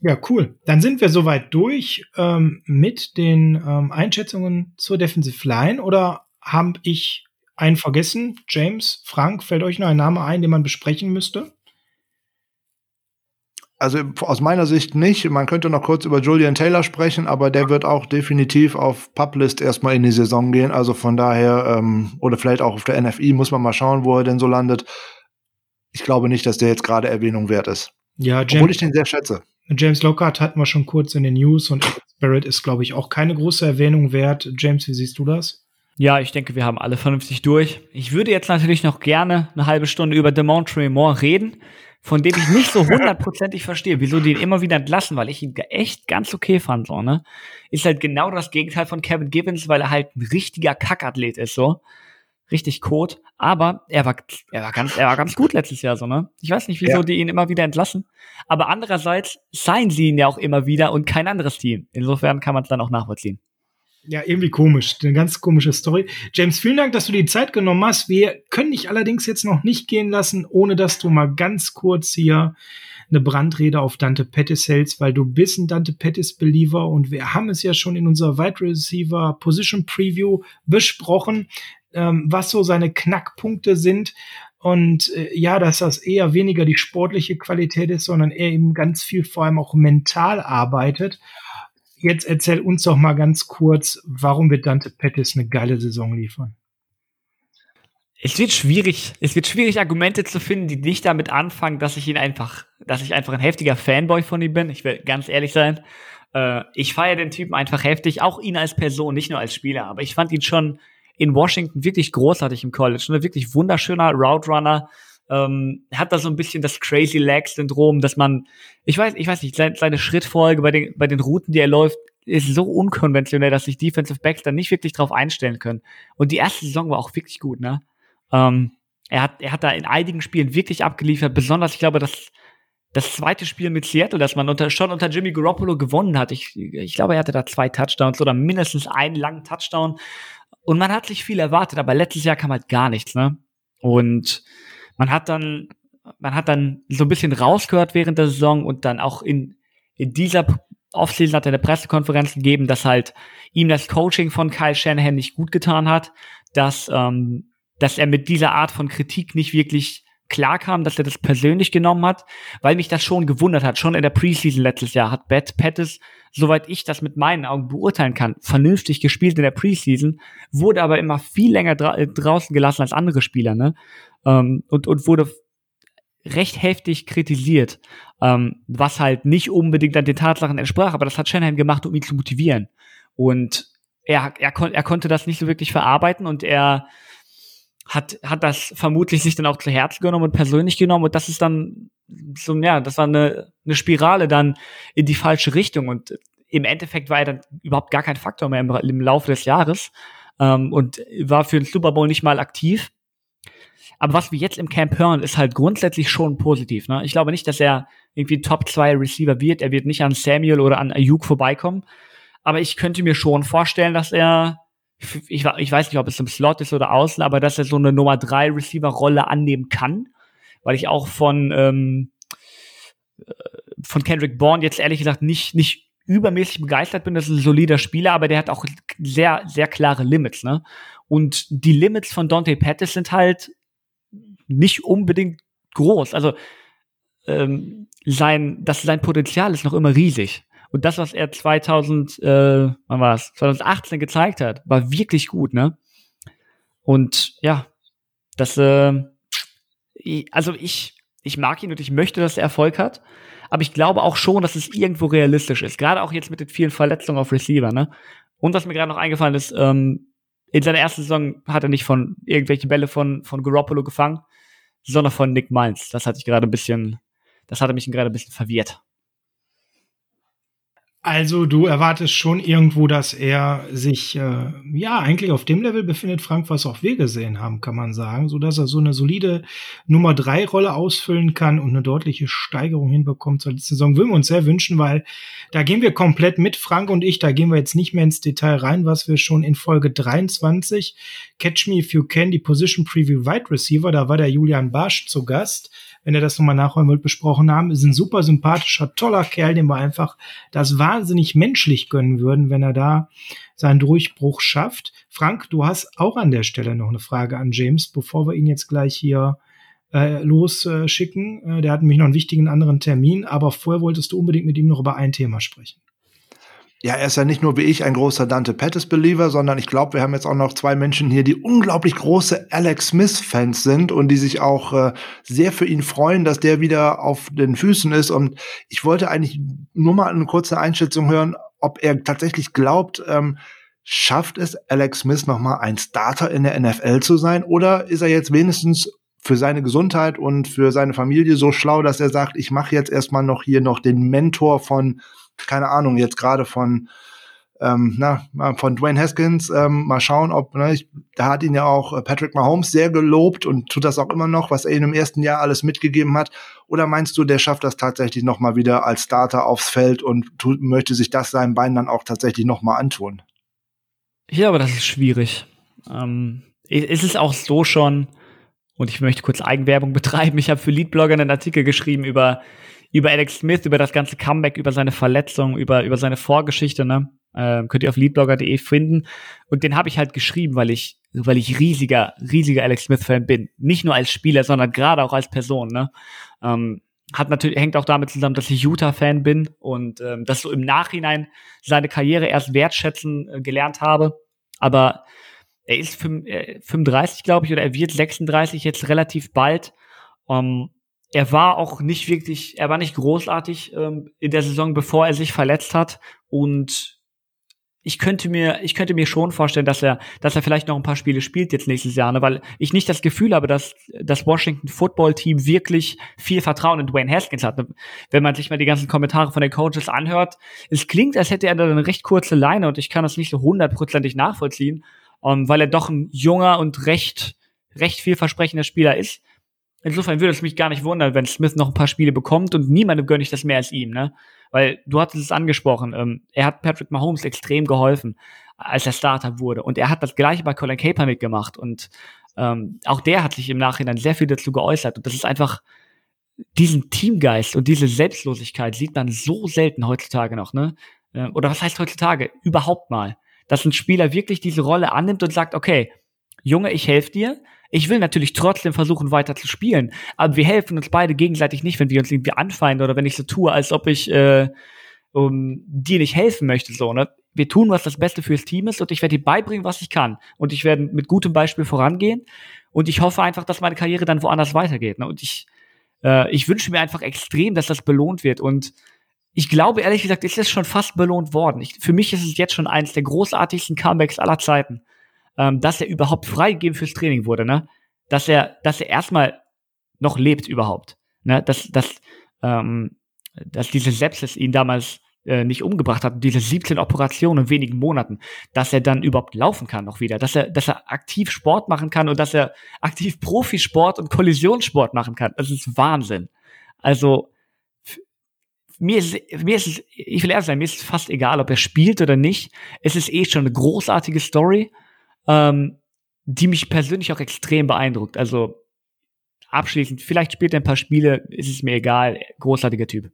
Ja, cool. Dann sind wir soweit durch ähm, mit den ähm, Einschätzungen zur Defensive Line oder habe ich einen vergessen? James, Frank, fällt euch noch ein Name ein, den man besprechen müsste? Also aus meiner Sicht nicht. Man könnte noch kurz über Julian Taylor sprechen, aber der wird auch definitiv auf Publist erstmal in die Saison gehen. Also von daher, ähm, oder vielleicht auch auf der NFI, muss man mal schauen, wo er denn so landet. Ich glaube nicht, dass der jetzt gerade Erwähnung wert ist. Ja, James, Obwohl ich den sehr schätze. James Lockhart hatten wir schon kurz in den News und Barrett ist, glaube ich, auch keine große Erwähnung wert. James, wie siehst du das? Ja, ich denke, wir haben alle vernünftig durch. Ich würde jetzt natürlich noch gerne eine halbe Stunde über Demontre Moore reden von dem ich nicht so hundertprozentig verstehe, wieso die ihn immer wieder entlassen, weil ich ihn echt ganz okay fand, so, ne? Ist halt genau das Gegenteil von Kevin Gibbons, weil er halt ein richtiger Kackathlet ist, so. Richtig kot. Aber er war, er war ganz, er war ganz gut letztes Jahr, so, ne? Ich weiß nicht, wieso ja. die ihn immer wieder entlassen. Aber andererseits seien sie ihn ja auch immer wieder und kein anderes Team. Insofern kann man es dann auch nachvollziehen. Ja, irgendwie komisch. Eine ganz komische Story. James, vielen Dank, dass du die Zeit genommen hast. Wir können dich allerdings jetzt noch nicht gehen lassen, ohne dass du mal ganz kurz hier eine Brandrede auf Dante Pettis hältst, weil du bist ein Dante Pettis Believer und wir haben es ja schon in unserer Wide Receiver Position Preview besprochen, ähm, was so seine Knackpunkte sind. Und äh, ja, dass das eher weniger die sportliche Qualität ist, sondern er eben ganz viel vor allem auch mental arbeitet jetzt erzähl uns doch mal ganz kurz, warum wird Dante Pettis eine geile Saison liefern? Es wird schwierig, es wird schwierig, Argumente zu finden, die nicht damit anfangen, dass ich ihn einfach, dass ich einfach ein heftiger Fanboy von ihm bin. Ich will ganz ehrlich sein. Äh, ich feiere den Typen einfach heftig, auch ihn als Person, nicht nur als Spieler, aber ich fand ihn schon in Washington wirklich großartig im College. Ein wirklich wunderschöner Route Runner, ähm, hat da so ein bisschen das Crazy Leg Syndrom, dass man, ich weiß, ich weiß nicht, seine, seine Schrittfolge bei den, bei den Routen, die er läuft, ist so unkonventionell, dass sich Defensive Backs dann nicht wirklich drauf einstellen können. Und die erste Saison war auch wirklich gut, ne? Ähm, er hat, er hat da in einigen Spielen wirklich abgeliefert, besonders, ich glaube, das, das zweite Spiel mit Seattle, das man unter, schon unter Jimmy Garoppolo gewonnen hat. Ich, ich glaube, er hatte da zwei Touchdowns oder mindestens einen langen Touchdown. Und man hat sich viel erwartet, aber letztes Jahr kam halt gar nichts, ne? Und man hat dann, man hat dann so ein bisschen rausgehört während der Saison und dann auch in, in dieser Offseason hat er eine Pressekonferenz gegeben, dass halt ihm das Coaching von Kyle Shanahan nicht gut getan hat, dass, ähm, dass er mit dieser Art von Kritik nicht wirklich klar kam, dass er das persönlich genommen hat, weil mich das schon gewundert hat. Schon in der Preseason letztes Jahr hat Beth Pettis, soweit ich das mit meinen Augen beurteilen kann, vernünftig gespielt in der Preseason, wurde aber immer viel länger dra draußen gelassen als andere Spieler, ne? Ähm, und, und wurde recht heftig kritisiert, ähm, was halt nicht unbedingt an den Tatsachen entsprach, aber das hat Shanahan gemacht, um ihn zu motivieren. Und er, er, kon er konnte das nicht so wirklich verarbeiten und er hat, hat das vermutlich sich dann auch zu Herzen genommen und persönlich genommen und das ist dann so, ja, das war eine, eine Spirale dann in die falsche Richtung und im Endeffekt war er dann überhaupt gar kein Faktor mehr im, im Laufe des Jahres ähm, und war für den Super Bowl nicht mal aktiv aber was wir jetzt im Camp hören, ist halt grundsätzlich schon positiv. Ne? Ich glaube nicht, dass er irgendwie Top 2 Receiver wird. Er wird nicht an Samuel oder an Ayuk vorbeikommen. Aber ich könnte mir schon vorstellen, dass er, ich, ich weiß nicht, ob es im Slot ist oder außen, aber dass er so eine Nummer 3 Receiver-Rolle annehmen kann. Weil ich auch von, ähm, äh, von Kendrick Bourne jetzt ehrlich gesagt nicht, nicht übermäßig begeistert bin. Das ist ein solider Spieler, aber der hat auch sehr, sehr klare Limits, ne? Und die Limits von Dante Pettis sind halt nicht unbedingt groß. Also ähm, sein, das, sein Potenzial ist noch immer riesig. Und das, was er 2000, äh, wann war es? 2018 gezeigt hat, war wirklich gut, ne? Und ja, das, äh, also ich, ich mag ihn und ich möchte, dass er Erfolg hat. Aber ich glaube auch schon, dass es irgendwo realistisch ist. Gerade auch jetzt mit den vielen Verletzungen auf Receiver, ne? Und was mir gerade noch eingefallen ist, ähm, in seiner ersten Saison hat er nicht von irgendwelche Bälle von, von Garoppolo gefangen, sondern von Nick Miles. Das hatte ich gerade ein bisschen, das hatte mich gerade ein bisschen verwirrt. Also du erwartest schon irgendwo, dass er sich äh, ja eigentlich auf dem Level befindet, Frank, was auch wir gesehen haben, kann man sagen, so dass er so eine solide Nummer drei Rolle ausfüllen kann und eine deutliche Steigerung hinbekommt zur letzten Saison. Würden wir uns sehr wünschen, weil da gehen wir komplett mit, Frank und ich, da gehen wir jetzt nicht mehr ins Detail rein, was wir schon in Folge 23 Catch Me If You Can, die Position Preview Wide Receiver, da war der Julian Barsch zu Gast wenn ihr das nochmal nachholen wollt, besprochen haben. Ist ein super sympathischer, toller Kerl, dem wir einfach das wahnsinnig menschlich gönnen würden, wenn er da seinen Durchbruch schafft. Frank, du hast auch an der Stelle noch eine Frage an James, bevor wir ihn jetzt gleich hier äh, losschicken. Äh, der hat nämlich noch einen wichtigen anderen Termin, aber vorher wolltest du unbedingt mit ihm noch über ein Thema sprechen ja, er ist ja nicht nur wie ich ein großer Dante Pettis-Believer, sondern ich glaube, wir haben jetzt auch noch zwei Menschen hier, die unglaublich große Alex Smith-Fans sind und die sich auch äh, sehr für ihn freuen, dass der wieder auf den Füßen ist. Und ich wollte eigentlich nur mal eine kurze Einschätzung hören, ob er tatsächlich glaubt, ähm, schafft es Alex Smith noch mal ein Starter in der NFL zu sein oder ist er jetzt wenigstens für seine Gesundheit und für seine Familie so schlau, dass er sagt, ich mache jetzt erstmal noch hier noch den Mentor von keine Ahnung, jetzt gerade von ähm, na, von Dwayne Haskins, ähm, mal schauen, ob, ne, ich, da hat ihn ja auch äh, Patrick Mahomes sehr gelobt und tut das auch immer noch, was er ihm im ersten Jahr alles mitgegeben hat. Oder meinst du, der schafft das tatsächlich noch mal wieder als Starter aufs Feld und tut, möchte sich das seinem Bein dann auch tatsächlich noch mal antun? Ja, aber das ist schwierig. Ähm, es auch so schon, und ich möchte kurz Eigenwerbung betreiben, ich habe für Leadblogger einen Artikel geschrieben über über Alex Smith, über das ganze Comeback, über seine Verletzung, über, über seine Vorgeschichte, ne? Ähm, könnt ihr auf leadblogger.de finden. Und den habe ich halt geschrieben, weil ich, weil ich riesiger, riesiger Alex Smith-Fan bin. Nicht nur als Spieler, sondern gerade auch als Person, ne? Ähm, hat natürlich, hängt auch damit zusammen, dass ich Utah-Fan bin und ähm, dass so im Nachhinein seine Karriere erst wertschätzen äh, gelernt habe. Aber er ist 35, glaube ich, oder er wird 36 jetzt relativ bald. Um, ähm, er war auch nicht wirklich, er war nicht großartig ähm, in der Saison, bevor er sich verletzt hat. Und ich könnte mir, ich könnte mir schon vorstellen, dass er, dass er vielleicht noch ein paar Spiele spielt jetzt nächstes Jahr, ne? weil ich nicht das Gefühl habe, dass das Washington Football Team wirklich viel Vertrauen in Dwayne Haskins hat. Wenn man sich mal die ganzen Kommentare von den Coaches anhört, es klingt, als hätte er da eine recht kurze Leine und ich kann das nicht so hundertprozentig nachvollziehen, ähm, weil er doch ein junger und recht, recht vielversprechender Spieler ist. Insofern würde es mich gar nicht wundern, wenn Smith noch ein paar Spiele bekommt und niemandem gönne ich das mehr als ihm, ne? Weil du hattest es angesprochen, ähm, er hat Patrick Mahomes extrem geholfen, als er Starter wurde. Und er hat das gleiche bei Colin Kaepernick gemacht. Und ähm, auch der hat sich im Nachhinein sehr viel dazu geäußert. Und das ist einfach diesen Teamgeist und diese Selbstlosigkeit sieht man so selten heutzutage noch, ne? Äh, oder was heißt heutzutage? Überhaupt mal. Dass ein Spieler wirklich diese Rolle annimmt und sagt, okay, Junge, ich helfe dir, ich will natürlich trotzdem versuchen, weiter zu spielen, aber wir helfen uns beide gegenseitig nicht, wenn wir uns irgendwie anfeinden oder wenn ich so tue, als ob ich äh, um, dir nicht helfen möchte. So, ne? Wir tun, was das Beste fürs Team ist und ich werde dir beibringen, was ich kann. Und ich werde mit gutem Beispiel vorangehen. Und ich hoffe einfach, dass meine Karriere dann woanders weitergeht. Ne? Und ich, äh, ich wünsche mir einfach extrem, dass das belohnt wird. Und ich glaube, ehrlich gesagt, ist es schon fast belohnt worden. Ich, für mich ist es jetzt schon eines der großartigsten Comebacks aller Zeiten ähm, dass er überhaupt freigegeben fürs Training wurde, ne? Dass er, dass er erstmal noch lebt überhaupt. Ne? Dass, dass, ähm, dass diese Sepsis ihn damals äh, nicht umgebracht hat, diese 17 Operationen in wenigen Monaten, dass er dann überhaupt laufen kann noch wieder, dass er, dass er aktiv Sport machen kann und dass er aktiv Profisport und Kollisionssport machen kann. Das ist Wahnsinn. Also mir ist, mir ist es, ich will ehrlich sein, mir ist es fast egal, ob er spielt oder nicht. Es ist eh schon eine großartige Story ähm, die mich persönlich auch extrem beeindruckt. Also abschließend, vielleicht spielt er ein paar Spiele, ist es mir egal, großartiger Typ.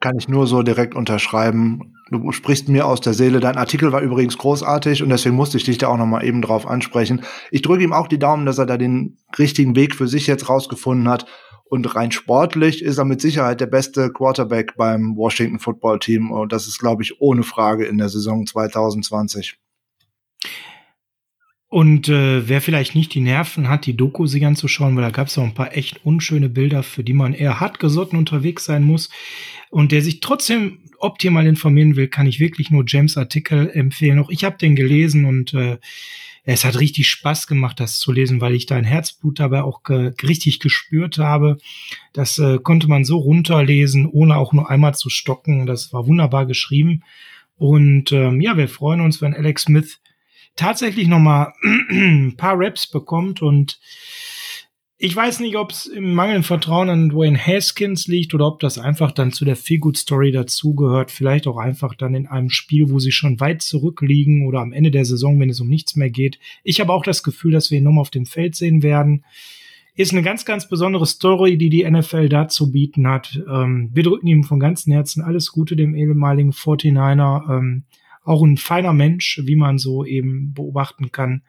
Kann ich nur so direkt unterschreiben. Du sprichst mir aus der Seele. Dein Artikel war übrigens großartig und deswegen musste ich dich da auch noch mal eben drauf ansprechen. Ich drücke ihm auch die Daumen, dass er da den richtigen Weg für sich jetzt rausgefunden hat. Und rein sportlich ist er mit Sicherheit der beste Quarterback beim Washington Football Team. Und das ist, glaube ich, ohne Frage in der Saison 2020. Und äh, wer vielleicht nicht die Nerven hat, die Doku sich anzuschauen, weil da gab es auch ein paar echt unschöne Bilder, für die man eher hartgesotten unterwegs sein muss und der sich trotzdem optimal informieren will, kann ich wirklich nur James Artikel empfehlen. Auch ich habe den gelesen und äh, es hat richtig Spaß gemacht, das zu lesen, weil ich da ein Herzblut dabei auch ge richtig gespürt habe. Das äh, konnte man so runterlesen, ohne auch nur einmal zu stocken. Das war wunderbar geschrieben. Und ähm, ja, wir freuen uns, wenn Alex Smith tatsächlich noch mal ein paar Raps bekommt und ich weiß nicht, ob es im mangelnden Vertrauen an Dwayne Haskins liegt oder ob das einfach dann zu der Feelgood Story dazugehört. Vielleicht auch einfach dann in einem Spiel, wo sie schon weit zurückliegen oder am Ende der Saison, wenn es um nichts mehr geht. Ich habe auch das Gefühl, dass wir ihn nochmal auf dem Feld sehen werden. Ist eine ganz, ganz besondere Story, die die NFL da zu bieten hat. Ähm, wir drücken ihm von ganzem Herzen alles Gute, dem ehemaligen 49er. Ähm, auch ein feiner Mensch, wie man so eben beobachten kann.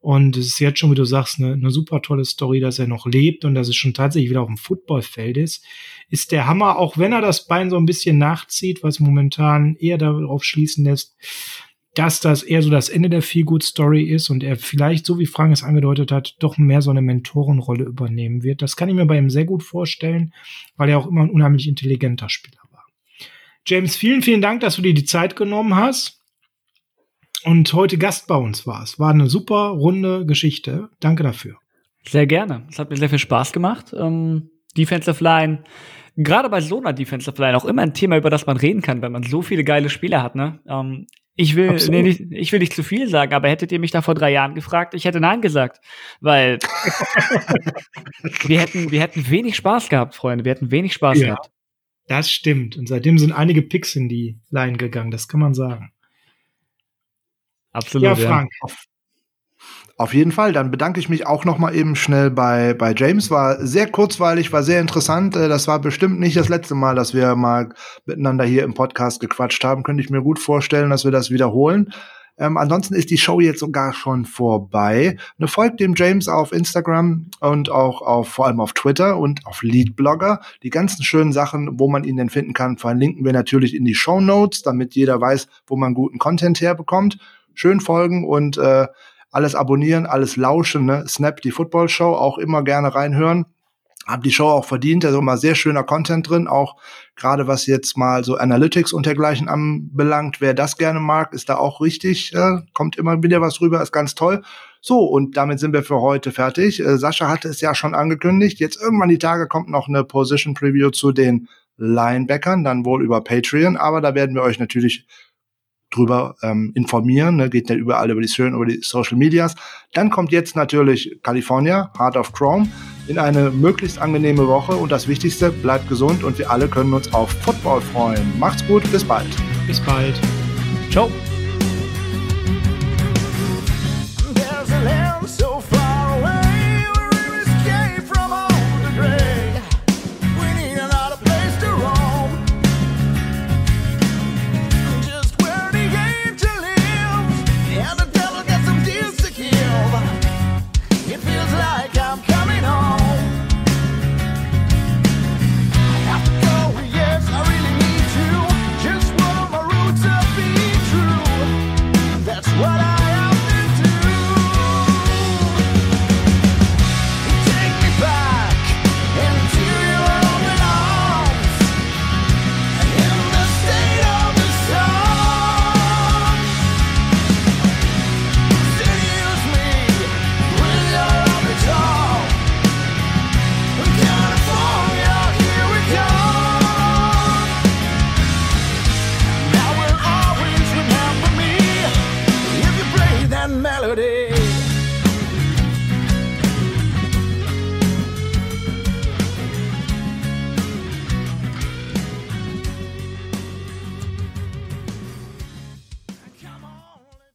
Und es ist jetzt schon, wie du sagst, eine, eine super tolle Story, dass er noch lebt und dass es schon tatsächlich wieder auf dem Footballfeld ist. Ist der Hammer, auch wenn er das Bein so ein bisschen nachzieht, was momentan eher darauf schließen lässt, dass das eher so das Ende der Feel-Good-Story ist und er vielleicht, so wie Frank es angedeutet hat, doch mehr so eine Mentorenrolle übernehmen wird. Das kann ich mir bei ihm sehr gut vorstellen, weil er auch immer ein unheimlich intelligenter Spieler James, vielen, vielen Dank, dass du dir die Zeit genommen hast und heute Gast bei uns warst. War eine super runde Geschichte. Danke dafür. Sehr gerne. Es hat mir sehr viel Spaß gemacht. Ähm, Defensive Line, gerade bei so einer Defensive Line auch immer ein Thema, über das man reden kann, wenn man so viele geile Spieler hat. Ne? Ähm, ich will, nee, nicht, ich will nicht zu viel sagen, aber hättet ihr mich da vor drei Jahren gefragt, ich hätte Nein gesagt. Weil wir hätten, wir hätten wenig Spaß gehabt, Freunde. Wir hätten wenig Spaß ja. gehabt. Das stimmt. Und seitdem sind einige Picks in die Line gegangen, das kann man sagen. Absolut. Ja, Frank. Ja. Auf, jeden Fall. Dann bedanke ich mich auch noch mal eben schnell bei, bei James. War sehr kurzweilig, war sehr interessant. Äh, das war bestimmt nicht das letzte Mal, dass wir mal miteinander hier im Podcast gequatscht haben. Könnte ich mir gut vorstellen, dass wir das wiederholen. Ähm, ansonsten ist die Show jetzt sogar schon vorbei. Ne, folgt dem James auf Instagram und auch auf, vor allem auf Twitter und auf Leadblogger. Die ganzen schönen Sachen, wo man ihn denn finden kann, verlinken wir natürlich in die Show Notes, damit jeder weiß, wo man guten Content herbekommt. Schön folgen und äh, alles abonnieren, alles lauschen. Ne? Snap, die Football Show, auch immer gerne reinhören. Haben die Show auch verdient. Also immer sehr schöner Content drin, auch gerade was jetzt mal so Analytics und dergleichen anbelangt. Wer das gerne mag, ist da auch richtig. Äh, kommt immer wieder was rüber, ist ganz toll. So, und damit sind wir für heute fertig. Äh, Sascha hatte es ja schon angekündigt. Jetzt irgendwann die Tage kommt noch eine Position Preview zu den Linebackern, dann wohl über Patreon, aber da werden wir euch natürlich drüber ähm, informieren. Ne? Geht ja überall über die, über die Social Medias. Dann kommt jetzt natürlich California, Heart of Chrome, in eine möglichst angenehme Woche. Und das Wichtigste, bleibt gesund und wir alle können uns auf Football freuen. Macht's gut, bis bald. Bis bald. Ciao.